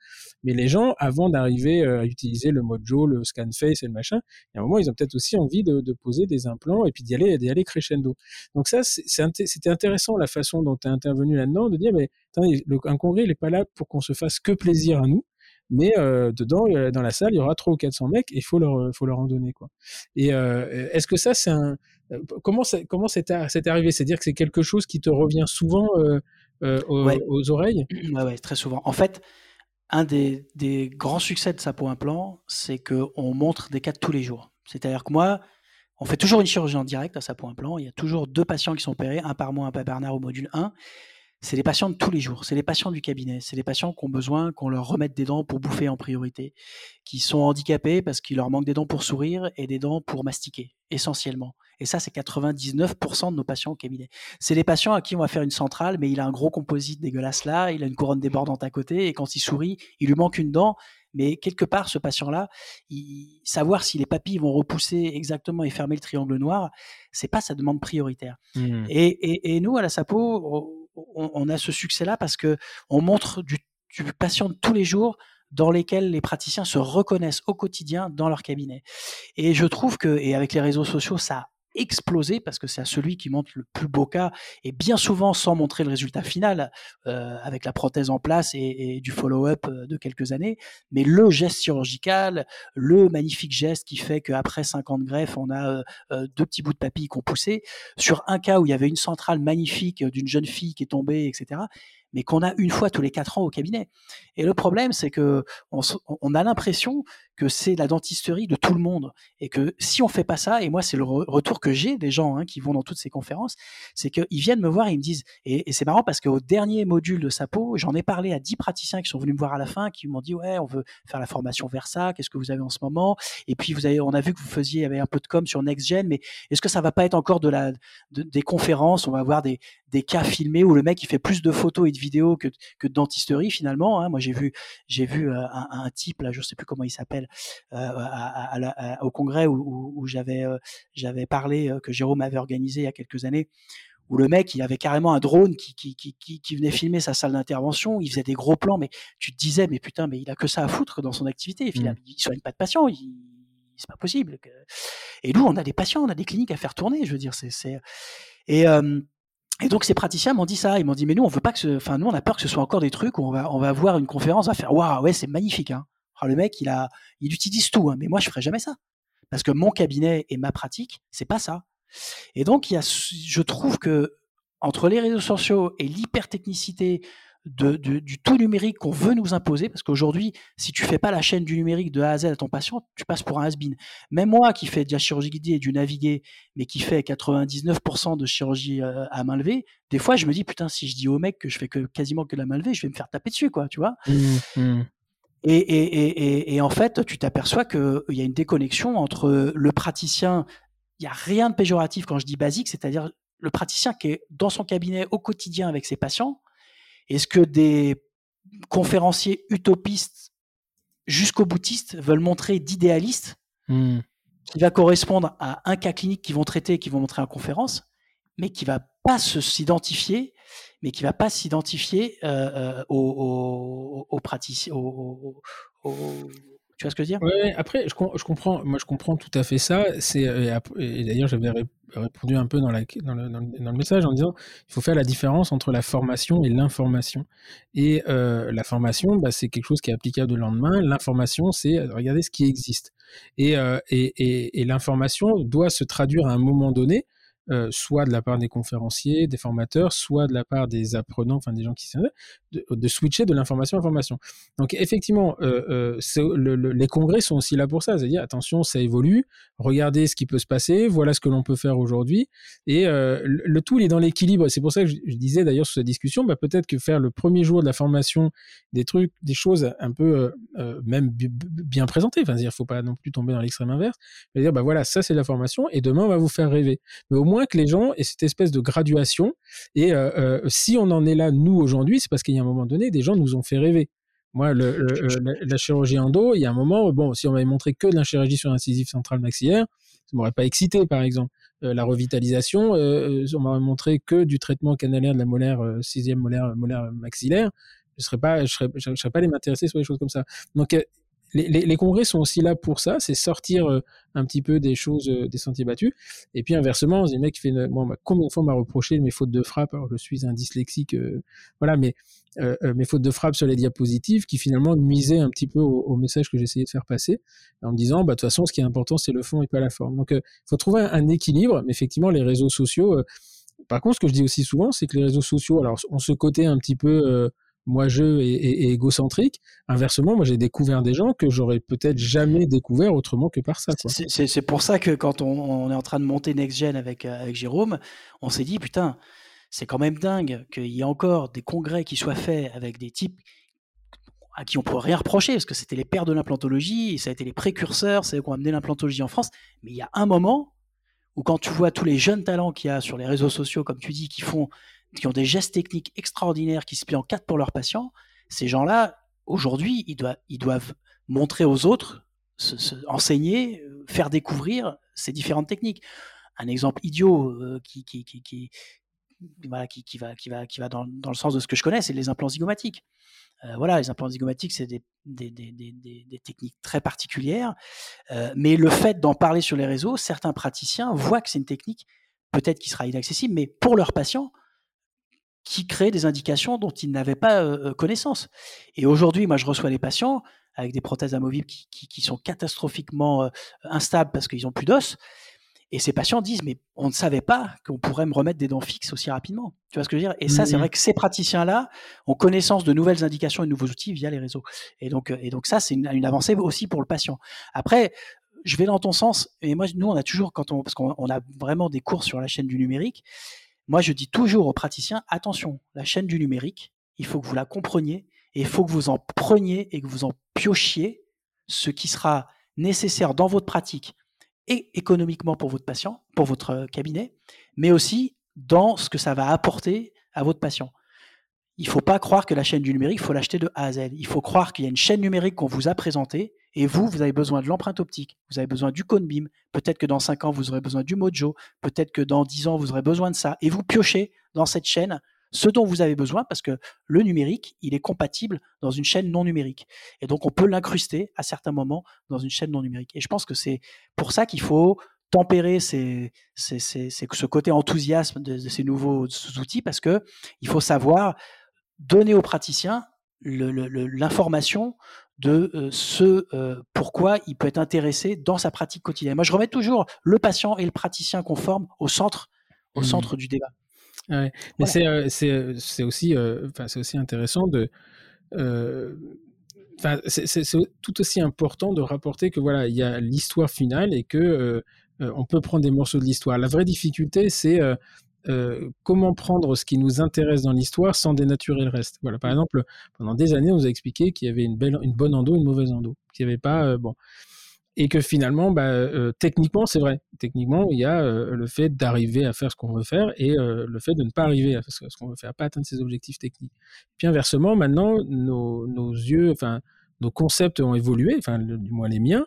mais les gens avant d'arriver à utiliser le mojo le scan face et le machin a un moment ils ont peut-être aussi envie de, poser des implants et puis d'y aller aller crescendo. Donc ça c'était intéressant la façon dont tu es intervenu là-dedans de dire mais le, un congrès, il n'est pas là pour qu'on se fasse que plaisir à nous, mais euh, dedans, euh, dans la salle, il y aura 300 ou 400 mecs et il faut leur, faut leur en donner. Quoi. Et euh, est-ce que ça, c'est un. Comment, comment c'est arrivé? C'est-à-dire que c'est quelque chose qui te revient souvent aux, oreilles? Ouais, ouais, très souvent. En fait, un des, des grands succès de Sapo Implant, c'est qu'on montre des cas de tous les jours. C'est-à-dire que moi, on fait toujours une chirurgie en direct à Sapo Implant. Il y a toujours deux patients qui sont opérés, un par mois, un par Bernard au module 1 c'est les patients de tous les jours, c'est les patients du cabinet, c'est les patients qui ont besoin qu'on leur remette des dents pour bouffer en priorité, qui sont handicapés parce qu'il leur manque des dents pour sourire et des dents pour mastiquer, essentiellement. Et ça, c'est 99% de nos patients au cabinet. C'est les patients à qui on va faire une centrale, mais il a un gros composite dégueulasse là, il a une couronne débordante à côté, et quand il sourit, il lui manque une dent, mais quelque part, ce patient-là, savoir si les papilles vont repousser exactement et fermer le triangle noir, c'est pas sa demande prioritaire. Mmh. Et, et, nous, à la SAPO, on, a ce succès-là parce que on montre du, patient de tous les jours dans lesquels les praticiens se reconnaissent au quotidien dans leur cabinet. Et je trouve que, et avec les réseaux sociaux, ça exploser parce que c'est à celui qui montre le plus beau cas et bien souvent sans montrer le résultat final euh, avec la prothèse en place et, du follow-up euh, de quelques années, mais le geste chirurgical, le magnifique geste qui fait qu'après 50 greffes, on a euh, deux petits bouts de papille qui ont poussé. Sur un cas où il y avait une centrale magnifique d'une jeune fille qui est tombée, etc mais qu'on a une fois tous les quatre ans au cabinet. Et le problème, c'est que on, a l'impression que c'est la dentisterie de tout le monde. Et que si on fait pas ça, et moi c'est le retour que j'ai des gens hein, qui vont dans toutes ces conférences, c'est qu'ils viennent me voir et ils me disent, et, c'est marrant parce qu'au dernier module de Sapo, j'en ai parlé à dix praticiens qui sont venus me voir à la fin, qui m'ont dit ouais, on veut faire la formation vers ça, qu'est-ce que vous avez en ce moment? Et puis vous avez, on a vu que vous faisiez avait un peu de com sur NextGen, mais est-ce que ça va pas être encore de la des conférences? On va avoir des, des cas filmés où le mec il fait plus de photos et de vidéos que, que de dentisterie finalement. Hein. Moi j'ai vu j'ai vu euh, un, un, type là, je sais plus comment il s'appelle, euh, au congrès où, où, j'avais euh, j'avais parlé que Jérôme avait organisé il y a quelques années où le mec, il avait carrément un drone qui, qui, qui, qui venait filmer sa salle d'intervention, il faisait des gros plans, mais tu te disais, mais putain, mais il a que ça à foutre dans son activité. Mmh. Il soigne pas de patients, c'est pas possible. Et nous, on a des patients, on a des cliniques à faire tourner, je veux dire, c'est, et, et donc ces praticiens m'ont dit ça, ils m'ont dit mais nous on veut pas que ce... enfin nous on a peur que ce soit encore des trucs où on va on va voir une conférence, on va faire waouh ouais c'est magnifique hein. Oh, le mec il a il utilise tout hein, mais moi je ferai jamais ça parce que mon cabinet et ma pratique c'est pas ça. Et donc il y a je trouve que entre les réseaux sociaux et l'hypertechnicité du tout numérique qu'on veut nous imposer, parce qu'aujourd'hui, si tu fais pas la chaîne du numérique de A à Z à ton patient, tu passes pour un has-been. Même moi qui fais de la chirurgie guidée et du naviguer, mais qui fait 99% de chirurgie euh, à main levée, des fois je me dis putain si je dis au mec que je fais que quasiment que la main levée, je vais me faire taper dessus quoi, tu vois. Mmh, mmh. Et, et, et, et, en fait, tu t'aperçois qu'il y a une déconnexion entre le praticien il n'y a rien de péjoratif quand je dis basique, c'est-à-dire le praticien qui est dans son cabinet au quotidien avec ses patients. Est-ce que des conférenciers utopistes jusqu'au boutiste veulent montrer d'idéalistes mmh. qui va correspondre à un cas clinique qu'ils vont traiter et qu'ils vont montrer en conférence, mais qui va pas s'identifier, mais qui va pas s'identifier euh, euh, aux, aux, praticiens, aux, tu vois ce que je veux dire? Oui, après, je, comprends, moi je comprends tout à fait ça. C'est, euh, et, d'ailleurs, j'avais répondu un peu dans, la, dans, le, dans, le, message en disant il faut faire la différence entre la formation et l'information. Et euh, la formation, bah, c'est quelque chose qui est applicable le lendemain. L'information, c'est euh, regarder ce qui existe. Et, et, et, et l'information doit se traduire à un moment donné euh, soit de la part des conférenciers, des formateurs, soit de la part des apprenants, enfin des gens qui de, de switcher de l'information à l'information. Donc effectivement, euh, euh, les congrès sont aussi là pour ça, c'est-à-dire attention, ça évolue, regardez ce qui peut se passer, voilà ce que l'on peut faire aujourd'hui, et le, tout il est dans l'équilibre. C'est pour ça que je, disais d'ailleurs sur cette discussion, bah, peut-être que faire le premier jour de la formation des trucs, des choses un peu même bien présentées, enfin dire, faut pas non plus tomber dans l'extrême inverse, mais dire bah voilà, ça c'est la formation, et demain on va vous faire rêver. Mais au moins que les gens aient cette espèce de graduation. Et euh, euh, si on en est là, nous, aujourd'hui, c'est parce qu'il y a un moment donné, des gens nous ont fait rêver. Moi, le, la, chirurgie endo, il y a un moment, bon, si on m'avait montré que de la chirurgie sur l'incisif central maxillaire, ça m'aurait pas excité, par exemple. Euh, la revitalisation, on m'aurait montré que du traitement canalaire de la molaire, sixième molaire, molaire maxillaire, je serais pas, je serais, je serais pas allé m'intéresser sur des choses comme ça. Donc, les, congrès sont aussi là pour ça, c'est sortir euh, un petit peu des choses, euh, des sentiers battus. Et puis inversement, il y a un mec qui fait, moi, combien de fois m'a reproché mes fautes de frappe? Alors je suis un dyslexique, euh, voilà, mais mes fautes de frappe sur les diapositives qui finalement nuisaient un petit peu au, message que j'essayais de faire passer, en me disant, bah de toute façon, ce qui est important, c'est le fond et pas la forme. Donc, il faut trouver un, équilibre. Mais effectivement, les réseaux sociaux. par contre, ce que je dis aussi souvent, c'est que les réseaux sociaux, alors, on se côté un petit peu moi je et, égocentrique. Inversement, moi j'ai découvert des gens que j'aurais peut-être jamais découvert autrement que par ça. C'est pour ça que quand on, est en train de monter Next Gen avec, euh, avec Jérôme, on s'est dit putain, c'est quand même dingue qu'il y ait encore des congrès qui soient faits avec des types à qui on peut rien reprocher parce que c'était les pères de l'implantologie, ça a été les précurseurs, c'est eux qui amené l'implantologie en France. Mais il y a un moment où quand tu vois tous les jeunes talents qu'il y a sur les réseaux sociaux, comme tu dis, qui font qui ont des gestes techniques extraordinaires, qui se plient en quatre pour leurs patients, ces gens-là, aujourd'hui, ils doivent, montrer aux autres, se, enseigner, euh, faire découvrir ces différentes techniques. Un exemple idiot euh, qui, va, dans, le sens de ce que je connais, c'est les implants zygomatiques. Euh, voilà, les implants zygomatiques, c'est des, techniques très particulières, mais le fait d'en parler sur les réseaux, certains praticiens voient que c'est une technique peut-être qui sera inaccessible, mais pour leurs patients, qui créent des indications dont ils n'avaient pas euh, euh, connaissance. Et aujourd'hui, moi, je reçois des patients avec des prothèses amovibles qui, qui, sont catastrophiquement euh, instables parce qu'ils ont plus d'os. Et ces patients disent, mais on ne savait pas qu'on pourrait me remettre des dents fixes aussi rapidement. Tu vois ce que je veux dire? Et ça, c'est mmh vrai que ces praticiens-là ont connaissance de nouvelles indications et de nouveaux outils via les réseaux. Et donc, et donc ça, c'est une, une, avancée aussi pour le patient. Après, je vais dans ton sens. Et moi, nous, on a toujours, quand on, parce qu'on a vraiment des cours sur la chaîne du numérique, moi, je dis toujours aux praticiens, attention, la chaîne du numérique, il faut que vous la compreniez et il faut que vous en preniez et que vous en piochiez ce qui sera nécessaire dans votre pratique et économiquement pour votre patient, pour votre cabinet, mais aussi dans ce que ça va apporter à votre patient. Il ne faut pas croire que la chaîne du numérique, il faut l'acheter de A à Z. Il faut croire qu'il y a une chaîne numérique qu'on vous a présentée et vous, vous avez besoin de l'empreinte optique, vous avez besoin du cone beam. Peut-être que dans 5 ans, vous aurez besoin du Mojo. Peut-être que dans 10 ans, vous aurez besoin de ça. Et vous piochez dans cette chaîne ce dont vous avez besoin parce que le numérique, il est compatible dans une chaîne non numérique. Et donc, on peut l'incruster à certains moments dans une chaîne non numérique. Et je pense que c'est pour ça qu'il faut tempérer ce côté enthousiasme de, de, ces nouveaux outils parce que il faut savoir donner aux praticiens l'information de euh, ce euh, pourquoi il peut être intéressé dans sa pratique quotidienne. Moi, je remets toujours le patient et le praticien conforme au centre, au mmh. centre du débat. Mais euh, c'est aussi, c'est aussi intéressant de. c'est tout aussi important de rapporter que voilà, il y a l'histoire finale et que on peut prendre des morceaux de l'histoire. La vraie difficulté, c'est euh, comment prendre ce qui nous intéresse dans l'histoire sans dénaturer le reste. Voilà, par exemple, pendant des années, on nous a expliqué qu'il y avait une, belle, une bonne endo, une mauvaise endo, avait pas, euh, bon. et que finalement, bah, euh, techniquement, c'est vrai. Techniquement, il y a euh, le fait d'arriver à faire ce qu'on veut faire et le fait de ne pas arriver à faire ce qu'on veut faire, pas atteindre ses objectifs techniques. Puis inversement, maintenant, nos, nos yeux, enfin, nos concepts ont évolué, enfin, du moins les miens,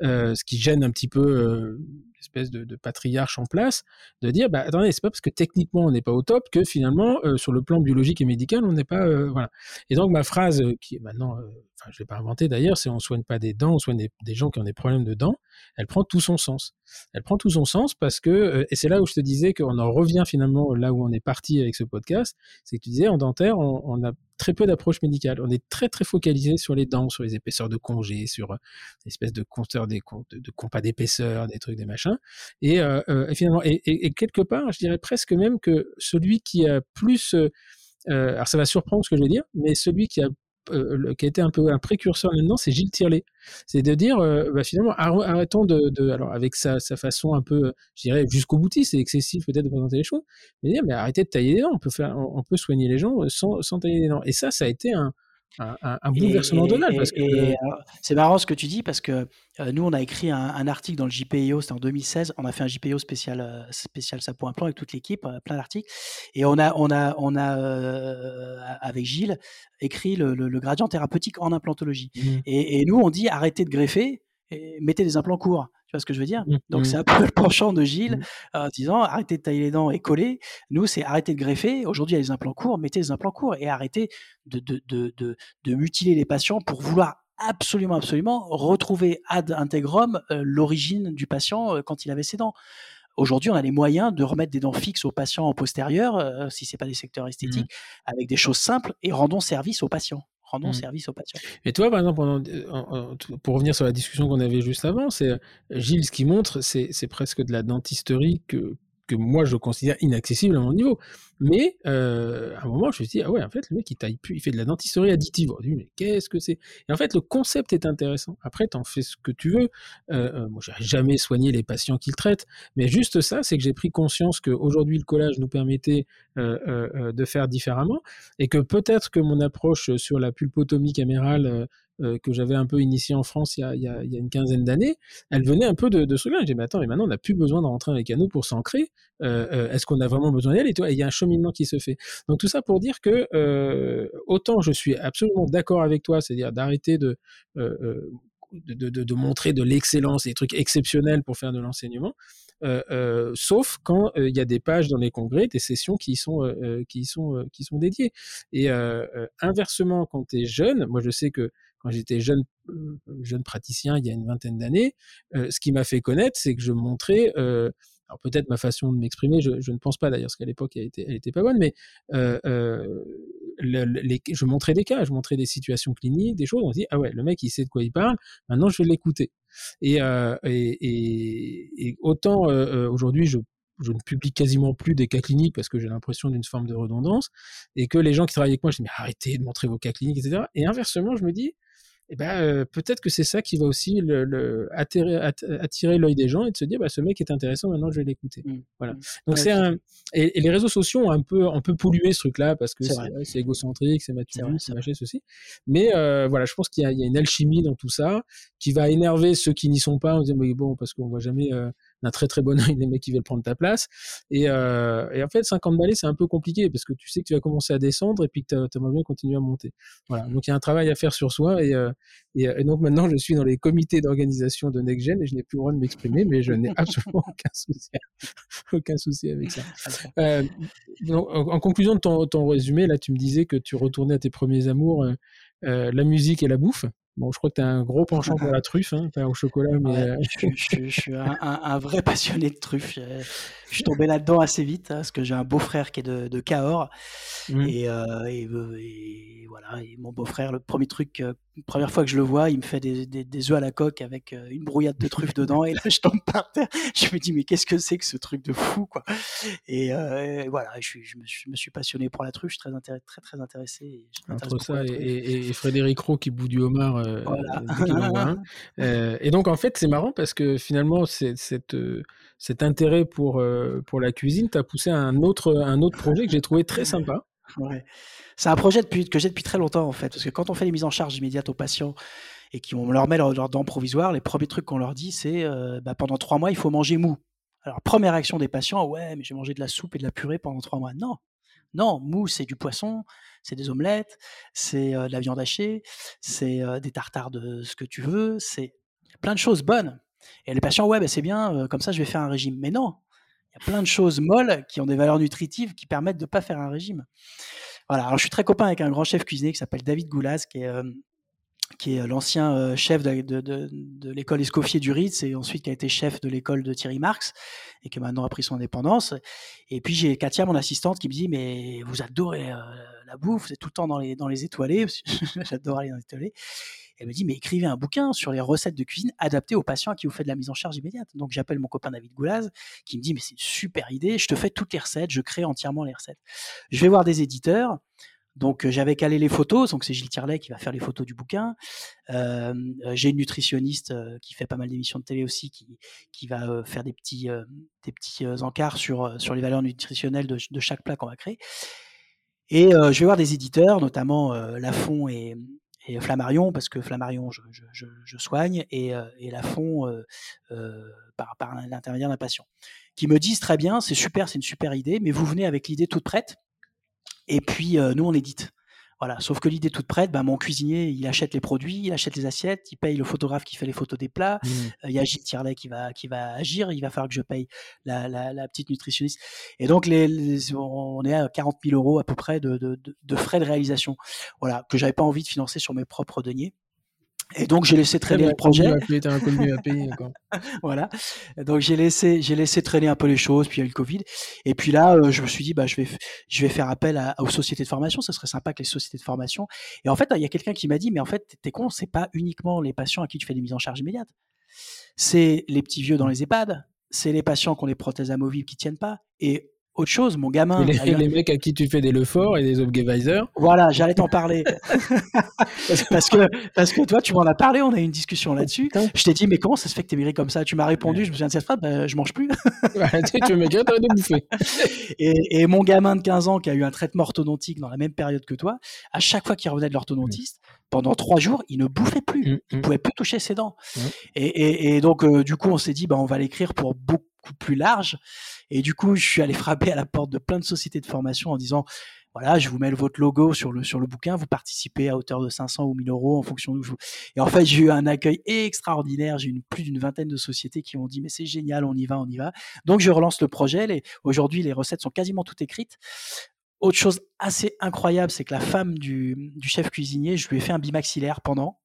ce qui gêne un petit peu espèce de, patriarche en place, de dire bah attendez, c'est pas parce que techniquement on n'est pas au top que finalement euh, sur le plan biologique et médical on n'est pas euh, voilà. Et donc ma phrase euh, qui est maintenant, je l'ai pas inventée d'ailleurs, c'est on soigne pas des dents, on soigne des, gens qui ont des problèmes de dents. Elle prend tout son sens. Elle prend tout son sens parce que et c'est là où je te disais qu'on en revient finalement là où on est parti avec ce podcast, c'est que tu disais en dentaire on, on a très peu d'approche médicale. On est très très focalisé sur les dents, sur les épaisseurs de congé, sur euh, l'espèce de compteur des de, de compas d'épaisseur, des trucs, des machins. Et, euh, euh, finalement, et, quelque part, je dirais presque même que celui qui a plus, alors ça va surprendre ce que je vais dire, mais celui qui a euh, qui a été un peu un précurseur là-dedans, c'est Gilles Tirlet. C'est de dire, euh, bah, finalement, arrêtons de, alors avec sa, façon un peu, je dirais, jusqu'au boutiste, c'est excessif peut-être de présenter les choses, mais arrêtez de tailler les dents, on peut faire, on, peut soigner les gens sans, sans tailler les dents. Et ça, ça a été un, un, bouleversement tonal. Parce que... C'est marrant ce que tu dis parce que euh, nous, on a écrit un, article dans le JPIO, c'était en 2016. On a fait un JPIO spécial, euh, spécial Sapo Implant avec toute l'équipe, euh, plein d'articles. Et on a, on a, on a avec Gilles, écrit le, gradient thérapeutique en implantologie. Mmh. Et, et, nous, on dit arrêtez de greffer et mettez des implants courts. Tu vois ce que je veux dire? Mmh, Donc, c'est mmh. un peu le penchant de Gilles mmh. en disant arrêtez de tailler les dents et coller. Nous, c'est arrêtez de greffer. Aujourd'hui, il y a les implants courts, mettez les implants courts et arrêtez de, de, de, de, de mutiler les patients pour vouloir absolument, absolument retrouver ad integrum euh, l'origine du patient euh, quand il avait ses dents. Aujourd'hui, on a les moyens de remettre des dents fixes aux patients en postérieur, euh, si ce n'est pas des secteurs esthétiques, avec des choses simples et rendons service aux patients rendons mmh. service aux patients. Et toi, par exemple, pour revenir sur la discussion qu'on avait juste avant, c'est Gilles, ce qui montre, c'est presque de la dentisterie que, que moi je considère inaccessible à mon niveau. Mais euh, à un moment, je me suis dit, ah ouais, en fait, le mec, il taille plus, il fait de la dentisterie additive. Je mais qu'est-ce que c'est? Et en fait, le concept est intéressant. Après, tu en fais ce que tu veux. Euh, euh, moi, j'ai jamais soigné les patients qu'il traite, mais juste ça, c'est que j'ai pris conscience qu'aujourd'hui, le collage nous permettait de faire différemment, et que peut-être que mon approche sur la pulpotomie camérale euh, que j'avais un peu initié en France il y a, y y une quinzaine d'années, elle venait un peu de, ce truc-là. J'ai dit, mais attends, mais maintenant on n'a plus besoin de rentrer avec nous pour s'ancrer. Euh, euh, Est-ce qu'on a vraiment besoin d'elle Et il y a un cheminement qui se fait. Donc tout ça pour dire que autant je suis absolument d'accord avec toi, c'est-à-dire d'arrêter de, de, montrer de l'excellence, des trucs exceptionnels pour faire de l'enseignement. Sauf quand il y a des pages dans les congrès, des sessions qui sont qui sont qui sont dédiées. Et inversement, quand tu es jeune, moi je sais que quand j'étais jeune, euh, jeune praticien il y a une vingtaine d'années, euh, ce qui m'a fait connaître, c'est que je montrais, euh, alors peut-être ma façon de m'exprimer, je, ne pense pas d'ailleurs, parce qu'à l'époque elle était, elle était pas bonne, mais je montrais des cas, je montrais des situations cliniques, des choses, on se dit, ah ouais, le mec il sait de quoi il parle, maintenant je vais l'écouter. Et, autant aujourd'hui je je ne publie quasiment plus des cas cliniques parce que j'ai l'impression d'une forme de redondance, et que les gens qui travaillent avec moi, je dis, mais arrêtez de montrer vos cas cliniques, etc. Et inversement, je me dis, eh ben, euh, peut-être que c'est ça qui va aussi le, le attirer, attirer l'œil des gens et de se dire bah, ce mec est intéressant maintenant je vais l'écouter mmh. voilà mmh. donc c'est un et, les réseaux sociaux ont un peu un peu pollué ce truc là parce que c'est égocentrique c'est mature c'est machin ceci mais euh, voilà je pense qu'il y, y, a une alchimie dans tout ça qui va énerver ceux qui n'y sont pas en disant mais bon parce qu'on voit jamais euh, d'un très très bon oeil les mecs qui veulent prendre ta place. Et, euh, et en fait, 50 balais, c'est un peu compliqué parce que tu sais que tu vas commencer à descendre et puis que tu aimerais bien continuer à monter. Voilà. Donc il y a un travail à faire sur soi et, euh, et, et, donc maintenant je suis dans les comités d'organisation de NextGen et je n'ai plus le droit de m'exprimer, mais je n'ai absolument aucun souci, aucun souci avec ça. Euh, donc, en, conclusion de ton, ton, résumé, là tu me disais que tu retournais à tes premiers amours, euh, euh la musique et la bouffe. Bon, je crois que tu as un gros penchant pour la truffe, hein, au chocolat. Mais... Euh, je, suis un, un, vrai passionné de truffe. Je suis tombé là-dedans assez vite hein, parce que j'ai un beau-frère qui est de, de Cahors. Mmh. Et, euh, et, et, voilà, et mon beau-frère, le premier truc, euh, première fois que je le vois, il me fait des, des, des œufs à la coque avec euh, une brouillade de truffes dedans. Et là, je tombe par terre. Je me dis, mais qu'est-ce que c'est que ce truc de fou, quoi? Et, euh, voilà, je, je, me suis, je, me suis, passionné pour la truffe. Je suis très, intéressé, très, très intéressé. Entre ça et, et, Frédéric Roux qui bout du homard. Euh, voilà. et donc, en fait, c'est marrant parce que finalement, c'est cette cet intérêt pour, pour la cuisine t'a poussé à un autre, un autre projet que j'ai trouvé très sympa. C'est un projet que j'ai depuis très longtemps en fait, parce que quand on fait les mises en charge immédiates aux patients et qui on leur met leurs leur dents provisoires, les premiers trucs qu'on leur dit, c'est bah, pendant trois mois, il faut manger mou. Alors, première réaction des patients, ouais, mais j'ai mangé de la soupe et de la purée pendant trois mois. Non, non, mou, c'est du poisson, c'est des omelettes, c'est de la viande hachée, c'est des tartares de ce que tu veux, c'est plein de choses bonnes. Et les patients, ouais, bah, c'est bien, comme ça, je vais faire un régime. Mais non, il y a plein de choses molles qui ont des valeurs nutritives qui permettent de ne pas faire un régime. Voilà, alors je suis très copain avec un grand chef cuisinier qui s'appelle David Goulaz, qui est, qui est l'ancien chef de, de, l'école Escoffier du Ritz et ensuite qui a été chef de l'école de Thierry Marx et qui maintenant a pris son indépendance. Et puis j'ai Katia, mon assistante, qui me dit Mais vous adorez la bouffe, vous êtes tout le temps dans les, dans les étoilés. J'adore aller dans les étoilés. Elle me dit, mais écrivez un bouquin sur les recettes de cuisine adaptées aux patients à qui vous faites de la mise en charge immédiate. Donc j'appelle mon copain David Goulaz, qui me dit, mais c'est une super idée, je te fais toutes les recettes, je crée entièrement les recettes. Je vais voir des éditeurs. Donc j'avais calé les photos, donc c'est Gilles Tirlet qui va faire les photos du bouquin. Euh, j'ai une nutritionniste euh, qui fait pas mal d'émissions de télé aussi, qui, qui va euh, faire des petits, des petits encarts sur, sur les valeurs nutritionnelles de, chaque plat qu'on va créer. Et je vais voir des éditeurs, notamment Lafont et, et Flammarion, parce que Flammarion, je, je, soigne, et, euh, et Lafont euh, euh, par, par l'intermédiaire d'un patient, qui me disent très bien, c'est super, c'est une super idée, mais vous venez avec l'idée toute prête, et puis nous, on édite. Voilà. Sauf que l'idée toute prête, bah, mon cuisinier, il achète les produits, il achète les assiettes, il paye le photographe qui fait les photos des plats. Mmh. Euh, il y a Gilles Tirlet qui va, qui va agir. Il va falloir que je paye la, la, petite nutritionniste. Et donc, les, on est à 40 000 euros à peu près de, de, de frais de réalisation. Voilà. Que j'avais pas envie de financer sur mes propres deniers. Et donc j'ai laissé traîner le projet. voilà. Donc j'ai laissé j'ai laissé traîner un peu les choses, puis il y a eu le Covid. Et puis là, euh, je me suis dit bah je vais je vais faire appel à, aux sociétés de formation. Ce serait sympa que les sociétés de formation. Et en fait, il y a quelqu'un qui m'a dit mais en fait t'es con, c'est pas uniquement les patients à qui tu fais des mises en charge immédiates. C'est les petits vieux dans les EHPAD. C'est les patients qui ont des prothèses amovibles qui tiennent pas. Et autre chose, mon gamin. Et les, mecs à qui tu fais des Lefort et des Obgevisor. Voilà, j'allais t'en parler. parce, que, parce que toi, tu m'en as parlé, on a eu une discussion là-dessus. Je t'ai dit, mais comment ça se fait que t'es maigri comme ça? Tu m'as répondu, je me souviens de cette phrase, bah, je mange plus. tu veux maigrir, t'as de bouffer. Et, et, mon gamin de 15 ans qui a eu un traitement orthodontique dans la même période que toi, à chaque fois qu'il revenait de l'orthodontiste, pendant trois jours, il ne bouffait plus. Mmh, il ne pouvait plus toucher ses dents. Mmh. Et, et, donc, euh, du coup, on s'est dit, bah, on va l'écrire pour beaucoup plus large. Et du coup, je suis allé frapper à la porte de plein de sociétés de formation en disant, voilà, je vous mets votre logo sur le, sur le bouquin, vous participez à hauteur de 500 ou 1000 euros en fonction de vous. Et en fait, j'ai eu un accueil extraordinaire. J'ai eu plus d'une vingtaine de sociétés qui m'ont dit, mais c'est génial, on y va, on y va. Donc, je relance le projet. Aujourd'hui, les recettes sont quasiment toutes écrites. Autre chose assez incroyable, c'est que la femme du, du, chef cuisinier, je lui ai fait un bimaxillaire pendant.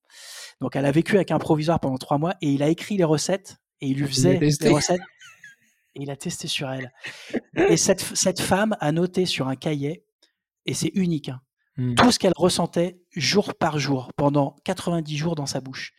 Donc, elle a vécu avec un provisoire pendant trois mois et il a écrit les recettes et il lui faisait les recettes et il a testé sur elle. Et cette, cette femme a noté sur un cahier, et c'est unique, hein, mmh. tout ce qu'elle ressentait jour par jour, pendant 90 jours dans sa bouche.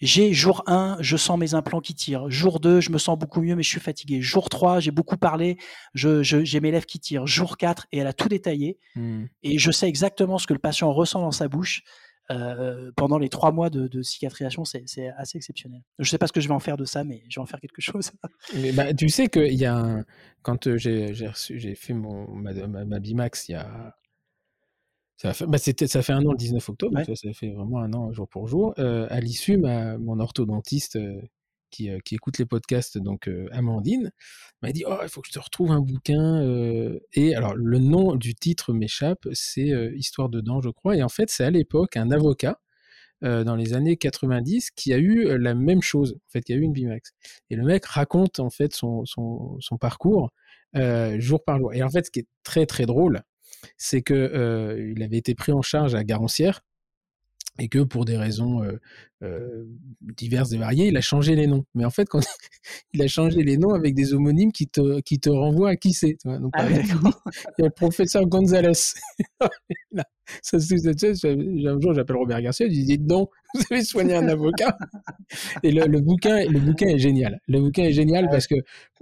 J'ai jour 1, je sens mes implants qui tirent. Jour 2, je me sens beaucoup mieux, mais je suis fatigué. Jour 3, j'ai beaucoup parlé, j'ai je, mes lèvres qui tirent. Jour 4, et elle a tout détaillé. Mmh. Et je sais exactement ce que le patient ressent dans sa bouche. Euh, pendant les trois mois de, cicatrisation, c'est assez exceptionnel. Je ne sais pas ce que je vais en faire de ça, mais je vais en faire quelque chose. mais bah, tu sais qu'il y a un... quand euh, j'ai fait mon, ma, Bimax il y a ça fait, bah ça fait un an le 19 octobre, ça, fait vraiment un an jour pour jour. Euh, à l'issue, mon orthodontiste qui, qui, écoute les podcasts, donc Amandine, m'a dit Oh, il faut que je te retrouve un bouquin. Et alors, le nom du titre m'échappe, c'est Histoire de dents, je crois. Et en fait, c'est à l'époque un avocat dans les années 90 qui a eu la même chose, en fait, qui a eu une Bimax. Et le mec raconte en fait son, son, parcours jour par jour. Et en fait, ce qui est très très drôle, c'est que il avait été pris en charge à Garancière et que pour des raisons euh, diverses et variées, il a changé les noms. Mais en fait, quand il a changé les noms avec des homonymes qui te, qui te renvoient à qui c'est. Donc, ah, il y a le professeur Gonzalez. ça, un jour, j'appelle Robert Garcia, je lui dis non, vous avez soigné un avocat. Et le, le, bouquin, le bouquin est génial. Le bouquin est génial parce que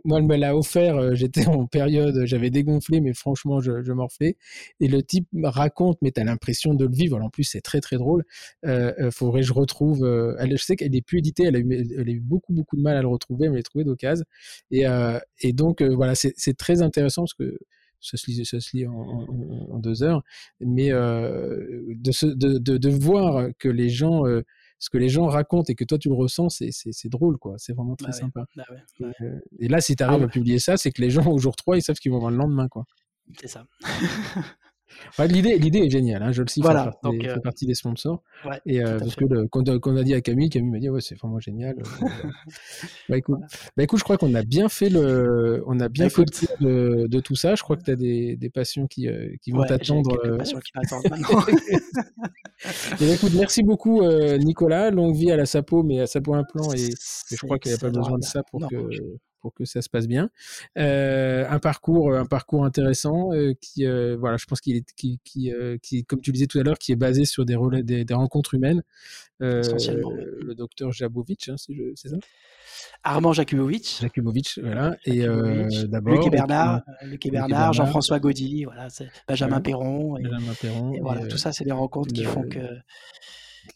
moi, elle me l'a offert. Euh, j'étais en période, j'avais dégonflé, mais franchement, je, je morflais. Et le type raconte, mais tu as l'impression de le vivre. En plus, c'est très, très drôle. Euh, euh faudrait que je retrouve. Euh, elle, je sais qu'elle n'est plus éditée. Elle a, eu, elle a eu beaucoup, beaucoup de mal à le retrouver, mais elle l'a trouvé d'occasion. Et, euh, et donc, voilà, c'est très intéressant parce que ça se lit, ça se lit en, en, deux heures, mais euh, de, de, de, de, voir que les gens euh, ce que les gens racontent et que toi tu le ressens, c'est drôle, quoi. C'est vraiment très Bah ouais, sympa. bah ouais, ouais. Et, euh, et là, si tu arrives Ah à publier ça, c'est que les gens au jour 3, ils savent ce qu'ils vont voir le lendemain, quoi. C'est ça. Ouais, l'idée, l'idée est géniale, hein, je le sais, Voilà, fait, partie donc, des, euh, fait partie des sponsors. Ouais, Et euh, parce fait. que le, quand, quand on a dit à Camille, Camille m'a dit ouais c'est vraiment génial. Euh, bah, écoute, Voilà. bah, écoute, je crois qu'on a bien fait le, on a bien Bah, fait le de, de tout ça. Je crois que tu as des, des passions qui, qui vont Ouais, t'attendre. quelques patients qui m'attendent maintenant. Et bah, écoute, merci beaucoup Nicolas. Longue vie à la Sapo, mais à Sapo Implant et, et je crois qu'il n'y a pas besoin de ça pour Non, que pour que ça se passe bien. Euh, un parcours, un parcours intéressant euh, qui, euh, voilà, je pense qu'il est, qui, qui, euh, qui, comme tu le disais tout à l'heure, qui est basé sur des relais, des, des rencontres humaines. Euh, Essentiellement, ouais. le docteur Jabovic, hein, si je- c'est ça? Armand Jakubovic, Jakubovic, voilà. Et euh, d'abord, Luc et Bernard, euh, Luc et Bernard, Bernard. Jean-François Gaudy, voilà, Benjamin. Perron. Et, Benjamin Perron. et et, voilà, euh, tout ça, c'est des rencontres qui le- font que que-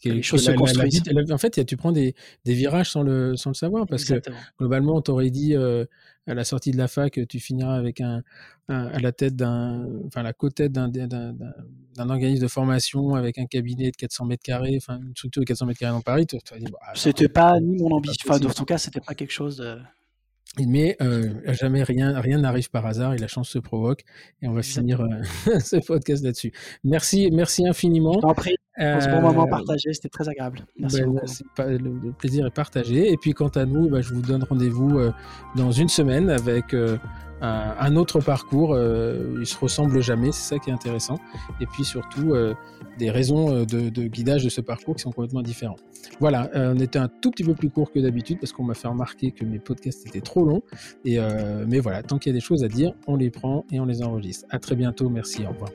les que choses se la- la- la construisent. en fait, tu prends des, des virages sans le, sans le savoir parce que globalement, on t'aurait dit euh, à la sortie de la fac, tu finiras avec un, un- à la tête d'un, enfin la co-tête d'un, d'un, organisme de formation avec un cabinet de 400 mètres carrés, enfin une structure de 400 mètres carrés dans Paris. Tu dire, bah, C'était pas ni mon ambition, enfin, en tout cas, c'était pas quelque chose de. Mais euh, jamais rien rien n'arrive par hasard et la chance se provoque. Et on va finir euh, ce podcast là-dessus. Merci, merci infiniment. Pour ce bon Euh, moment partagé, c'était très agréable. Merci ben, le, plaisir est partagé. Et puis quant à nous, ben, je vous donne rendez-vous euh, dans une semaine avec euh, un, autre parcours. Euh, ils se ressemblent jamais, c'est ça qui est intéressant. Et puis surtout euh, des raisons euh, de, de guidage de ce parcours qui sont complètement différents. Voilà, euh, on était un tout petit peu plus court que d'habitude parce qu'on m'a fait remarquer que mes podcasts étaient trop longs. Et euh, mais voilà, tant qu'il y a des choses à dire, on les prend et on les enregistre. À très bientôt. Merci. Au revoir.